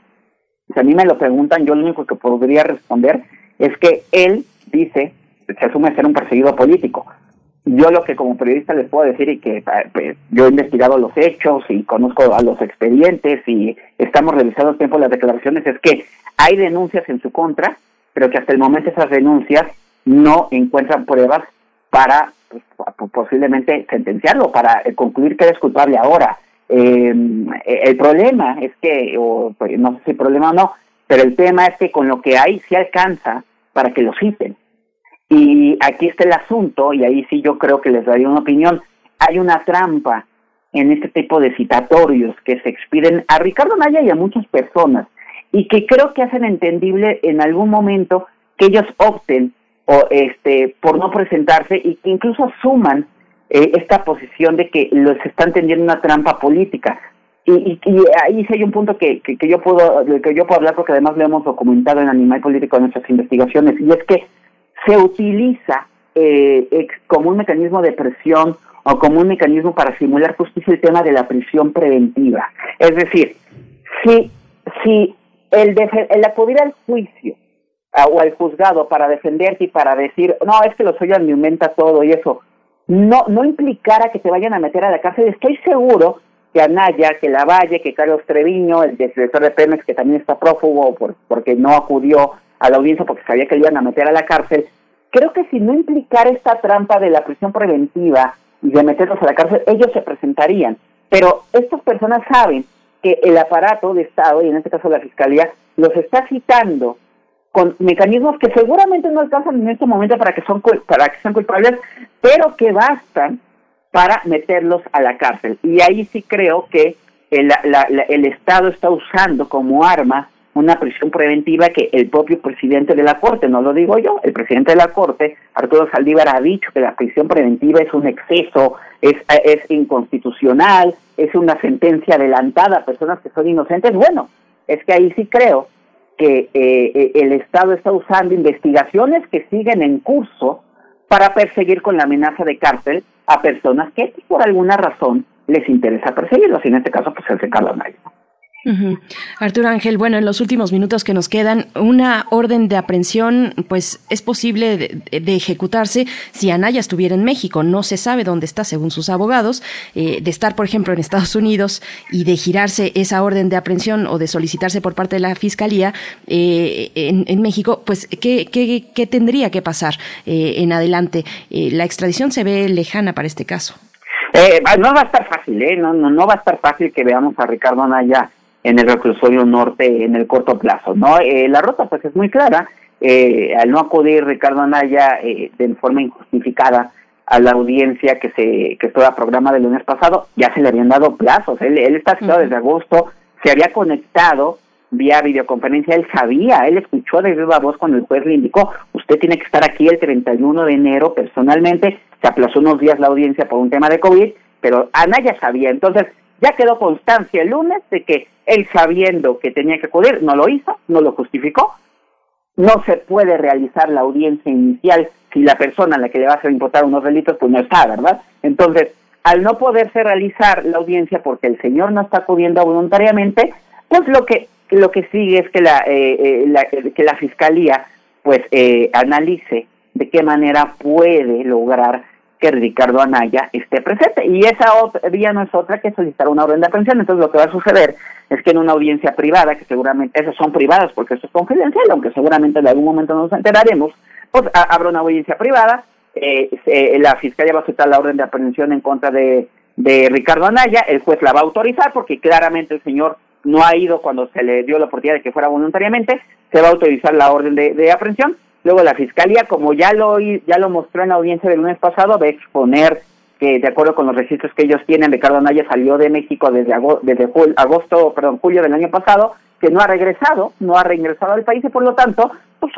si a mí me lo preguntan, yo lo único que podría responder es que él dice, se asume ser un perseguido político yo lo que como periodista les puedo decir y que ah, pues, yo he investigado los hechos y conozco a los expedientes y estamos revisando tiempo las declaraciones es que hay denuncias en su contra, pero que hasta el momento esas denuncias no encuentran pruebas para pues, posiblemente sentenciarlo, para eh, concluir que es culpable ahora. Em, e, el problema es que, o, pues, no sé si el problema o no, pero el tema es que con lo que hay se alcanza para que lo citen y aquí está el asunto, y ahí sí yo creo que les daría una opinión. Hay una trampa en este tipo de citatorios que se expiden a Ricardo Naya y a muchas personas, y que creo que hacen entendible en algún momento que ellos opten o este por no presentarse y que incluso asuman eh, esta posición de que los están tendiendo una trampa política. y, ahí sí hay un punto que, que, yo puedo que yo puedo hablar porque además lo hemos documentado en Animal Político en nuestras investigaciones y es que se utiliza eh, como un mecanismo de presión o como un mecanismo para simular justicia el tema de la prisión preventiva. Es decir, si, si el, el acudir al juicio o al juzgado para defenderte y para decir, no, es que lo soy me aumenta todo y eso, no, no implicara que te vayan a meter a la cárcel, estoy seguro que Anaya, que Lavalle, que Carlos Treviño, el director de Pemex, que también está prófugo por, porque no acudió a la audiencia porque sabía que le iban a meter a la cárcel, creo que si no implicara esta trampa de la prisión preventiva y de meterlos a la cárcel, ellos se presentarían. Pero estas personas saben que el aparato de Estado, y en este caso la Fiscalía, los está citando con mecanismos que seguramente no alcanzan en este momento para que, son, para que sean culpables, pero que bastan para meterlos a la cárcel. Y ahí sí creo que el, el Estado está usando como arma una prisión preventiva que el propio presidente de la Corte, no lo digo yo, el presidente de la Corte, Arturo Saldívar, ha dicho que la prisión preventiva es un exceso, es, es inconstitucional, es una sentencia adelantada a personas que son inocentes. Bueno, es que ahí sí creo que eh, eh, el Estado está usando investigaciones que siguen en curso para perseguir con la amenaza de cárcel a personas que por alguna razón les interesa perseguirlos, y en este caso pues el de Carlos Arturo Ángel, bueno, en los últimos minutos que nos quedan, una orden de aprehensión, pues es posible de, ejecutarse si Anaya estuviera en México. No se sabe dónde está, según sus abogados, eh, de estar, por ejemplo, en Estados Unidos y de girarse esa orden de aprehensión o de solicitarse por parte de la Fiscalía eh, en, México, pues, ¿qué, qué, tendría que pasar eh, en adelante? la extradición se ve lejana para este caso. no va a estar fácil, ¿eh? No, no, no va a estar fácil que veamos a Ricardo Anaya en el reclusorio norte en el corto plazo. no eh, La ruta pues es muy clara. Eh, al no acudir Ricardo Anaya eh, de forma injustificada a la audiencia que se que estaba programada el lunes pasado, ya se le habían dado plazos. Él, él está citado desde agosto, se había conectado vía videoconferencia, él sabía, él escuchó de viva voz cuando el juez le indicó, usted tiene que estar aquí el 31 de enero personalmente, se aplazó unos días la audiencia por un tema de COVID, pero Anaya sabía, entonces ya quedó constancia el lunes de que él sabiendo que tenía que acudir, no lo hizo, no lo justificó. No se puede realizar la audiencia inicial si la persona a la que le va a imputar unos delitos pues no está, ¿verdad? Entonces, al no poderse realizar la audiencia porque el señor no está acudiendo voluntariamente, pues lo que lo que sigue es que la, eh, eh, que la fiscalía pues eh, analice de qué manera puede lograr que Ricardo Anaya esté presente. Y esa vía no es otra que solicitar una orden de aprehensión. Entonces lo que va a suceder es que en una audiencia privada, que seguramente esas son privadas porque eso es confidencial, aunque seguramente en algún momento nos enteraremos, pues habrá una audiencia privada, eh, la fiscalía va a solicitar la orden de aprehensión en contra de, Ricardo Anaya, el juez la va a autorizar porque claramente el señor no ha ido cuando se le dio la oportunidad de que fuera voluntariamente, se va a autorizar la orden de, de aprehensión Luego la fiscalía, como ya lo ya lo mostró en la audiencia del lunes pasado, va a exponer que de acuerdo con los registros que ellos tienen, Ricardo Anaya salió de México desde agosto, agosto, perdón, julio del año pasado, que no ha regresado, no ha regresado al país y por lo tanto pues,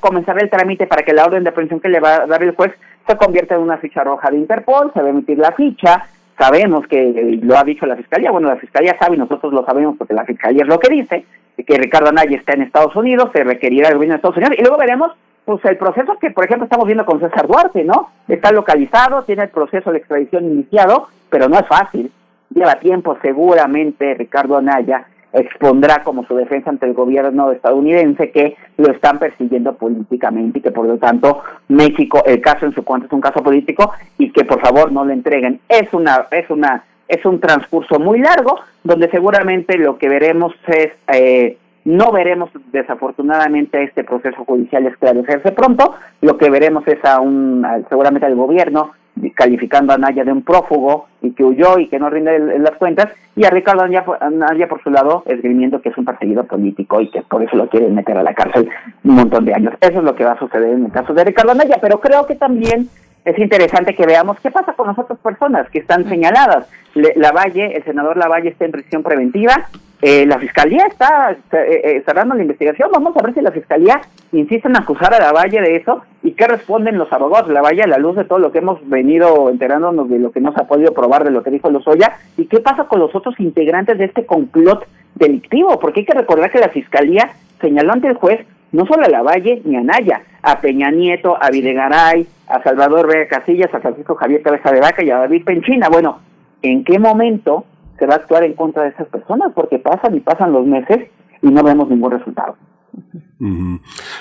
comenzará el trámite para que la orden de aprehensión que le va a dar el juez se convierta en una ficha roja de Interpol, se va a emitir la ficha, sabemos que lo ha dicho la fiscalía, bueno, la fiscalía sabe y nosotros lo sabemos porque la fiscalía es lo que dice, que Ricardo Anaya está en Estados Unidos, se requerirá el gobierno de Estados Unidos y luego veremos pues el proceso que, por ejemplo, estamos viendo con César Duarte, ¿no? Está localizado, tiene el proceso de extradición iniciado, pero no es fácil. Lleva tiempo, seguramente Ricardo Anaya expondrá como su defensa ante el gobierno estadounidense que lo están persiguiendo políticamente y que por lo tanto México, el caso en su cuanto es un caso político y que por favor no le entreguen. Es una, es una, es un transcurso muy largo donde seguramente lo que veremos es eh, no veremos desafortunadamente este proceso judicial esclarecerse pronto, lo que veremos es a un, seguramente al gobierno calificando a Naya de un prófugo y que huyó y que no rinde las cuentas, y a Ricardo Anaya, por su lado esgrimiendo que es un perseguido político y que por eso lo quieren meter a la cárcel un montón de años. Eso es lo que va a suceder en el caso de Ricardo Anaya, pero creo que también es interesante que veamos qué pasa con las otras personas que están señaladas. La Lavalle, el senador Lavalle está en prisión preventiva, Eh, la fiscalía está eh, eh, cerrando la investigación. Vamos a ver si la fiscalía insiste en acusar a la Valle de eso y qué responden los abogados la Valle a la luz de todo lo que hemos venido enterándonos de lo que no se ha podido probar de lo que dijo Lozoya y qué pasa con los otros integrantes de este complot delictivo. Porque hay que recordar que la fiscalía señaló ante el juez no solo a la Valle ni a Naya, a Peña Nieto, a Videgaray, a Salvador Vega Casillas, a Francisco Javier Cabeza de Vaca y a David Penchina. Bueno, ¿en qué momento se va a actuar en contra de esas personas, porque pasan y pasan los meses y no vemos ningún resultado.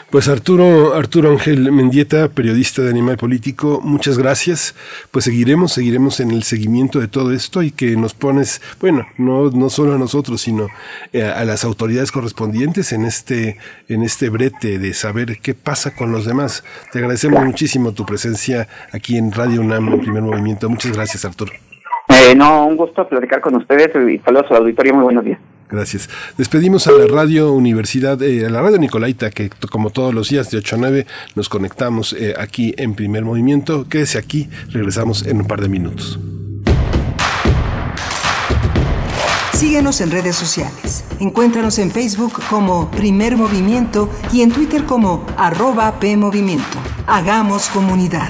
Pues Arturo, Arturo Ángel Mendieta, periodista de Animal Político, muchas gracias. Pues seguiremos, seguiremos en el seguimiento de todo esto y que nos pones, bueno, no, no solo a nosotros, sino eh, a las autoridades correspondientes en este, en este brete de saber qué pasa con los demás. Te agradecemos muchísimo tu presencia aquí en Radio UNAM, en primer movimiento. Muchas gracias, Arturo. Eh, no, un gusto platicar con ustedes y saludos al auditorio. Muy buenos días. Gracias. Despedimos a la Radio Universidad, eh, a la Radio Nicolaita, que como todos los días de 8 a 9 nos conectamos eh, aquí en primer movimiento. Quédese aquí, regresamos en un par de minutos. Síguenos en redes sociales. Encuéntranos en Facebook como Primer Movimiento y en Twitter como arroba PMovimiento. Hagamos comunidad.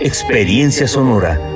Experiencia Sonora.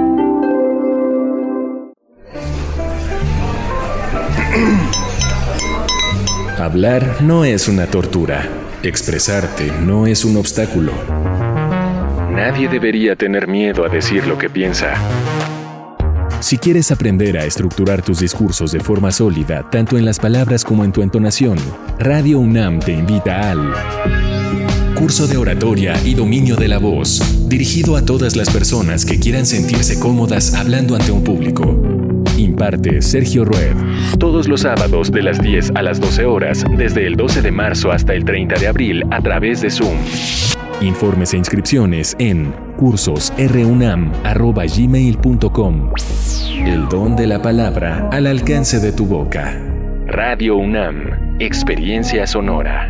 Hablar no es una tortura. Expresarte no es un obstáculo. Nadie debería tener miedo a decir lo que piensa. Si quieres aprender a estructurar tus discursos de forma sólida, tanto en las palabras como en tu entonación, Radio UNAM te invita al Curso de Oratoria y Dominio de la Voz, dirigido a todas las personas que quieran sentirse cómodas hablando ante un público. Imparte Sergio Rued. Todos los sábados de las 10 a las 12 horas, desde el 12 de marzo hasta el 30 de abril a través de Zoom. Informes e inscripciones en cursosrunam.gmail.com El don de la palabra al alcance de tu boca. Radio UNAM, Experiencia Sonora.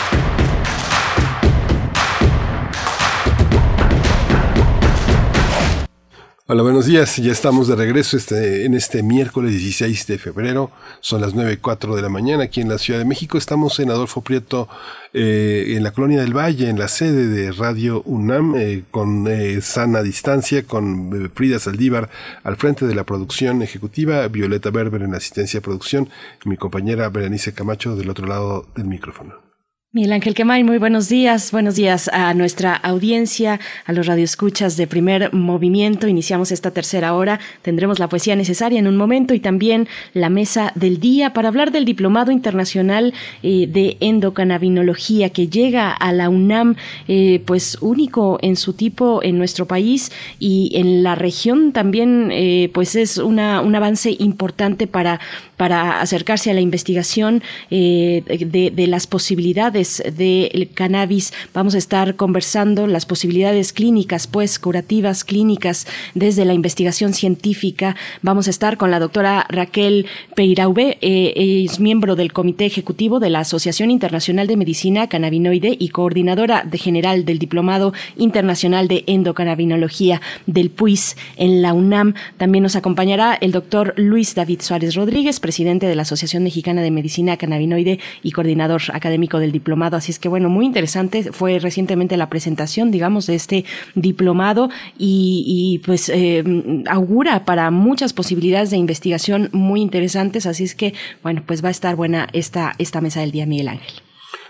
Hola, buenos días. Ya estamos de regreso este, en este miércoles 16 de febrero. Son las 9.04 de la mañana aquí en la Ciudad de México. Estamos en Adolfo Prieto, eh, en la Colonia del Valle, en la sede de Radio UNAM, eh, con eh, sana distancia, con Frida Saldívar al frente de la producción ejecutiva, Violeta Berber en la asistencia de producción y mi compañera Berenice Camacho del otro lado del micrófono. Miguel Ángel Quemay, muy buenos días. Buenos días a nuestra audiencia, a los radioescuchas de primer movimiento. Iniciamos esta tercera hora. Tendremos la poesía necesaria en un momento y también la mesa del día para hablar del Diplomado Internacional eh, de Endocannabinología que llega a la UNAM, eh, pues único en su tipo en nuestro país y en la región también, eh, pues es un avance importante para, acercarse a la investigación de las posibilidades del cannabis. Vamos a estar conversando las posibilidades clínicas, pues curativas clínicas desde la investigación científica. Vamos a estar con la doctora Raquel Peiraube, eh, es miembro del Comité Ejecutivo de la Asociación Internacional de Medicina Cannabinoide y coordinadora de general del Diplomado Internacional de Endocannabinología del PUIS en la UNAM. También nos acompañará el doctor Luis David Suárez Rodríguez, presidente de la Asociación Mexicana de Medicina Cannabinoide y coordinador académico del Diplomado Así es que, bueno, muy interesante. Fue recientemente la presentación, digamos, de este diplomado y, pues eh, augura para muchas posibilidades de investigación muy interesantes. Así es que, bueno, pues va a estar buena esta, esta mesa del día, Miguel Ángel.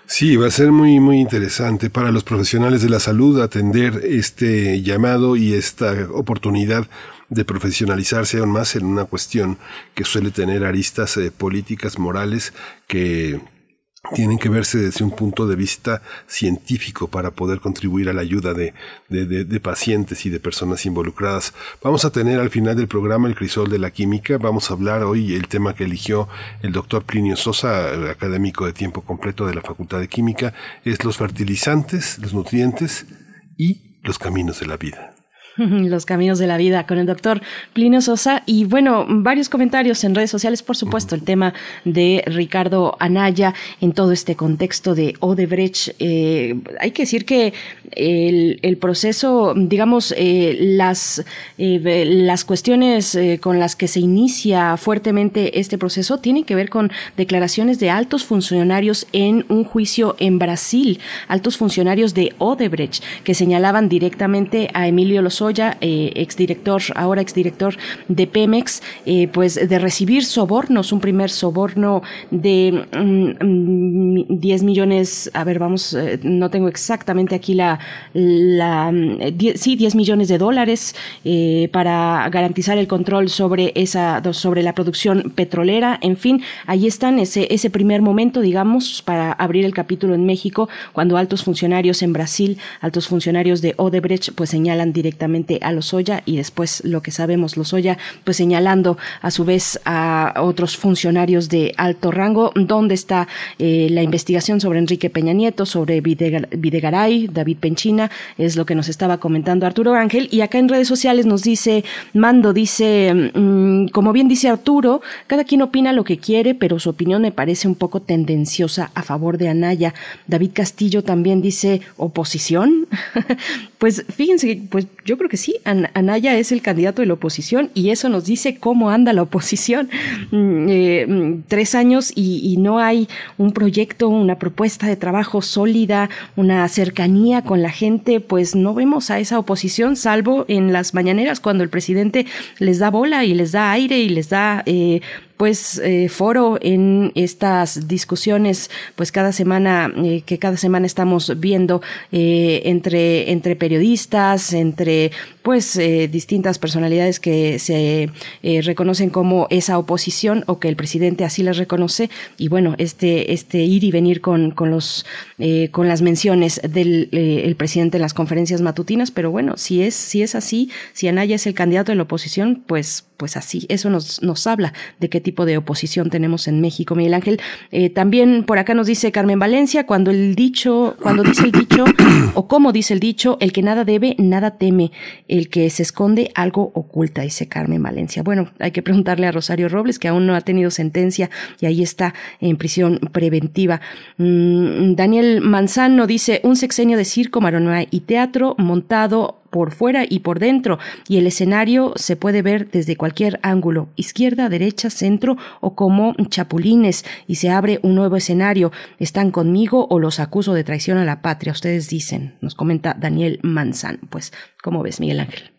Sí, va a ser muy, muy interesante para los profesionales de la salud atender este llamado y esta oportunidad de profesionalizarse aún más en una cuestión que suele tener aristas eh, políticas, morales, que tienen que verse desde un punto de vista científico para poder contribuir a la ayuda de, de, pacientes y de personas involucradas. Vamos a tener al final del programa el crisol de la química. Vamos a hablar hoy el tema que eligió el doctor Plinio Sosa, académico de tiempo completo de la Facultad de Química, es los fertilizantes, los nutrientes y los caminos de la vida. [laughs] Los caminos de la vida con el doctor Plinio Sosa y bueno, varios comentarios en redes sociales, por supuesto, el tema de Ricardo Anaya en todo este contexto de Odebrecht. Eh, hay que decir que el, proceso, digamos, eh, las, eh, las cuestiones con las que se inicia fuertemente este proceso tienen que ver con declaraciones de altos funcionarios en un juicio en Brasil, altos funcionarios de Odebrecht, que señalaban directamente a Emilio Lozoya eh, exdirector, ahora exdirector de Pemex, eh, pues de recibir sobornos, un primer soborno de 10 mm, millones, a ver, vamos, eh, no tengo exactamente aquí la, la sí, 10 millones de dólares para garantizar el control sobre esa, sobre la producción petrolera, en fin, ahí están ese, ese primer momento, digamos, para abrir el capítulo en México, cuando altos funcionarios en Brasil, altos funcionarios de Odebrecht, pues señalan directamente a Lozoya y después lo que sabemos Lozoya pues señalando a su vez a otros funcionarios de alto rango dónde está eh, la investigación sobre Enrique Peña Nieto sobre Videgaray David Penchina es lo que nos estaba comentando Arturo Ángel. Y acá en redes sociales nos dice Mando dice mm, como bien dice Arturo cada quien opina lo que quiere pero su opinión me parece un poco tendenciosa a favor de Anaya. David Castillo también dice oposición [laughs] pues fíjense pues yo creo que sí, Anaya es el candidato de la oposición y eso nos dice cómo anda la oposición. [laughs] Mm, eh, mm, tres años y, no hay un proyecto, una propuesta de trabajo sólida, una cercanía con la gente, pues no vemos a esa oposición, salvo en las mañaneras cuando el presidente les da bola y les da aire y les da eh, pues eh, foro en estas discusiones pues cada semana eh, que cada semana estamos viendo eh, entre entre periodistas entre pues distintas personalidades que se reconocen como esa oposición o que el presidente así les reconoce. Y bueno este este ir y venir con, con los con las menciones del el presidente en las conferencias matutinas. Pero bueno si es si es así si Anaya es el candidato de la oposición pues pues así. Eso nos nos habla de qué tipo tipo de oposición tenemos en México, Miguel Ángel. Eh, también por acá nos dice Carmen Valencia, cuando el dicho, cuando dice el dicho, [coughs] o como dice el dicho, el que nada debe, nada teme, el que se esconde, algo oculta, dice Carmen Valencia. Bueno, hay que preguntarle a Rosario Robles, que aún no ha tenido sentencia y ahí está en prisión preventiva. Mm, Daniel Manzano dice, un sexenio de circo, maronoa y teatro montado por fuera y por dentro, y el escenario se puede ver desde cualquier ángulo, izquierda, derecha, centro o como chapulines, y se abre un nuevo escenario. ¿Están conmigo o los acuso de traición a la patria? Ustedes dicen, nos comenta Daniel Manzan. Pues, ¿cómo ves, Miguel Ángel?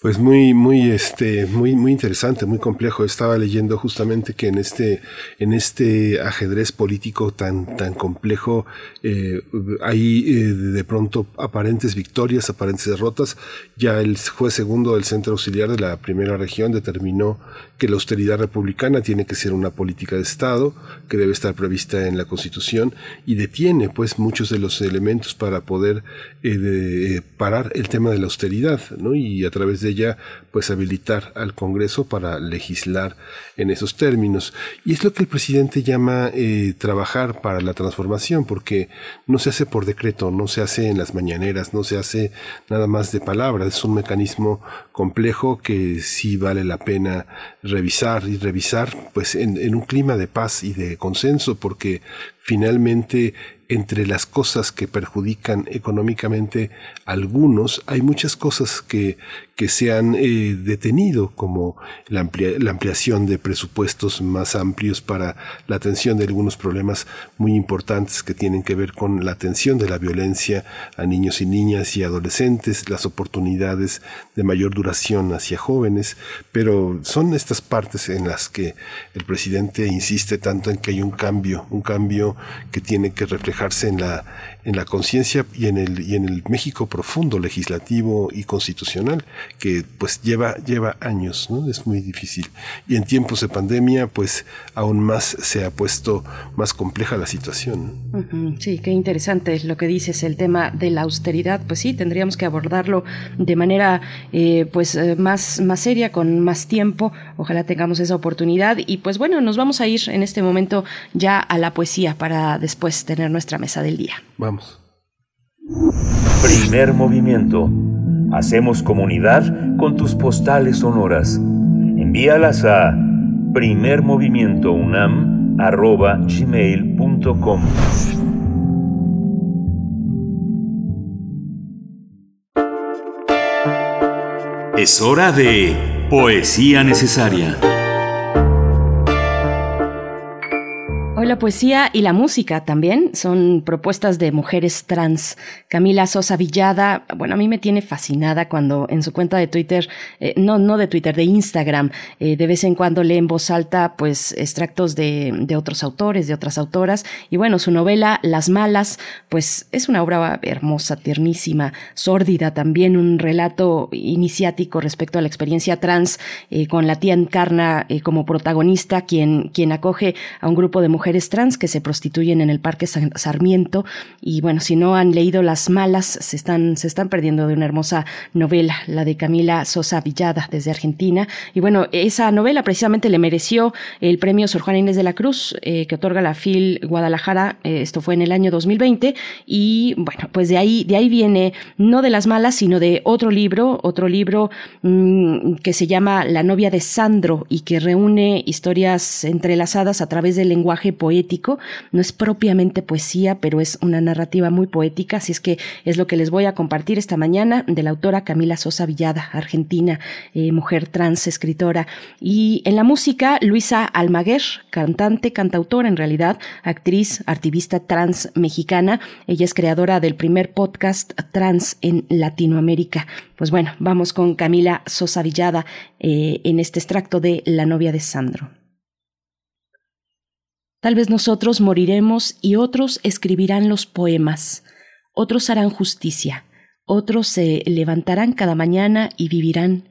Pues muy, muy, este, muy, muy interesante, muy complejo. Estaba leyendo justamente que en este, en este ajedrez político tan, tan complejo, eh, hay eh, de pronto aparentes victorias, aparentes derrotas. Ya el juez segundo del Centro Auxiliar de la Primera Región determinó que la austeridad republicana tiene que ser una política de Estado, que debe estar prevista en la Constitución y detiene, pues, muchos de los elementos para poder eh, parar el tema de la austeridad, ¿no? Y a través de ella pues habilitar al Congreso para legislar en esos términos. Y es lo que el presidente llama eh, trabajar para la transformación, porque no se hace por decreto, no se hace en las mañaneras, no se hace nada más de palabras, es un mecanismo complejo que sí vale la pena revisar y revisar pues en, en un clima de paz y de consenso, porque finalmente entre las cosas que perjudican económicamente a algunos, hay muchas cosas que, que se han eh, detenido, como la, la, ampliación de presupuestos más amplios para la atención de algunos problemas muy importantes que tienen que ver con la atención de la violencia a niños y niñas y adolescentes, las oportunidades de mayor duración hacia jóvenes, pero son estas partes en las que el presidente insiste tanto en que hay un cambio, un cambio que tiene que reflejarse en la, en la conciencia y en el y en el México profundo legislativo y constitucional que pues lleva lleva años no es muy difícil. Y en tiempos de pandemia pues aún más se ha puesto más compleja la situación sí qué interesante lo que dices el tema de la austeridad. Pues sí tendríamos que abordarlo de manera eh, pues eh, más más seria con más tiempo. Ojalá tengamos esa oportunidad. Y pues bueno nos vamos a ir en este momento ya a la poesía para después tener nuestra mesa del día. Vamos. Primer movimiento. Hacemos comunidad con tus postales sonoras. Envíalas a primermovimientounam.gmail.com Es hora de Poesía Necesaria. La poesía y la música también son propuestas de mujeres trans. Camila Sosa Villada, bueno, a mí me tiene fascinada cuando en su cuenta de Twitter, eh, no, no de Twitter, de Instagram, eh, de vez en cuando lee en voz alta, pues, extractos de, de, otros autores, de otras autoras. Y bueno, su novela Las Malas, pues, es una obra hermosa, tiernísima, sórdida también, un relato iniciático respecto a la experiencia trans, eh, con la tía Encarna como protagonista, quien, quien acoge a un grupo de mujeres trans que se prostituyen en el Parque Sarmiento. Y bueno, si no han leído Las Malas, se están, se están perdiendo de una hermosa novela, la de Camila Sosa Villada, desde Argentina. Y bueno, esa novela precisamente le mereció el premio Sor Juana Inés de la Cruz, eh, que otorga la FIL Guadalajara. Eh, esto fue en el año 2020. Y bueno, pues de ahí, de ahí viene, no de Las Malas, sino de otro libro, otro libro mmm, que se llama La novia de Sandro y que reúne historias entrelazadas a través del lenguaje poético, no es propiamente poesía, pero es una narrativa muy poética, así es que es lo que les voy a compartir esta mañana de la autora Camila Sosa Villada, argentina, eh, mujer trans, escritora. Y en la música, Luisa Almaguer, cantante, cantautora en realidad, actriz, activista trans mexicana. Ella es creadora del primer podcast trans en Latinoamérica. Pues bueno, vamos con Camila Sosa Villada eh, en este extracto de La novia de Sandro. Tal vez nosotros moriremos y otros escribirán los poemas, otros harán justicia, otros se levantarán cada mañana y vivirán.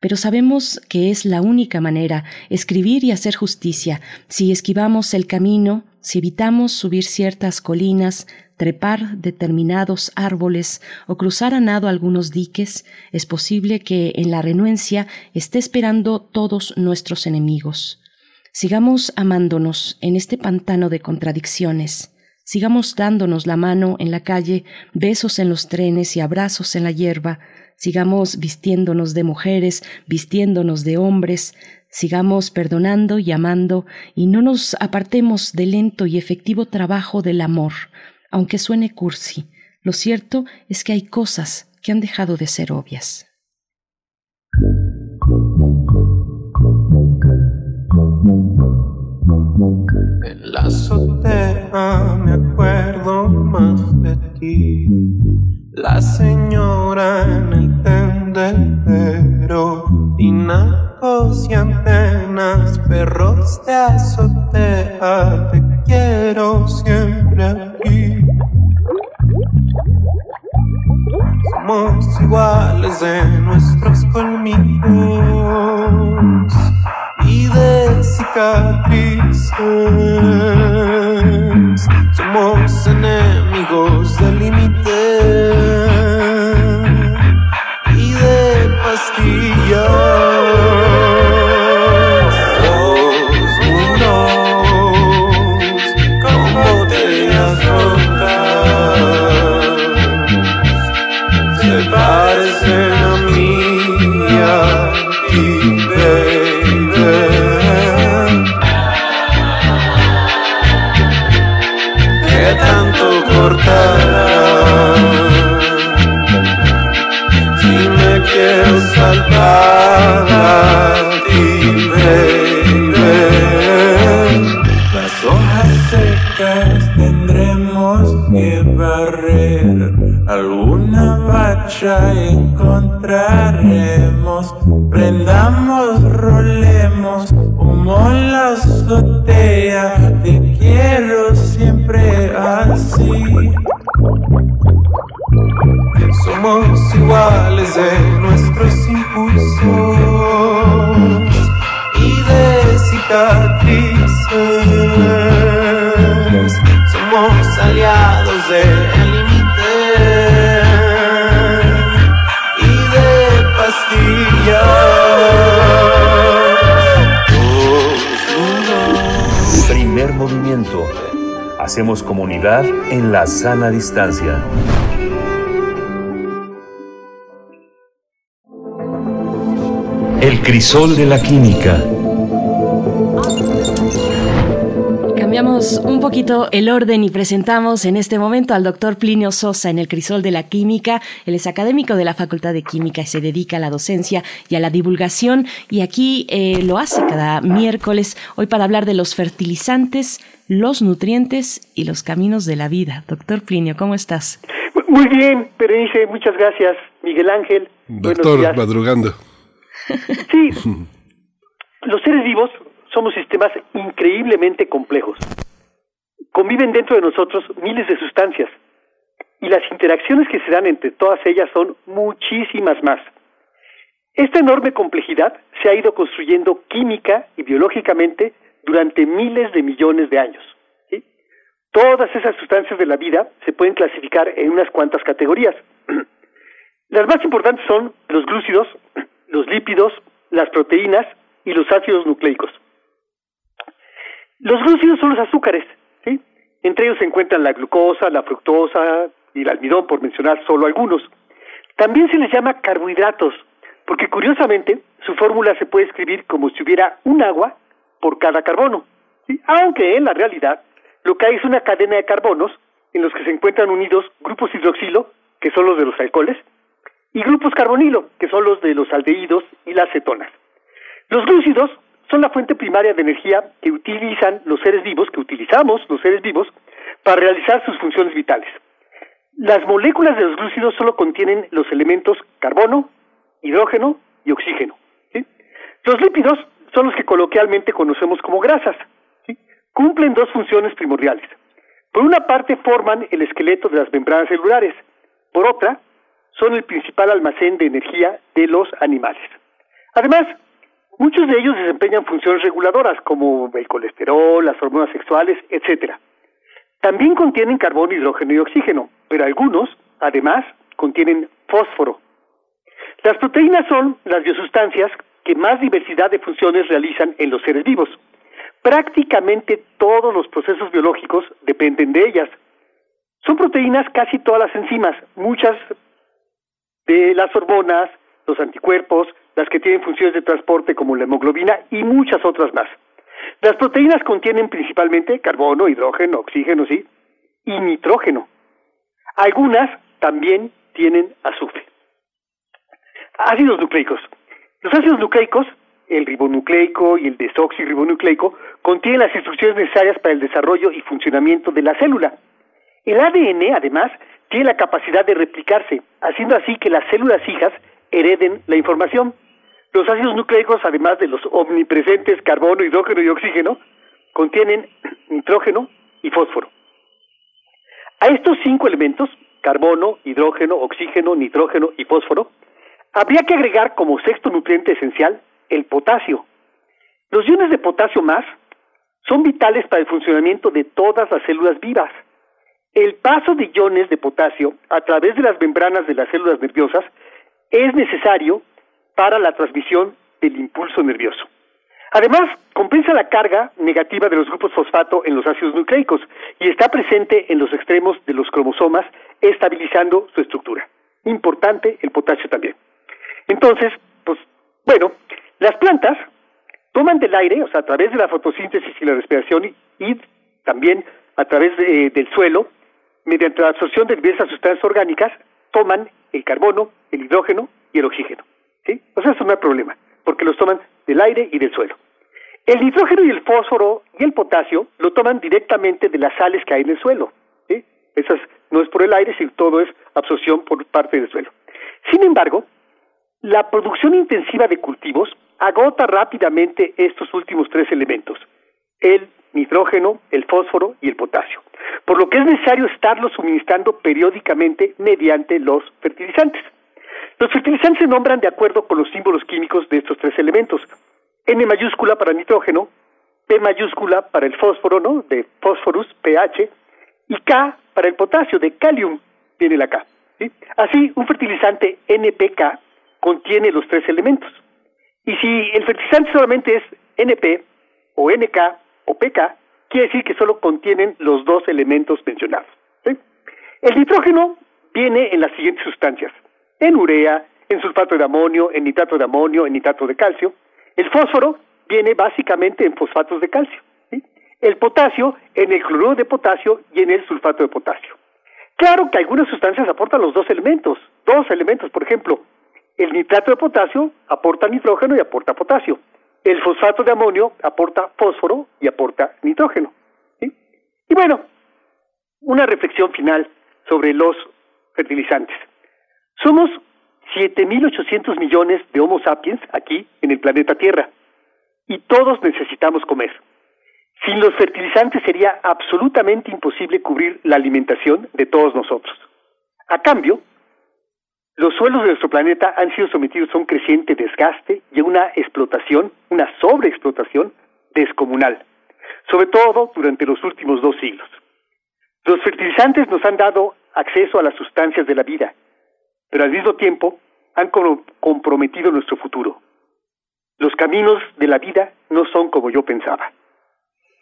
Pero sabemos que es la única manera, escribir y hacer justicia, si esquivamos el camino, si evitamos subir ciertas colinas, trepar determinados árboles o cruzar a nado algunos diques, es posible que en la renuencia esté esperando todos nuestros enemigos. Sigamos amándonos en este pantano de contradicciones. Sigamos dándonos la mano en la calle, besos en los trenes y abrazos en la hierba. Sigamos vistiéndonos de mujeres, vistiéndonos de hombres. Sigamos perdonando y amando y no nos apartemos del lento y efectivo trabajo del amor, aunque suene cursi. Lo cierto es que hay cosas que han dejado de ser obvias. En la azotea me acuerdo más de ti. La señora en el tendedero, tinacos y antenas, perros de azotea, te quiero siempre aquí. Somos iguales de nuestros colmillos y de cicatrices. Somos enemigos del límite y de pastillas. Quiero salvar a ti, baby. Las hojas secas tendremos que barrer alguna bacha encontraremos. Prendamos, rolemos, humo en la azotea. Te quiero siempre así. Somos iguales de nuestros impulsos y de cicatrices. Somos aliados del límite y de pastillas. Primer movimiento. Hacemos comunidad en la sana distancia. El crisol de la química. Cambiamos un poquito el orden y presentamos en este momento al doctor Plinio Sosa en el crisol de la química. Él es académico de la Facultad de Química y se dedica a la docencia y a la divulgación y aquí eh, lo hace cada miércoles, hoy para hablar de los fertilizantes, los nutrientes y los caminos de la vida. Doctor Plinio, ¿cómo estás? Muy bien, Berenice, muchas gracias. Miguel Ángel. Doctor, madrugando. Sí, los seres vivos somos sistemas increíblemente complejos. Conviven dentro de nosotros miles de sustancias y las interacciones que se dan entre todas ellas son muchísimas más. Esta enorme complejidad se ha ido construyendo química y biológicamente durante miles de millones de años. Todas esas sustancias de la vida se pueden clasificar en unas cuantas categorías. [clears throat] Las más importantes son los glúcidos, los lípidos, las proteínas y los ácidos nucleicos. Los glúcidos son los azúcares. Entre ellos se encuentran la glucosa, la fructosa y el almidón, por mencionar solo algunos. También se les llama carbohidratos, porque curiosamente su fórmula se puede escribir como si hubiera un agua por cada carbono, aunque en la realidad lo que hay es una cadena de carbonos en los que se encuentran unidos grupos hidroxilo, que son los de los alcoholes, y grupos carbonilo, que son los de los aldehídos y las cetonas. Los glúcidos son la fuente primaria de energía que utilizan los seres vivos, que utilizamos los seres vivos, para realizar sus funciones vitales. Las moléculas de los glúcidos solo contienen los elementos carbono, hidrógeno y oxígeno. Los lípidos son los que coloquialmente conocemos como grasas. Cumplen dos funciones primordiales. Por una parte forman el esqueleto de las membranas celulares, por otra son el principal almacén de energía de los animales. Además, muchos de ellos desempeñan funciones reguladoras como el colesterol, las hormonas sexuales, etcétera. También contienen carbono, hidrógeno y oxígeno, pero algunos, además, contienen fósforo. Las proteínas son las biosustancias que más diversidad de funciones realizan en los seres vivos. Prácticamente todos los procesos biológicos dependen de ellas. Son proteínas casi todas las enzimas, muchas de las hormonas, los anticuerpos, las que tienen funciones de transporte como la hemoglobina y muchas otras más. Las proteínas contienen principalmente carbono, hidrógeno, oxígeno, sí, y nitrógeno. Algunas también tienen azufre. Ácidos nucleicos. Los ácidos nucleicos, el ribonucleico y el desoxirribonucleico, contienen las instrucciones necesarias para el desarrollo y funcionamiento de la célula. El ADN, además, tiene la capacidad de replicarse, haciendo así que las células hijas hereden la información. Los ácidos nucleicos, además de los omnipresentes carbono, hidrógeno y oxígeno, contienen [clears throat] nitrógeno y fósforo. A estos cinco elementos, carbono, hidrógeno, oxígeno, nitrógeno y fósforo, habría que agregar como sexto nutriente esencial el potasio. Los iones de potasio más son vitales para el funcionamiento de todas las células vivas. El paso de iones de potasio a través de las membranas de las células nerviosas es necesario para la transmisión del impulso nervioso. Además, compensa la carga negativa de los grupos fosfato en los ácidos nucleicos y está presente en los extremos de los cromosomas, estabilizando su estructura. Importante el potasio también. Entonces, pues, bueno, las plantas toman del aire, o sea, a través de la fotosíntesis y la respiración, y, también a través del suelo, mediante la absorción de diversas sustancias orgánicas, toman el carbono, el hidrógeno y el oxígeno. ¿sí? O sea, eso no hay problema, porque los toman del aire y del suelo. El nitrógeno y el fósforo y el potasio lo toman directamente de las sales que hay en el suelo. Esas no es por el aire, sino todo es absorción por parte del suelo. Sin embargo, la producción intensiva de cultivos agota rápidamente estos últimos tres elementos, el nitrógeno, el fósforo y el potasio, por lo que es necesario estarlos suministrando periódicamente mediante los fertilizantes. Los fertilizantes se nombran de acuerdo con los símbolos químicos de estos tres elementos. N mayúscula para nitrógeno, P mayúscula para el fósforo, ¿no? De fósforus, pH, y K para el potasio, de calium, viene la K. Así, un fertilizante NPK contiene los tres elementos. Y si el fertilizante solamente es NP o NK o PK, quiere decir que solo contienen los dos elementos mencionados. El nitrógeno viene en las siguientes sustancias en urea, en sulfato de amonio, en nitrato de amonio, en nitrato de calcio. El fósforo viene básicamente en fosfatos de calcio. El potasio en el cloruro de potasio y en el sulfato de potasio. Claro que algunas sustancias aportan los dos elementos, dos elementos, por ejemplo, el nitrato de potasio aporta nitrógeno y aporta potasio. El fosfato de amonio aporta fósforo y aporta nitrógeno. Y bueno, una reflexión final sobre los fertilizantes. Somos 7.800 millones de Homo sapiens aquí en el planeta Tierra y todos necesitamos comer. Sin los fertilizantes sería absolutamente imposible cubrir la alimentación de todos nosotros. A cambio, los suelos de nuestro planeta han sido sometidos a un creciente desgaste y a una explotación, una sobreexplotación descomunal, sobre todo durante los últimos dos siglos. Los fertilizantes nos han dado acceso a las sustancias de la vida, pero al mismo tiempo han comprometido nuestro futuro. Los caminos de la vida no son como yo pensaba.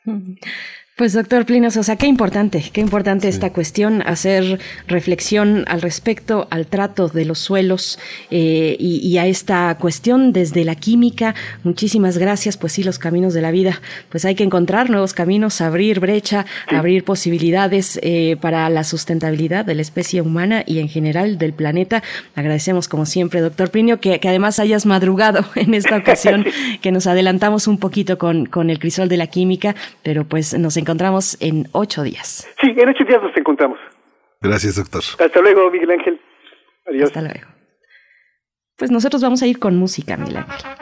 [laughs] Pues doctor Plinos, o sea, qué importante, qué importante esta cuestión, hacer reflexión al respecto, al trato de los suelos eh, y, a esta cuestión desde la química. Muchísimas gracias, pues sí, los caminos de la vida, pues hay que encontrar nuevos caminos, abrir brecha, abrir posibilidades eh, para la sustentabilidad de la especie humana y en general del planeta. Agradecemos como siempre, doctor Plinio, que, además hayas madrugado [laughs] en esta ocasión, [laughs] que nos adelantamos un poquito con, con el crisol de la química, pero pues nos encontramos en ocho días. Sí, en ocho días nos encontramos. Gracias, doctor. Hasta luego, Miguel Ángel. Adiós. Hasta luego. Pues nosotros vamos a ir con música, Miguel Ángel.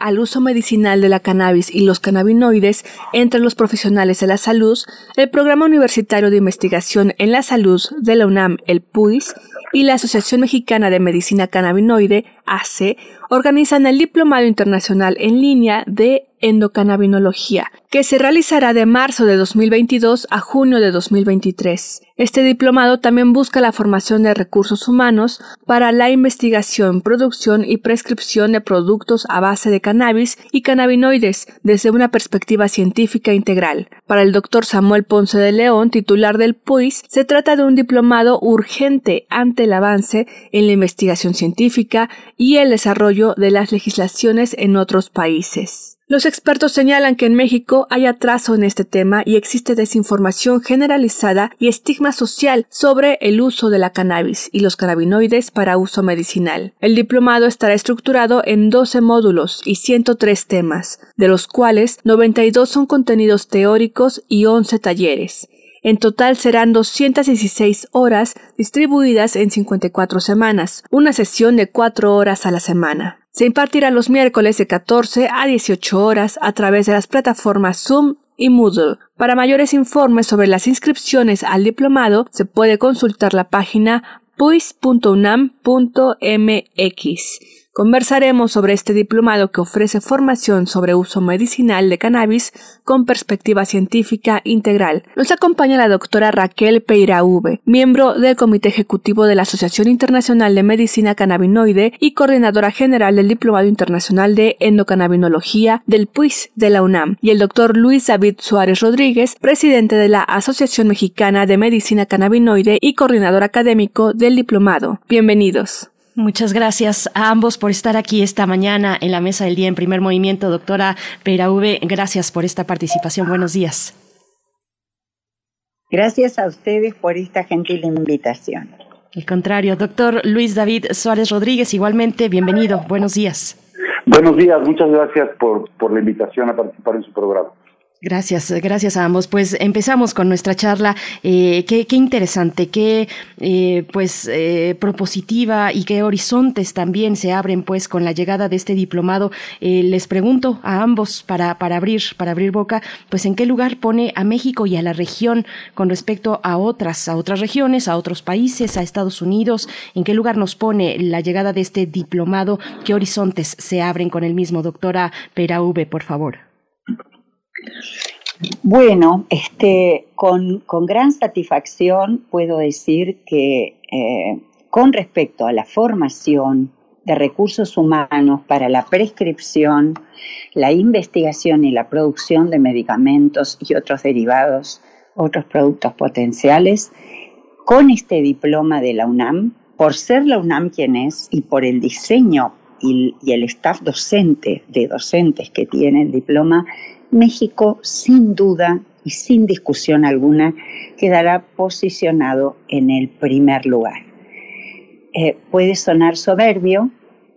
Al uso medicinal de la cannabis y los cannabinoides entre los profesionales de la salud, el Programa Universitario de Investigación en la Salud de la UNAM, el PUIS, y la Asociación Mexicana de Medicina Cannabinoide, AC, organizan el Diplomado Internacional en línea de endocannabinología, que se realizará de marzo de 2022 a junio de 2023. Este diplomado también busca la formación de recursos humanos para la investigación, producción y prescripción de productos a base de cannabis y cannabinoides desde una perspectiva científica integral. Para el doctor Samuel Ponce de León, titular del PUIS, se trata de un diplomado urgente ante el avance en la investigación científica y el desarrollo de las legislaciones en otros países. Los expertos señalan que en México hay atraso en este tema y existe desinformación generalizada y estigma social sobre el uso de la cannabis y los cannabinoides para uso medicinal. El diplomado estará estructurado en 12 módulos y 103 temas, de los cuales 92 son contenidos teóricos y 11 talleres. En total serán 216 horas distribuidas en 54 semanas, una sesión de 4 horas a la semana. Se impartirá los miércoles de 14 a 18 horas a través de las plataformas Zoom y Moodle. Para mayores informes sobre las inscripciones al diplomado, se puede consultar la página puis.unam.mx. Conversaremos sobre este diplomado que ofrece formación sobre uso medicinal de cannabis con perspectiva científica integral. Nos acompaña la doctora Raquel Peiraube, miembro del Comité Ejecutivo de la Asociación Internacional de Medicina Cannabinoide y coordinadora general del Diplomado Internacional de Endocannabinología del PUIS de la UNAM, y el doctor Luis David Suárez Rodríguez, presidente de la Asociación Mexicana de Medicina Cannabinoide y coordinador académico del diplomado. Bienvenidos. Muchas gracias a ambos por estar aquí esta mañana en la mesa del día en primer movimiento. Doctora V, gracias por esta participación. Buenos días. Gracias a ustedes por esta gentil invitación. Al contrario, doctor Luis David Suárez Rodríguez, igualmente, bienvenido. Buenos días. Buenos días, muchas gracias por, por la invitación a participar en su programa. Gracias, gracias a ambos. Pues empezamos con nuestra charla. Eh, qué, qué, interesante, qué eh, pues eh, propositiva y qué horizontes también se abren pues con la llegada de este diplomado. Eh, les pregunto a ambos para, para abrir para abrir boca, pues en qué lugar pone a México y a la región con respecto a otras a otras regiones, a otros países, a Estados Unidos. En qué lugar nos pone la llegada de este diplomado. Qué horizontes se abren con el mismo, doctora V, por favor. Bueno, este, con, con, gran satisfacción puedo decir que eh, con respecto a la formación de recursos humanos para la prescripción, la investigación y la producción de medicamentos y otros derivados, otros productos potenciales, con este diploma de la UNAM, por ser la UNAM quien es y por el diseño y, y el staff docente de docentes que tiene el diploma, México sin duda y sin discusión alguna quedará posicionado en el primer lugar. Eh, puede sonar soberbio,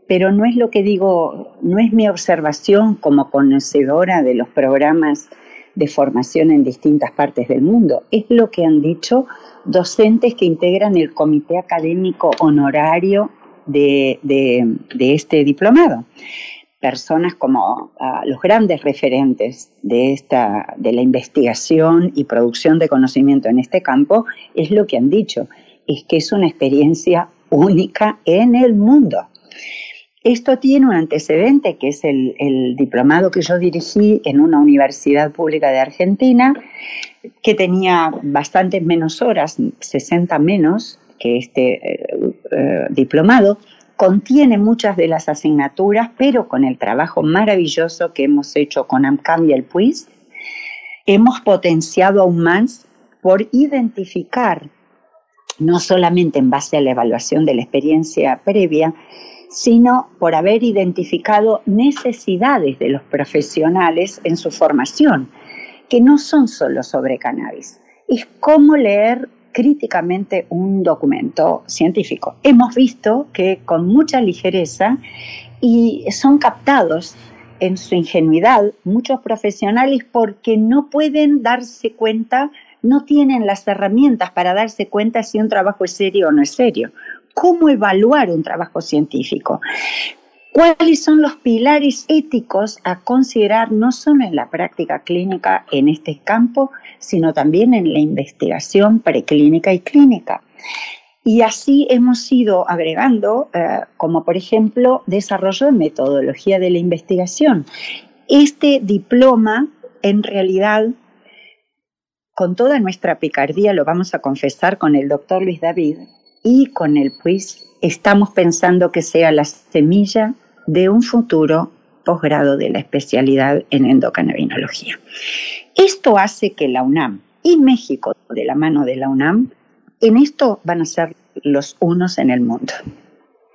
pero no es lo que digo, no es mi observación como conocedora de los programas de formación en distintas partes del mundo, es lo que han dicho docentes que integran el comité académico honorario de, de este diplomado personas como uh, los grandes referentes de, esta, de la investigación y producción de conocimiento en este campo, es lo que han dicho, es que es una experiencia única en el mundo. Esto tiene un antecedente que es el, el, diplomado que yo dirigí en una universidad pública de Argentina, que tenía bastantes menos horas, 60 menos que este eh, eh, diplomado, contiene muchas de las asignaturas, pero con el trabajo maravilloso que hemos hecho con AMCAM y el PUIS, hemos potenciado aún más por identificar, no solamente en base a la evaluación de la experiencia previa, sino por haber identificado necesidades de los profesionales en su formación, que no son solo sobre cannabis. Es cómo leer críticamente un documento científico. Hemos visto que con mucha ligereza y son captados en su ingenuidad muchos profesionales porque no pueden darse cuenta, no tienen las herramientas para darse cuenta si un trabajo es serio o no es serio. ¿Cómo evaluar un trabajo científico? ¿Cuáles son los pilares éticos a considerar no solo en la práctica clínica en este campo, sino también en la investigación preclínica y clínica? Y así hemos ido agregando, eh, como por ejemplo, desarrollo de metodología de la investigación. Este diploma, en realidad, con toda nuestra picardía, lo vamos a confesar con el doctor Luis David y con el PUIS, estamos pensando que sea la semilla de un futuro posgrado de la especialidad en endocannabinología. Esto hace que la UNAM y México, de la mano de la UNAM, en esto van a ser los unos en el mundo.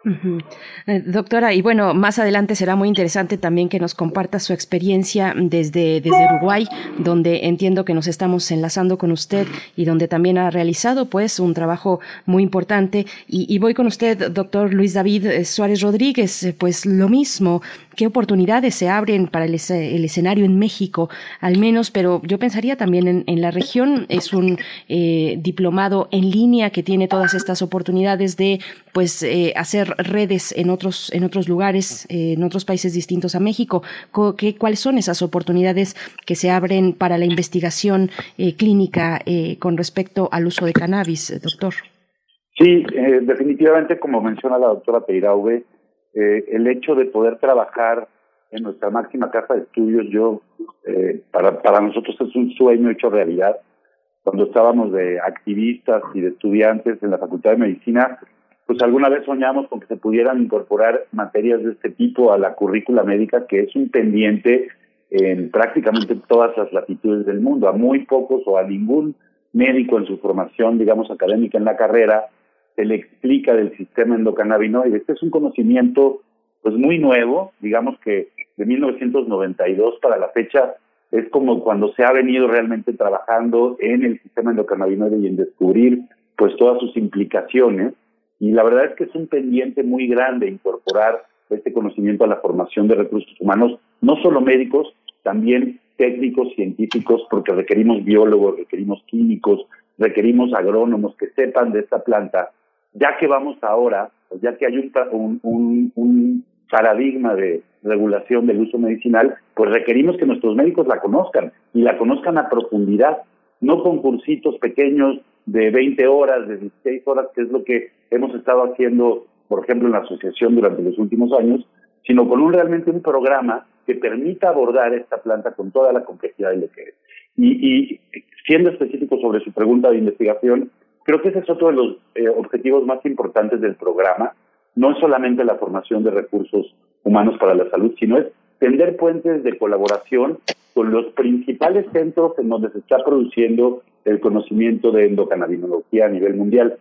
Eh, doctora, y bueno, más adelante será muy interesante también que nos comparta su experiencia desde, desde Uruguay, donde entiendo que nos estamos enlazando con usted y donde también ha realizado pues un trabajo muy importante. Y, voy con usted, doctor Luis David eh, Suárez Rodríguez, eh, pues lo mismo, qué oportunidades se abren para el, escenario en México, al menos, pero yo pensaría también en, la región, es un diplomado en línea que tiene todas estas oportunidades de pues hacer redes en otros, en otros lugares, eh, en otros países distintos a México. ¿Qué, ¿Cuáles son esas oportunidades que se abren para la investigación eh, clínica eh, con respecto al uso de cannabis, doctor? Sí, definitivamente, como menciona la doctora Peirauve, el hecho de poder trabajar en nuestra máxima casa de estudios, yo, para, para nosotros es un sueño hecho realidad. Cuando estábamos de activistas y de estudiantes en la Facultad de Medicina, pues alguna vez soñamos con que se pudieran incorporar materias de este tipo a la currícula médica, que es un pendiente en prácticamente todas las latitudes del mundo. A muy pocos o a ningún médico en su formación, digamos, académica en la carrera, se le explica del sistema endocannabinoide. Este es un conocimiento pues muy nuevo, digamos que de 1992 para la fecha es como cuando se ha venido realmente trabajando en el sistema endocannabinoide y en descubrir pues todas sus implicaciones y la verdad es que es un pendiente muy grande incorporar este conocimiento a la formación de recursos humanos, no solo médicos, también técnicos, científicos, porque requerimos biólogos, requerimos químicos, requerimos agrónomos que sepan de esta planta, ya que vamos ahora, ya que hay un, un, un paradigma de regulación del uso medicinal, pues requerimos que nuestros médicos la conozcan y la conozcan a profundidad, no con cursitos pequeños de 20 horas, de 16 horas, que es lo que hemos estado haciendo, por ejemplo, en la asociación durante los últimos años, sino con un realmente un programa que permita abordar esta planta con toda la complejidad de lo que es. Y, siendo específico sobre su pregunta de investigación, creo que ese es otro de los eh, objetivos más importantes del programa. No es solamente la formación de recursos humanos para la salud, sino es tender puentes de colaboración con los principales centros en donde se está produciendo el conocimiento de endocannabinología a nivel mundial.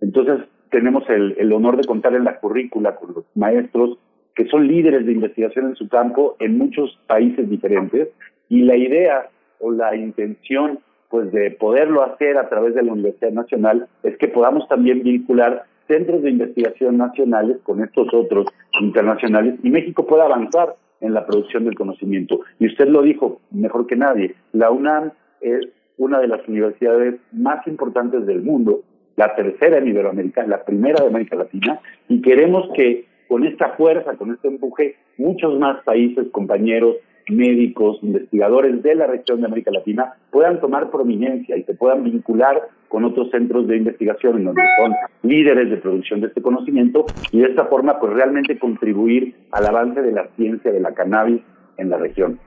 Entonces, tenemos el, el honor de contar en la currícula con los maestros que son líderes de investigación en su campo en muchos países diferentes y la idea o la intención pues de poderlo hacer a través de la Universidad Nacional es que podamos también vincular centros de investigación nacionales con estos otros internacionales y México pueda avanzar en la producción del conocimiento. Y usted lo dijo mejor que nadie, la UNAM es una de las universidades más importantes del mundo, la tercera en Iberoamérica, la primera de América Latina, y queremos que con esta fuerza, con este empuje, muchos más países, compañeros, médicos, investigadores de la región de América Latina puedan tomar prominencia y se puedan vincular con otros centros de investigación en donde son líderes de producción de este conocimiento y de esta forma pues realmente contribuir al avance de la ciencia de la cannabis en la región.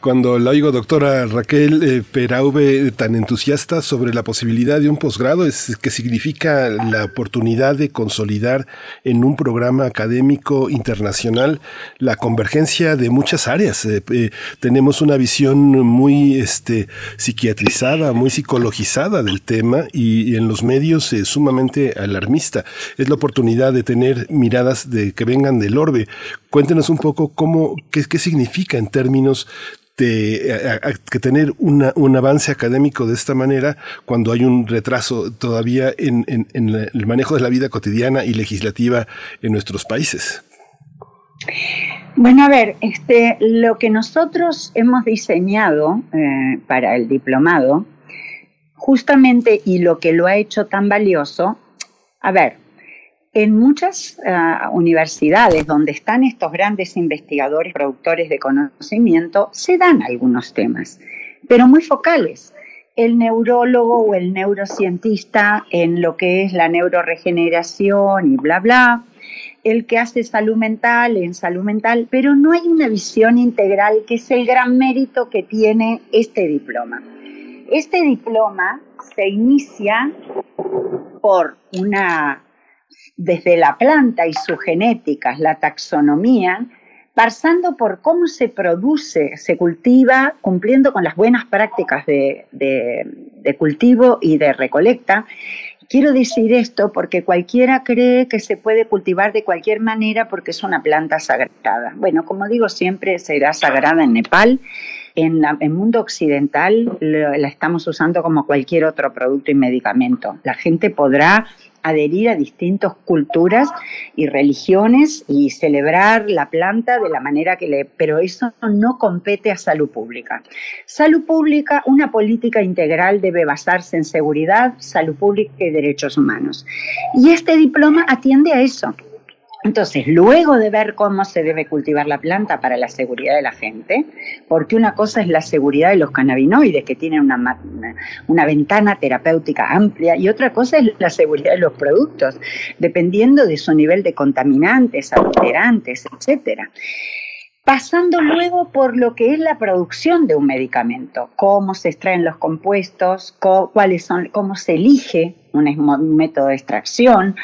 Cuando la oigo, doctora Raquel eh, Perauve, tan entusiasta sobre la posibilidad de un posgrado, es que significa la oportunidad de consolidar en un programa académico internacional la convergencia de muchas áreas. Eh, eh, tenemos una visión muy este, psiquiatrizada, muy psicologizada del tema y, en los medios sumamente alarmista. Es la oportunidad de tener miradas de que vengan del orbe. Cuéntenos un poco cómo, qué, qué significa en términos de que tener un avance académico de esta manera cuando hay un retraso todavía en, el manejo de la vida cotidiana y legislativa en nuestros países. Bueno, a ver, este, lo que nosotros hemos diseñado eh, para el diplomado, justamente y lo que lo ha hecho tan valioso, a ver, en muchas ah, universidades donde están estos grandes investigadores, productores de conocimiento, se dan algunos temas, pero muy focales. El neurólogo o el neurocientista en lo que es la neuroregeneración y bla, bla, el que hace salud mental en salud mental, pero no hay una visión integral que es el gran mérito que tiene este diploma. Este diploma se inicia por una desde la planta y su genética, la taxonomía, pasando por cómo se produce, se cultiva, cumpliendo con las buenas prácticas de, cultivo y de recolecta. Quiero decir esto porque cualquiera cree que se puede cultivar de cualquier manera porque es una planta sagrada. Bueno, como digo, siempre será sagrada en Nepal. En el mundo occidental la estamos usando como cualquier otro producto y medicamento. La gente podrá adherir a distintas culturas y religiones y celebrar la planta de la manera que le... Pero eso no compete a salud pública. Salud pública, una política integral debe basarse en seguridad, salud pública y derechos humanos. Y este diploma atiende a eso. Entonces, luego de ver cómo se debe cultivar la planta para la seguridad de la gente, porque una cosa es la seguridad de los cannabinoides, que tienen una, una, ventana terapéutica amplia, y otra cosa es la seguridad de los productos, dependiendo de su nivel de contaminantes, alterantes, etcétera pasando luego por lo que es la producción de un medicamento, cómo se extraen los compuestos, cuáles son, cómo se elige un método de extracción,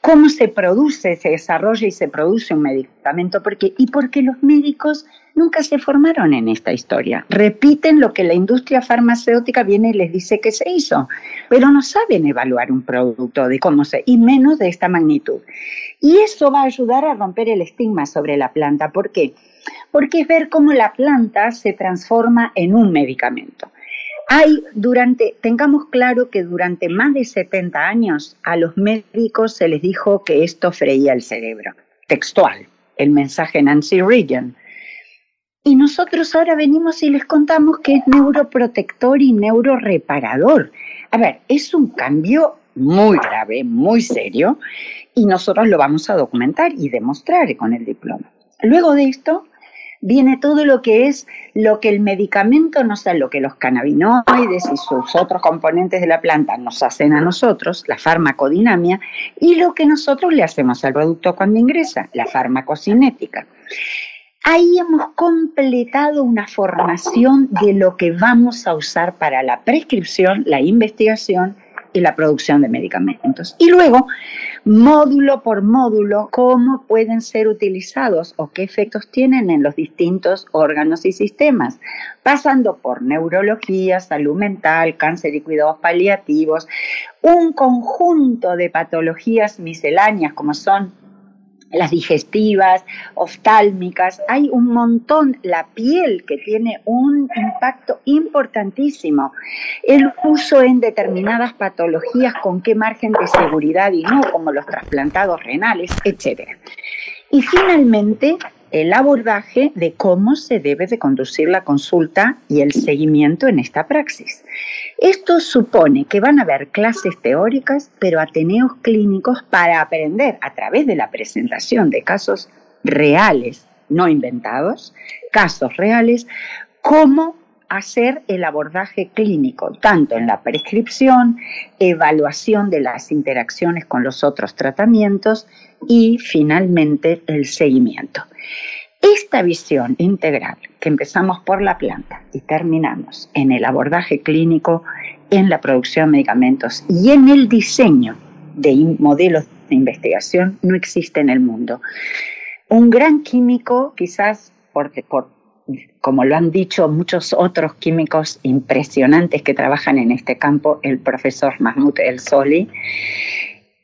cómo se produce, se desarrolla y se produce un medicamento, porque, y porque los médicos nunca se formaron en esta historia. Repiten lo que la industria farmacéutica viene y les dice que se hizo, pero no saben evaluar un producto de cómo se, y menos de esta magnitud. Y eso va a ayudar a romper el estigma sobre la planta. ¿Por qué? Porque es ver cómo la planta se transforma en un medicamento. Hay durante, tengamos claro que durante más de 70 años a los médicos se les dijo que esto freía el cerebro. Textual, el mensaje Nancy Reagan. Y nosotros ahora venimos y les contamos que es neuroprotector y neuroreparador. A ver, es un cambio muy grave, muy serio, y nosotros lo vamos a documentar y demostrar con el diploma. Luego de esto, viene todo lo que es lo que el medicamento nos da, lo que los cannabinoides y sus otros componentes de la planta nos hacen a nosotros, la farmacodinamia, y lo que nosotros le hacemos al producto cuando ingresa, la farmacocinética. Ahí hemos completado una formación de lo que vamos a usar para la prescripción, la investigación y la producción de medicamentos. Y luego, módulo por módulo, cómo pueden ser utilizados o qué efectos tienen en los distintos órganos y sistemas, pasando por neurología, salud mental, cáncer y cuidados paliativos, un conjunto de patologías misceláneas como son las digestivas, oftálmicas, hay un montón, la piel que tiene un impacto importantísimo, el uso en determinadas patologías con qué margen de seguridad y no, como los trasplantados renales, etc. Y finalmente, el abordaje de cómo se debe de conducir la consulta y el seguimiento en esta praxis. Esto supone que van a haber clases teóricas, pero ateneos clínicos para aprender a través de la presentación de casos reales, no inventados, casos reales, cómo hacer el abordaje clínico, tanto en la prescripción, evaluación de las interacciones con los otros tratamientos y finalmente el seguimiento. Esta visión integral, que empezamos por la planta y terminamos en el abordaje clínico, en la producción de medicamentos y en el diseño de modelos de investigación, no existe en el mundo. Un gran químico, quizás por, por como lo han dicho muchos otros químicos impresionantes que trabajan en este campo, el profesor Mahmoud El Soli,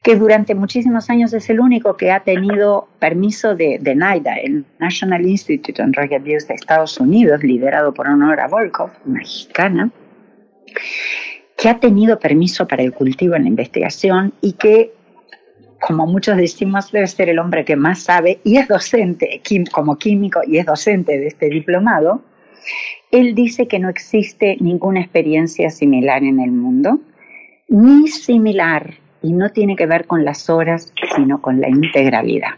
que durante muchísimos años es el único que ha tenido permiso de, NIDA, el National Institute on Drug Abuse de Estados Unidos, liderado por Honora Volkov, mexicana, que ha tenido permiso para el cultivo en la investigación y que como muchos decimos, debe ser el hombre que más sabe y es docente como químico y es docente de este diplomado, él dice que no existe ninguna experiencia similar en el mundo, ni similar, y no tiene que ver con las horas, sino con la integralidad.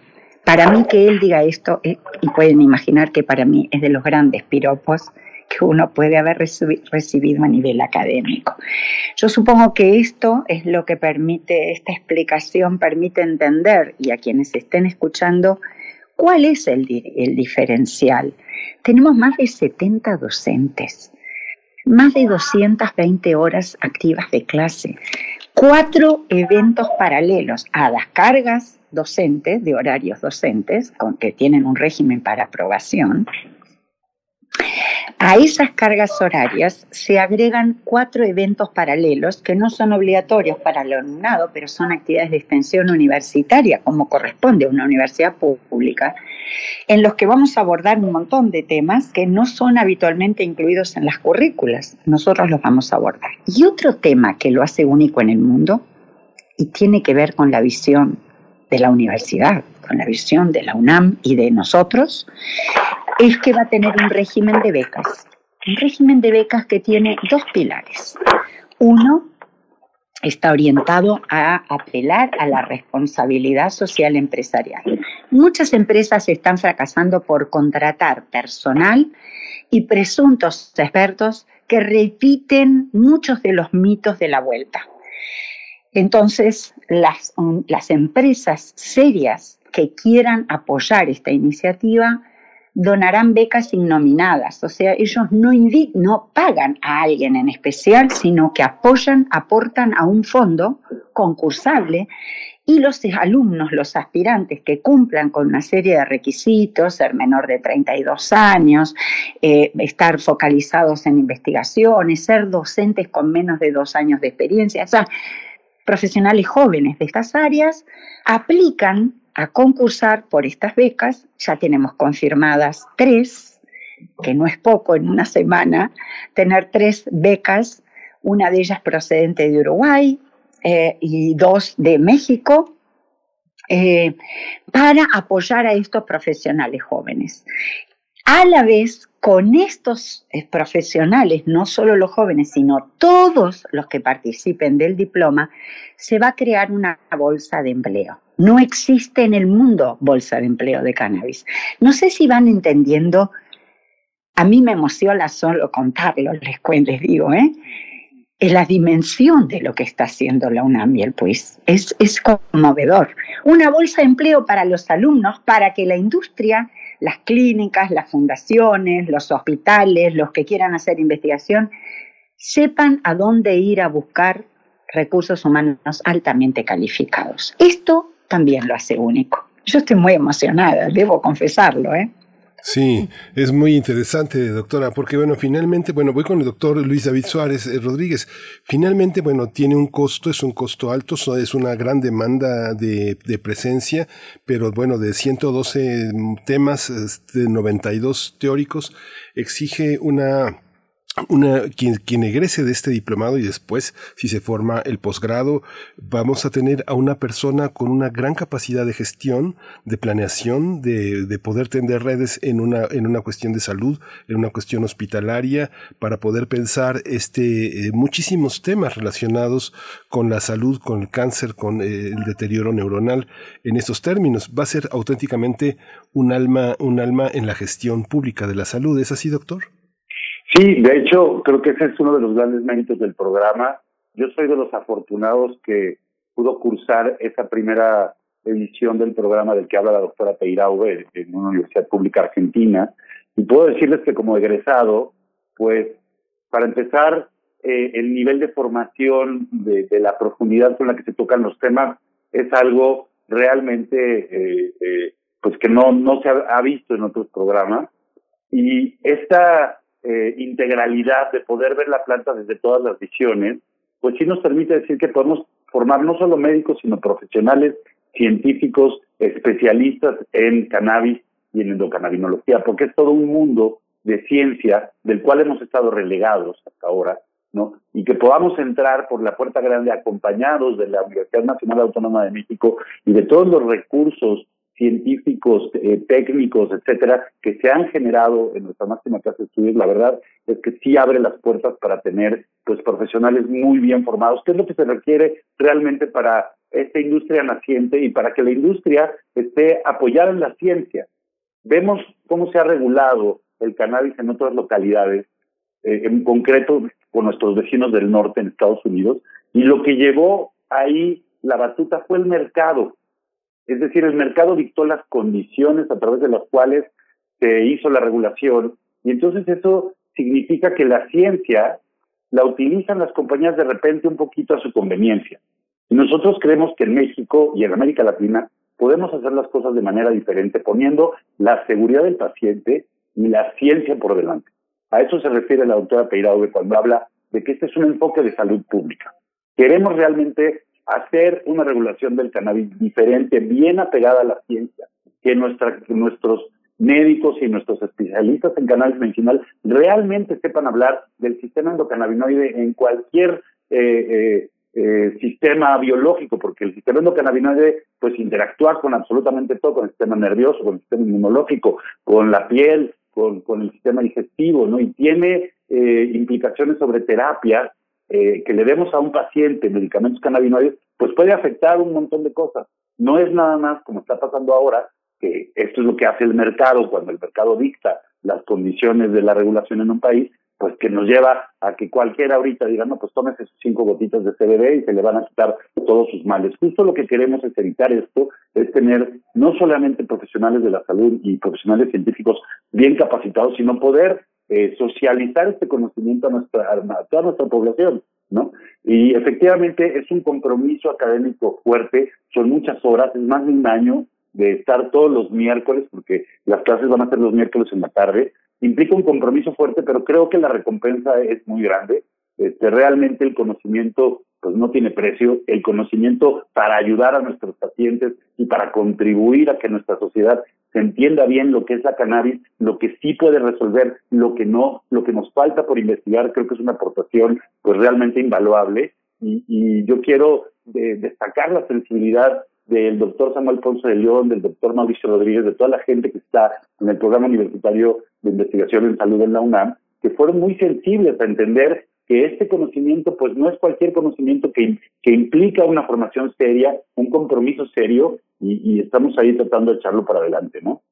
Para mí que él diga esto, eh, y pueden imaginar que para mí es de los grandes piropos que uno puede haber recibido a nivel académico. Yo supongo que esto es lo que permite, esta explicación permite entender, y a quienes estén escuchando, cuál es el, el diferencial. Tenemos más de 70 docentes, más de 220 horas activas de clase, cuatro eventos paralelos a las cargas docentes, de horarios docentes, con que tienen un régimen para aprobación, a esas cargas horarias se agregan cuatro eventos paralelos que no son obligatorios para el alumnado, pero son actividades de extensión universitaria, como corresponde a una universidad pública, en los que vamos a abordar un montón de temas que no son habitualmente incluidos en las currículas. Nosotros los vamos a abordar. Y otro tema que lo hace único en el mundo y tiene que ver con la visión de la universidad, con la visión de la UNAM y de nosotros, es que va a tener un régimen de becas. Un régimen de becas que tiene dos pilares. Uno está orientado a apelar a la responsabilidad social empresarial. Muchas empresas están fracasando por contratar personal y presuntos expertos que repiten muchos de los mitos de la vuelta. Entonces, las, las empresas serias que quieran apoyar esta iniciativa donarán becas innominadas, o sea, ellos no, no pagan a alguien en especial, sino que apoyan, aportan a un fondo concursable y los alumnos, los aspirantes que cumplan con una serie de requisitos, ser menor de 32 años, eh, estar focalizados en investigaciones, ser docentes con menos de dos años de experiencia, o sea, profesionales jóvenes de estas áreas, aplican a concursar por estas becas. Ya tenemos confirmadas tres, que no es poco en una semana, tener tres becas, una de ellas procedente de Uruguay eh, y dos de México, eh, para apoyar a estos profesionales jóvenes. A la vez con estos eh, profesionales, no solo los jóvenes, sino todos los que participen del diploma, se va a crear una bolsa de empleo. No existe en el mundo bolsa de empleo de cannabis. No sé si van entendiendo, a mí me emociona solo contarlo, les, les digo, ¿eh? La dimensión de lo que está haciendo la UNAM y el PUIS. Es, es conmovedor. Una bolsa de empleo para los alumnos, para que la industria las clínicas, las fundaciones, los hospitales, los que quieran hacer investigación, sepan a dónde ir a buscar recursos humanos altamente calificados. Esto también lo hace único. Yo estoy muy emocionada, debo confesarlo, ¿eh? Sí, es muy interesante, doctora, porque bueno, finalmente, bueno, voy con el doctor Luis David Suárez eh, Rodríguez. Finalmente, bueno, tiene un costo, es un costo alto, es una gran demanda de, de presencia, pero bueno, de 112 temas, de 92 teóricos, exige una una, quien, quien egrese de este diplomado y después, si se forma el posgrado, vamos a tener a una persona con una gran capacidad de gestión, de planeación, de, de poder tender redes en una, en una cuestión de salud, en una cuestión hospitalaria, para poder pensar este, eh, muchísimos temas relacionados con la salud, con el cáncer, con eh, el deterioro neuronal en estos términos. Va a ser auténticamente un alma, un alma en la gestión pública de la salud. ¿Es así, doctor? Sí, de hecho, creo que ese es uno de los grandes méritos del programa. Yo soy de los afortunados que pudo cursar esa primera edición del programa del que habla la doctora Peiraube en una universidad pública argentina. Y puedo decirles que como egresado, pues, para empezar, eh, el nivel de formación, de, de, la profundidad con la que se tocan los temas, es algo realmente, eh, eh, pues, que no, no se ha, ha visto en otros programas. Y esta eh, integralidad de poder ver la planta desde todas las visiones, pues sí nos permite decir que podemos formar no solo médicos, sino profesionales, científicos, especialistas en cannabis y en endocannabinología, porque es todo un mundo de ciencia del cual hemos estado relegados hasta ahora, ¿no? Y que podamos entrar por la puerta grande acompañados de la Universidad Nacional Autónoma de México y de todos los recursos científicos, eh, técnicos, etcétera, que se han generado en nuestra máxima clase de estudios, la verdad es que sí abre las puertas para tener pues profesionales muy bien formados, que es lo que se requiere realmente para esta industria naciente y para que la industria esté apoyada en la ciencia. Vemos cómo se ha regulado el cannabis en otras localidades, eh, en concreto con nuestros vecinos del norte en Estados Unidos, y lo que llevó ahí la batuta fue el mercado es decir, el mercado dictó las condiciones a través de las cuales se hizo la regulación y entonces eso significa que la ciencia la utilizan las compañías de repente un poquito a su conveniencia. Y nosotros creemos que en México y en América Latina podemos hacer las cosas de manera diferente, poniendo la seguridad del paciente y la ciencia por delante. A eso se refiere la doctora Peiraube cuando habla de que este es un enfoque de salud pública. Queremos realmente hacer una regulación del cannabis diferente, bien apegada a la ciencia, que, nuestra, nuestros médicos y nuestros especialistas en cannabis medicinal realmente sepan hablar del sistema endocannabinoide en cualquier eh, eh, eh, sistema biológico, porque el sistema endocannabinoide pues interactúa con absolutamente todo, con el sistema nervioso, con el sistema inmunológico, con la piel, con, con el sistema digestivo, ¿no? Y tiene implicaciones sobre terapia eh, que le demos a un paciente medicamentos cannabinoides, pues puede afectar un montón de cosas. No es nada más como está pasando ahora, que esto es lo que hace el mercado cuando el mercado dicta las condiciones de la regulación en un país, pues que nos lleva a que cualquiera ahorita diga, no, pues tómese sus cinco gotitas de CBD y se le van a quitar todos sus males. Justo lo que queremos es evitar esto, es tener no solamente profesionales de la salud y profesionales científicos bien capacitados, sino poder eh, socializar este conocimiento a, nuestra, a toda nuestra población, ¿no? Y efectivamente es un compromiso académico fuerte, son muchas horas, es más de un año de estar todos los miércoles, porque las clases van a ser los miércoles en la tarde, implica un compromiso fuerte, pero creo que la recompensa es muy grande. Este, realmente el conocimiento pues no tiene precio, el conocimiento para ayudar a nuestros pacientes y para contribuir a que nuestra sociedad se entienda bien lo que es la cannabis, lo que sí puede resolver, lo que no, lo que nos falta por investigar, creo que es una aportación pues realmente invaluable. Y, y yo quiero eh, destacar la sensibilidad del doctor Samuel Ponce de León, del doctor Mauricio Rodríguez, de toda la gente que está en el programa universitario de investigación en salud en la UNAM, que fueron muy sensibles a entender que este conocimiento pues no es cualquier conocimiento que, que implica una formación seria, un compromiso serio y, estamos ahí tratando de echarlo para adelante, ¿no?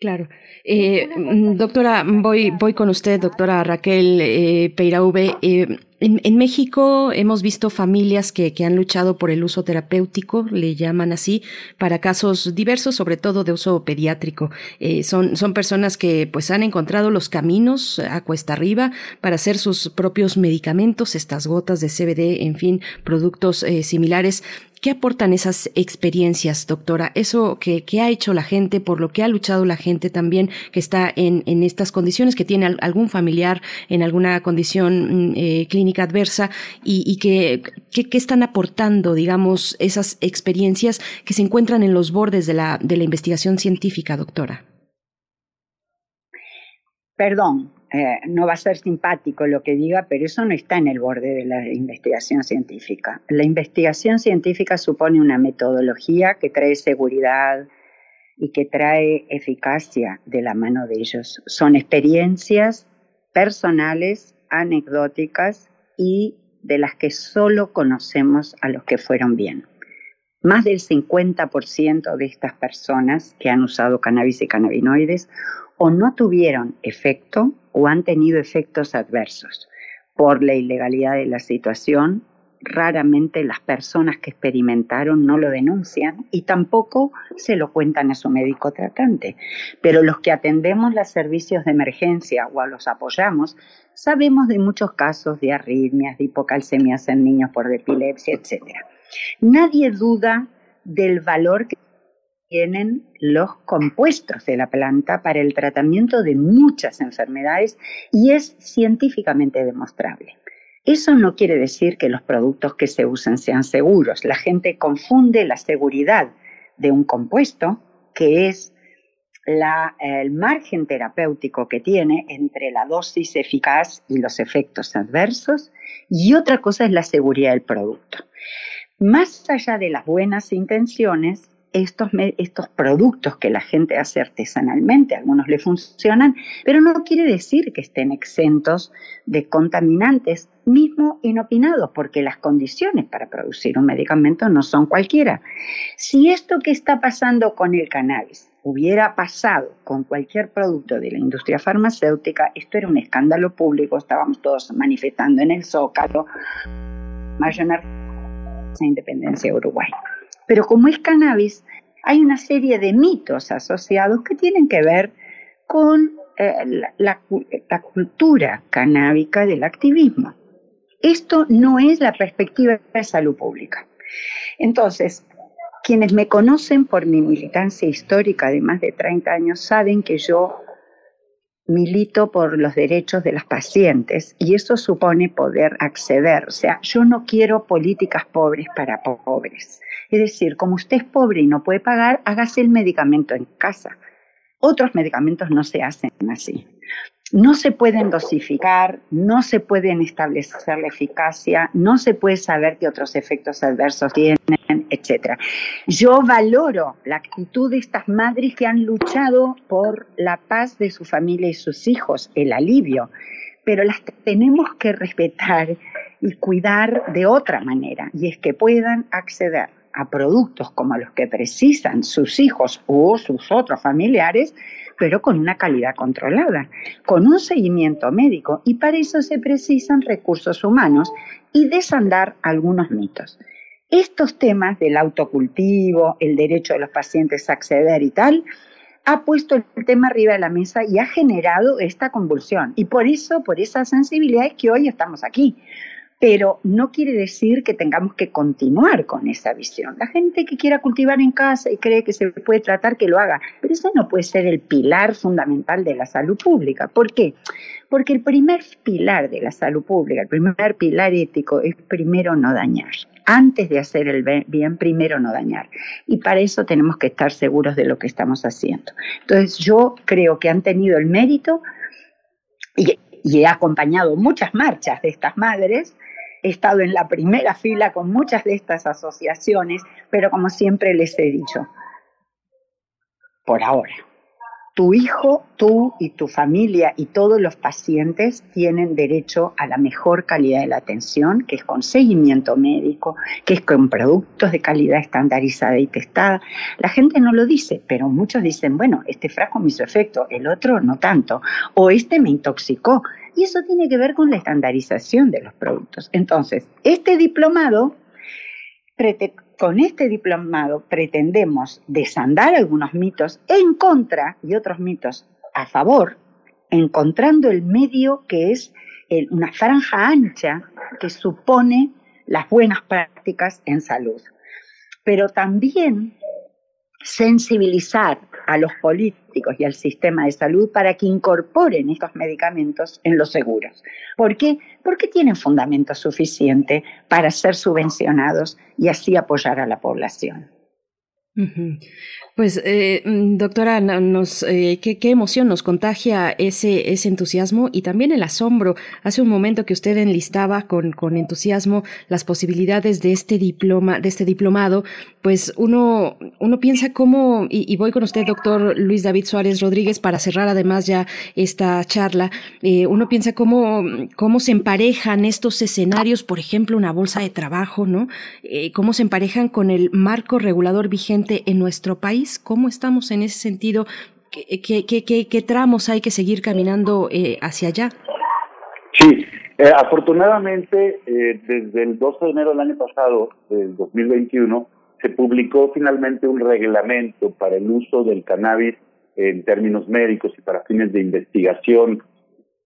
Claro. Eh, mm, doctora, voy, voy con usted, doctora Raquel eh, Peirauve. Eh, en, México hemos visto familias que, que, han luchado por el uso terapéutico, le llaman así, para casos diversos, sobre todo de uso pediátrico. Eh, son, son personas que pues han encontrado los caminos a cuesta arriba para hacer sus propios medicamentos, estas gotas de CBD, en fin, productos eh, similares. ¿Qué aportan esas experiencias, doctora? Eso que, ha hecho la gente, por lo que ha luchado la gente también que está en, en estas condiciones, que tiene algún familiar en alguna condición mm, eh, clínica adversa y, que, están aportando, digamos, esas experiencias que se encuentran en los bordes de la, de la investigación científica, doctora. Perdón, eh, no va a ser simpático lo que diga, pero eso no está en el borde de la investigación científica. La investigación científica supone una metodología que trae seguridad y que trae eficacia de la mano de ellos. Son experiencias personales, anecdóticas y de las que solo conocemos a los que fueron bien. Más del 50% de estas personas que han usado cannabis y cannabinoides o no tuvieron efecto o han tenido efectos adversos. Por la ilegalidad de la situación, raramente las personas que experimentaron no lo denuncian y tampoco se lo cuentan a su médico tratante. Pero los que atendemos los servicios de emergencia o los apoyamos, sabemos de muchos casos de arritmias, de hipocalcemias en niños por epilepsia, etc. Nadie duda del valor que tienen los compuestos de la planta para el tratamiento de muchas enfermedades y es científicamente demostrable. Eso no quiere decir que los productos que se usan sean seguros. La gente confunde la seguridad de un compuesto, que es el margen terapéutico que tiene entre la dosis eficaz y los efectos adversos, y otra cosa es la seguridad del producto. Más allá de las buenas intenciones, estos, estos productos que la gente hace artesanalmente, algunos le funcionan, pero no quiere decir que estén exentos de contaminantes, mismo inopinados, porque las condiciones para producir un medicamento no son cualquiera. Si esto que está pasando con el cannabis hubiera pasado con cualquier producto de la industria farmacéutica, esto era un escándalo público, estábamos todos manifestando en el Zócalo, mayor independencia de Uruguay. Pero como es cannabis, hay una serie de mitos asociados que tienen que ver con eh, la, cultura canábica del activismo. Esto no es la perspectiva de salud pública. Entonces, quienes me conocen por mi militancia histórica de más de 30 años saben que yo milito por los derechos de las pacientes y eso supone poder acceder. O sea, yo no quiero políticas pobres para pobres. Es decir, como usted es pobre y no puede pagar, hágase el medicamento en casa. Otros medicamentos no se hacen así. No se pueden dosificar, no se pueden establecer la eficacia, no se puede saber qué otros efectos adversos tienen, etc. Yo valoro la actitud de estas madres que han luchado por la paz de su familia y sus hijos, el alivio, pero las tenemos que respetar y cuidar de otra manera, y es que puedan acceder a productos como los que precisan sus hijos o sus otros familiares, pero con una calidad controlada, con un seguimiento médico y para eso se precisan recursos humanos y desandar algunos mitos. Estos temas del autocultivo, el derecho de los pacientes a acceder y tal, ha puesto el tema arriba de la mesa y ha generado esta convulsión. Y por eso, por esa sensibilidad es que hoy estamos aquí pero no quiere decir que tengamos que continuar con esa visión. La gente que quiera cultivar en casa y cree que se puede tratar, que lo haga, pero eso no puede ser el pilar fundamental de la salud pública. ¿Por qué? Porque el primer pilar de la salud pública, el primer pilar ético es primero no dañar. Antes de hacer el bien, primero no dañar. Y para eso tenemos que estar seguros de lo que estamos haciendo. Entonces yo creo que han tenido el mérito y, y he acompañado muchas marchas de estas madres he estado en la primera fila con muchas de estas asociaciones, pero como siempre les he dicho, por ahora, tu hijo, tú y tu familia y todos los pacientes tienen derecho a la mejor calidad de la atención, que es con seguimiento médico, que es con productos de calidad estandarizada y testada. La gente no lo dice, pero muchos dicen, bueno, este frasco me hizo efecto, el otro no tanto, o este me intoxicó. Y eso tiene que ver con la estandarización de los productos. Entonces, este diplomado con este diplomado pretendemos desandar algunos mitos en contra y otros mitos a favor, encontrando el medio que es una franja ancha que supone las buenas prácticas en salud. Pero también sensibilizar a los políticos y al sistema de salud para que incorporen estos medicamentos en los seguros. ¿Por qué? Porque tienen fundamento suficiente para ser subvencionados y así apoyar a la población. Pues, eh, mm, doctora, nos, eh, qué, emoción nos contagia ese, entusiasmo y también el asombro. Hace un momento que usted enlistaba con, entusiasmo las posibilidades de este diploma, de este diplomado, pues uno, uno piensa cómo, y, voy con usted, doctor Luis David Suárez Rodríguez, para cerrar además ya esta charla, eh, uno piensa cómo, cómo se emparejan estos escenarios, por ejemplo, una bolsa de trabajo, ¿no? cómo se emparejan con el marco regulador vigente en nuestro país ¿Cómo estamos en ese sentido? ¿Qué, tramos hay que seguir caminando eh, hacia allá? Sí, eh, afortunadamente, eh, desde el 12 de enero del año pasado, del 2021, se publicó finalmente un reglamento para el uso del cannabis en términos médicos y para fines de investigación.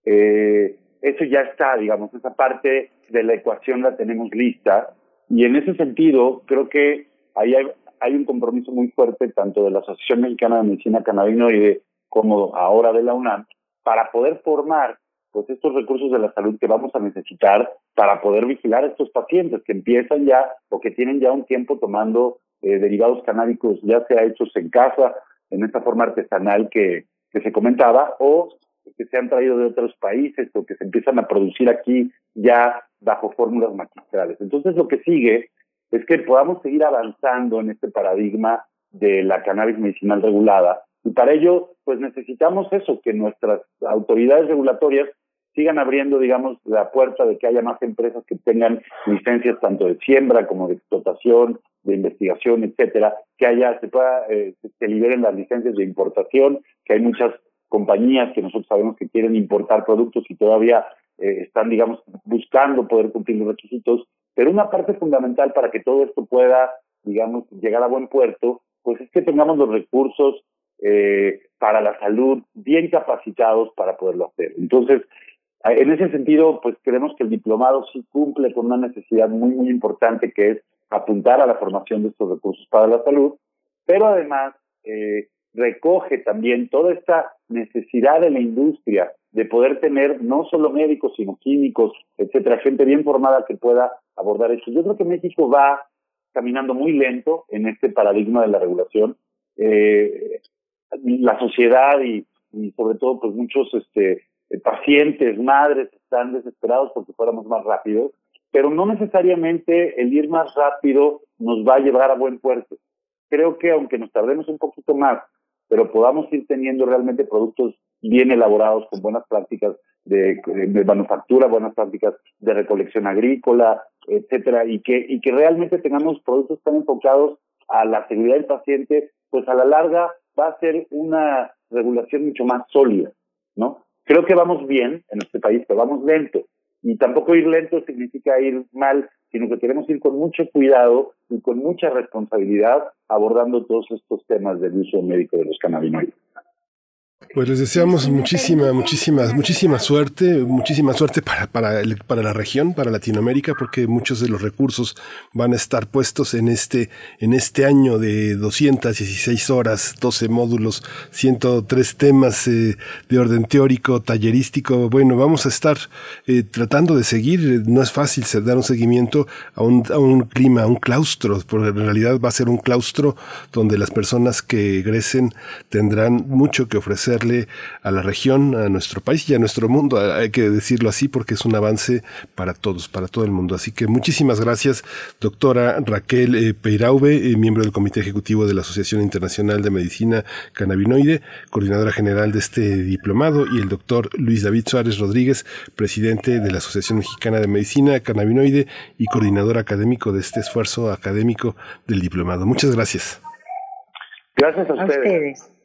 eso ya está, digamos, esa parte de la ecuación la tenemos lista y en ese sentido creo que ahí hay, hay un compromiso muy fuerte tanto de la Asociación Mexicana de Medicina Cannabinoide como ahora de la UNAM para poder formar pues estos recursos de la salud que vamos a necesitar para poder vigilar a estos pacientes que empiezan ya o que tienen ya un tiempo tomando eh, derivados canábicos, ya sea hechos en casa, en esta forma artesanal que, que se comentaba, o que se han traído de otros países o que se empiezan a producir aquí ya bajo fórmulas magistrales. Entonces lo que sigue es que podamos seguir avanzando en este paradigma de la cannabis medicinal regulada. Y para ello, pues necesitamos eso, que nuestras autoridades regulatorias sigan abriendo, digamos, la puerta de que haya más empresas que tengan licencias tanto de siembra como de explotación, de investigación, etcétera, que haya, se pueda, eh, se liberen las licencias de importación, que hay muchas compañías que nosotros sabemos que quieren importar productos y todavía eh, están, digamos, buscando poder cumplir los requisitos pero una parte fundamental para que todo esto pueda, digamos, llegar a buen puerto, pues es que tengamos los recursos eh, para la salud bien capacitados para poderlo hacer. Entonces, en ese sentido, pues creemos que el diplomado sí cumple con una necesidad muy, muy importante que es apuntar a la formación de estos recursos para la salud, pero además eh, recoge también toda esta necesidad de la industria de poder tener no solo médicos, sino químicos, etcétera, gente bien formada que pueda abordar eso. Yo creo que México va caminando muy lento en este paradigma de la regulación. Eh, la sociedad y, sobre todo pues muchos este, pacientes, madres están desesperados porque fuéramos más rápidos, pero no necesariamente el ir más rápido nos va a llevar a buen puerto. Creo que aunque nos tardemos un poquito más, pero podamos ir teniendo realmente productos bien elaborados con buenas prácticas de, de, manufactura, buenas prácticas de recolección agrícola, etcétera, y que, y que realmente tengamos productos tan enfocados a la seguridad del paciente, pues a la larga va a ser una regulación mucho más sólida, ¿no? Creo que vamos bien en este país, pero vamos lento. Y tampoco ir lento significa ir mal, sino que queremos ir con mucho cuidado y con mucha responsabilidad abordando todos estos temas del uso médico de los cannabinoides. Pues les deseamos muchísima, muchísima, muchísima suerte, muchísima suerte para, para, para la región, para Latinoamérica, porque muchos de los recursos van a estar puestos en este, en este año de 216 horas, 12 módulos, 103 temas eh, de orden teórico, tallerístico. Bueno, vamos a estar eh, tratando de seguir, no es fácil dar un seguimiento a un, a un clima, a un claustro, porque en realidad va a ser un claustro donde las personas que egresen tendrán mucho que ofrecer ofrecerle a la región, a nuestro país y a nuestro mundo. Hay que decirlo así porque es un avance para todos, para todo el mundo. Así que muchísimas gracias, doctora Raquel eh, Peiraube, eh, miembro del Comité Ejecutivo de la Asociación Internacional de Medicina Cannabinoide, coordinadora general de este diplomado, y el doctor Luis David Suárez Rodríguez, presidente de la Asociación Mexicana de Medicina Cannabinoide y coordinador académico de este esfuerzo académico del diplomado. Muchas gracias. Gracias a ustedes.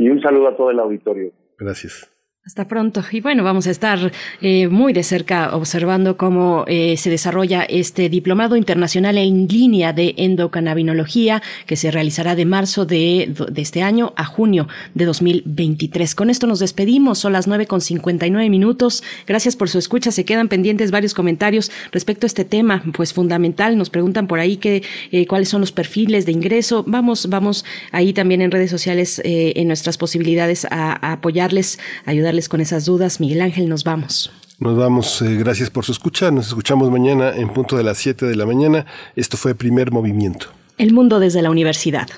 Y un saludo a todo el auditorio. Gracias. Hasta pronto. Y bueno, vamos a estar eh, muy de cerca observando cómo eh, se desarrolla este diplomado internacional en línea de endocannabinología que se realizará de marzo de, de, este año a junio de 2023. Con esto nos despedimos. Son las 9 con 59 minutos. Gracias por su escucha. Se quedan pendientes varios comentarios respecto a este tema, pues fundamental. Nos preguntan por ahí que, eh, cuáles son los perfiles de ingreso. Vamos, vamos ahí también en redes sociales en nuestras posibilidades a, apoyarles, ayudarles con esas dudas. Miguel Ángel, nos vamos. Nos vamos, eh, gracias por su escucha. Nos escuchamos mañana en punto de las 7 de la mañana. Esto fue Primer Movimiento. El mundo desde la universidad.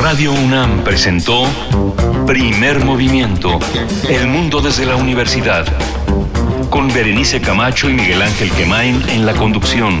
Radio UNAM presentó Primer Movimiento. El mundo desde la universidad. Con Berenice Camacho y Miguel Ángel Quemain en la conducción.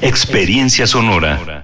Experiencia sonora.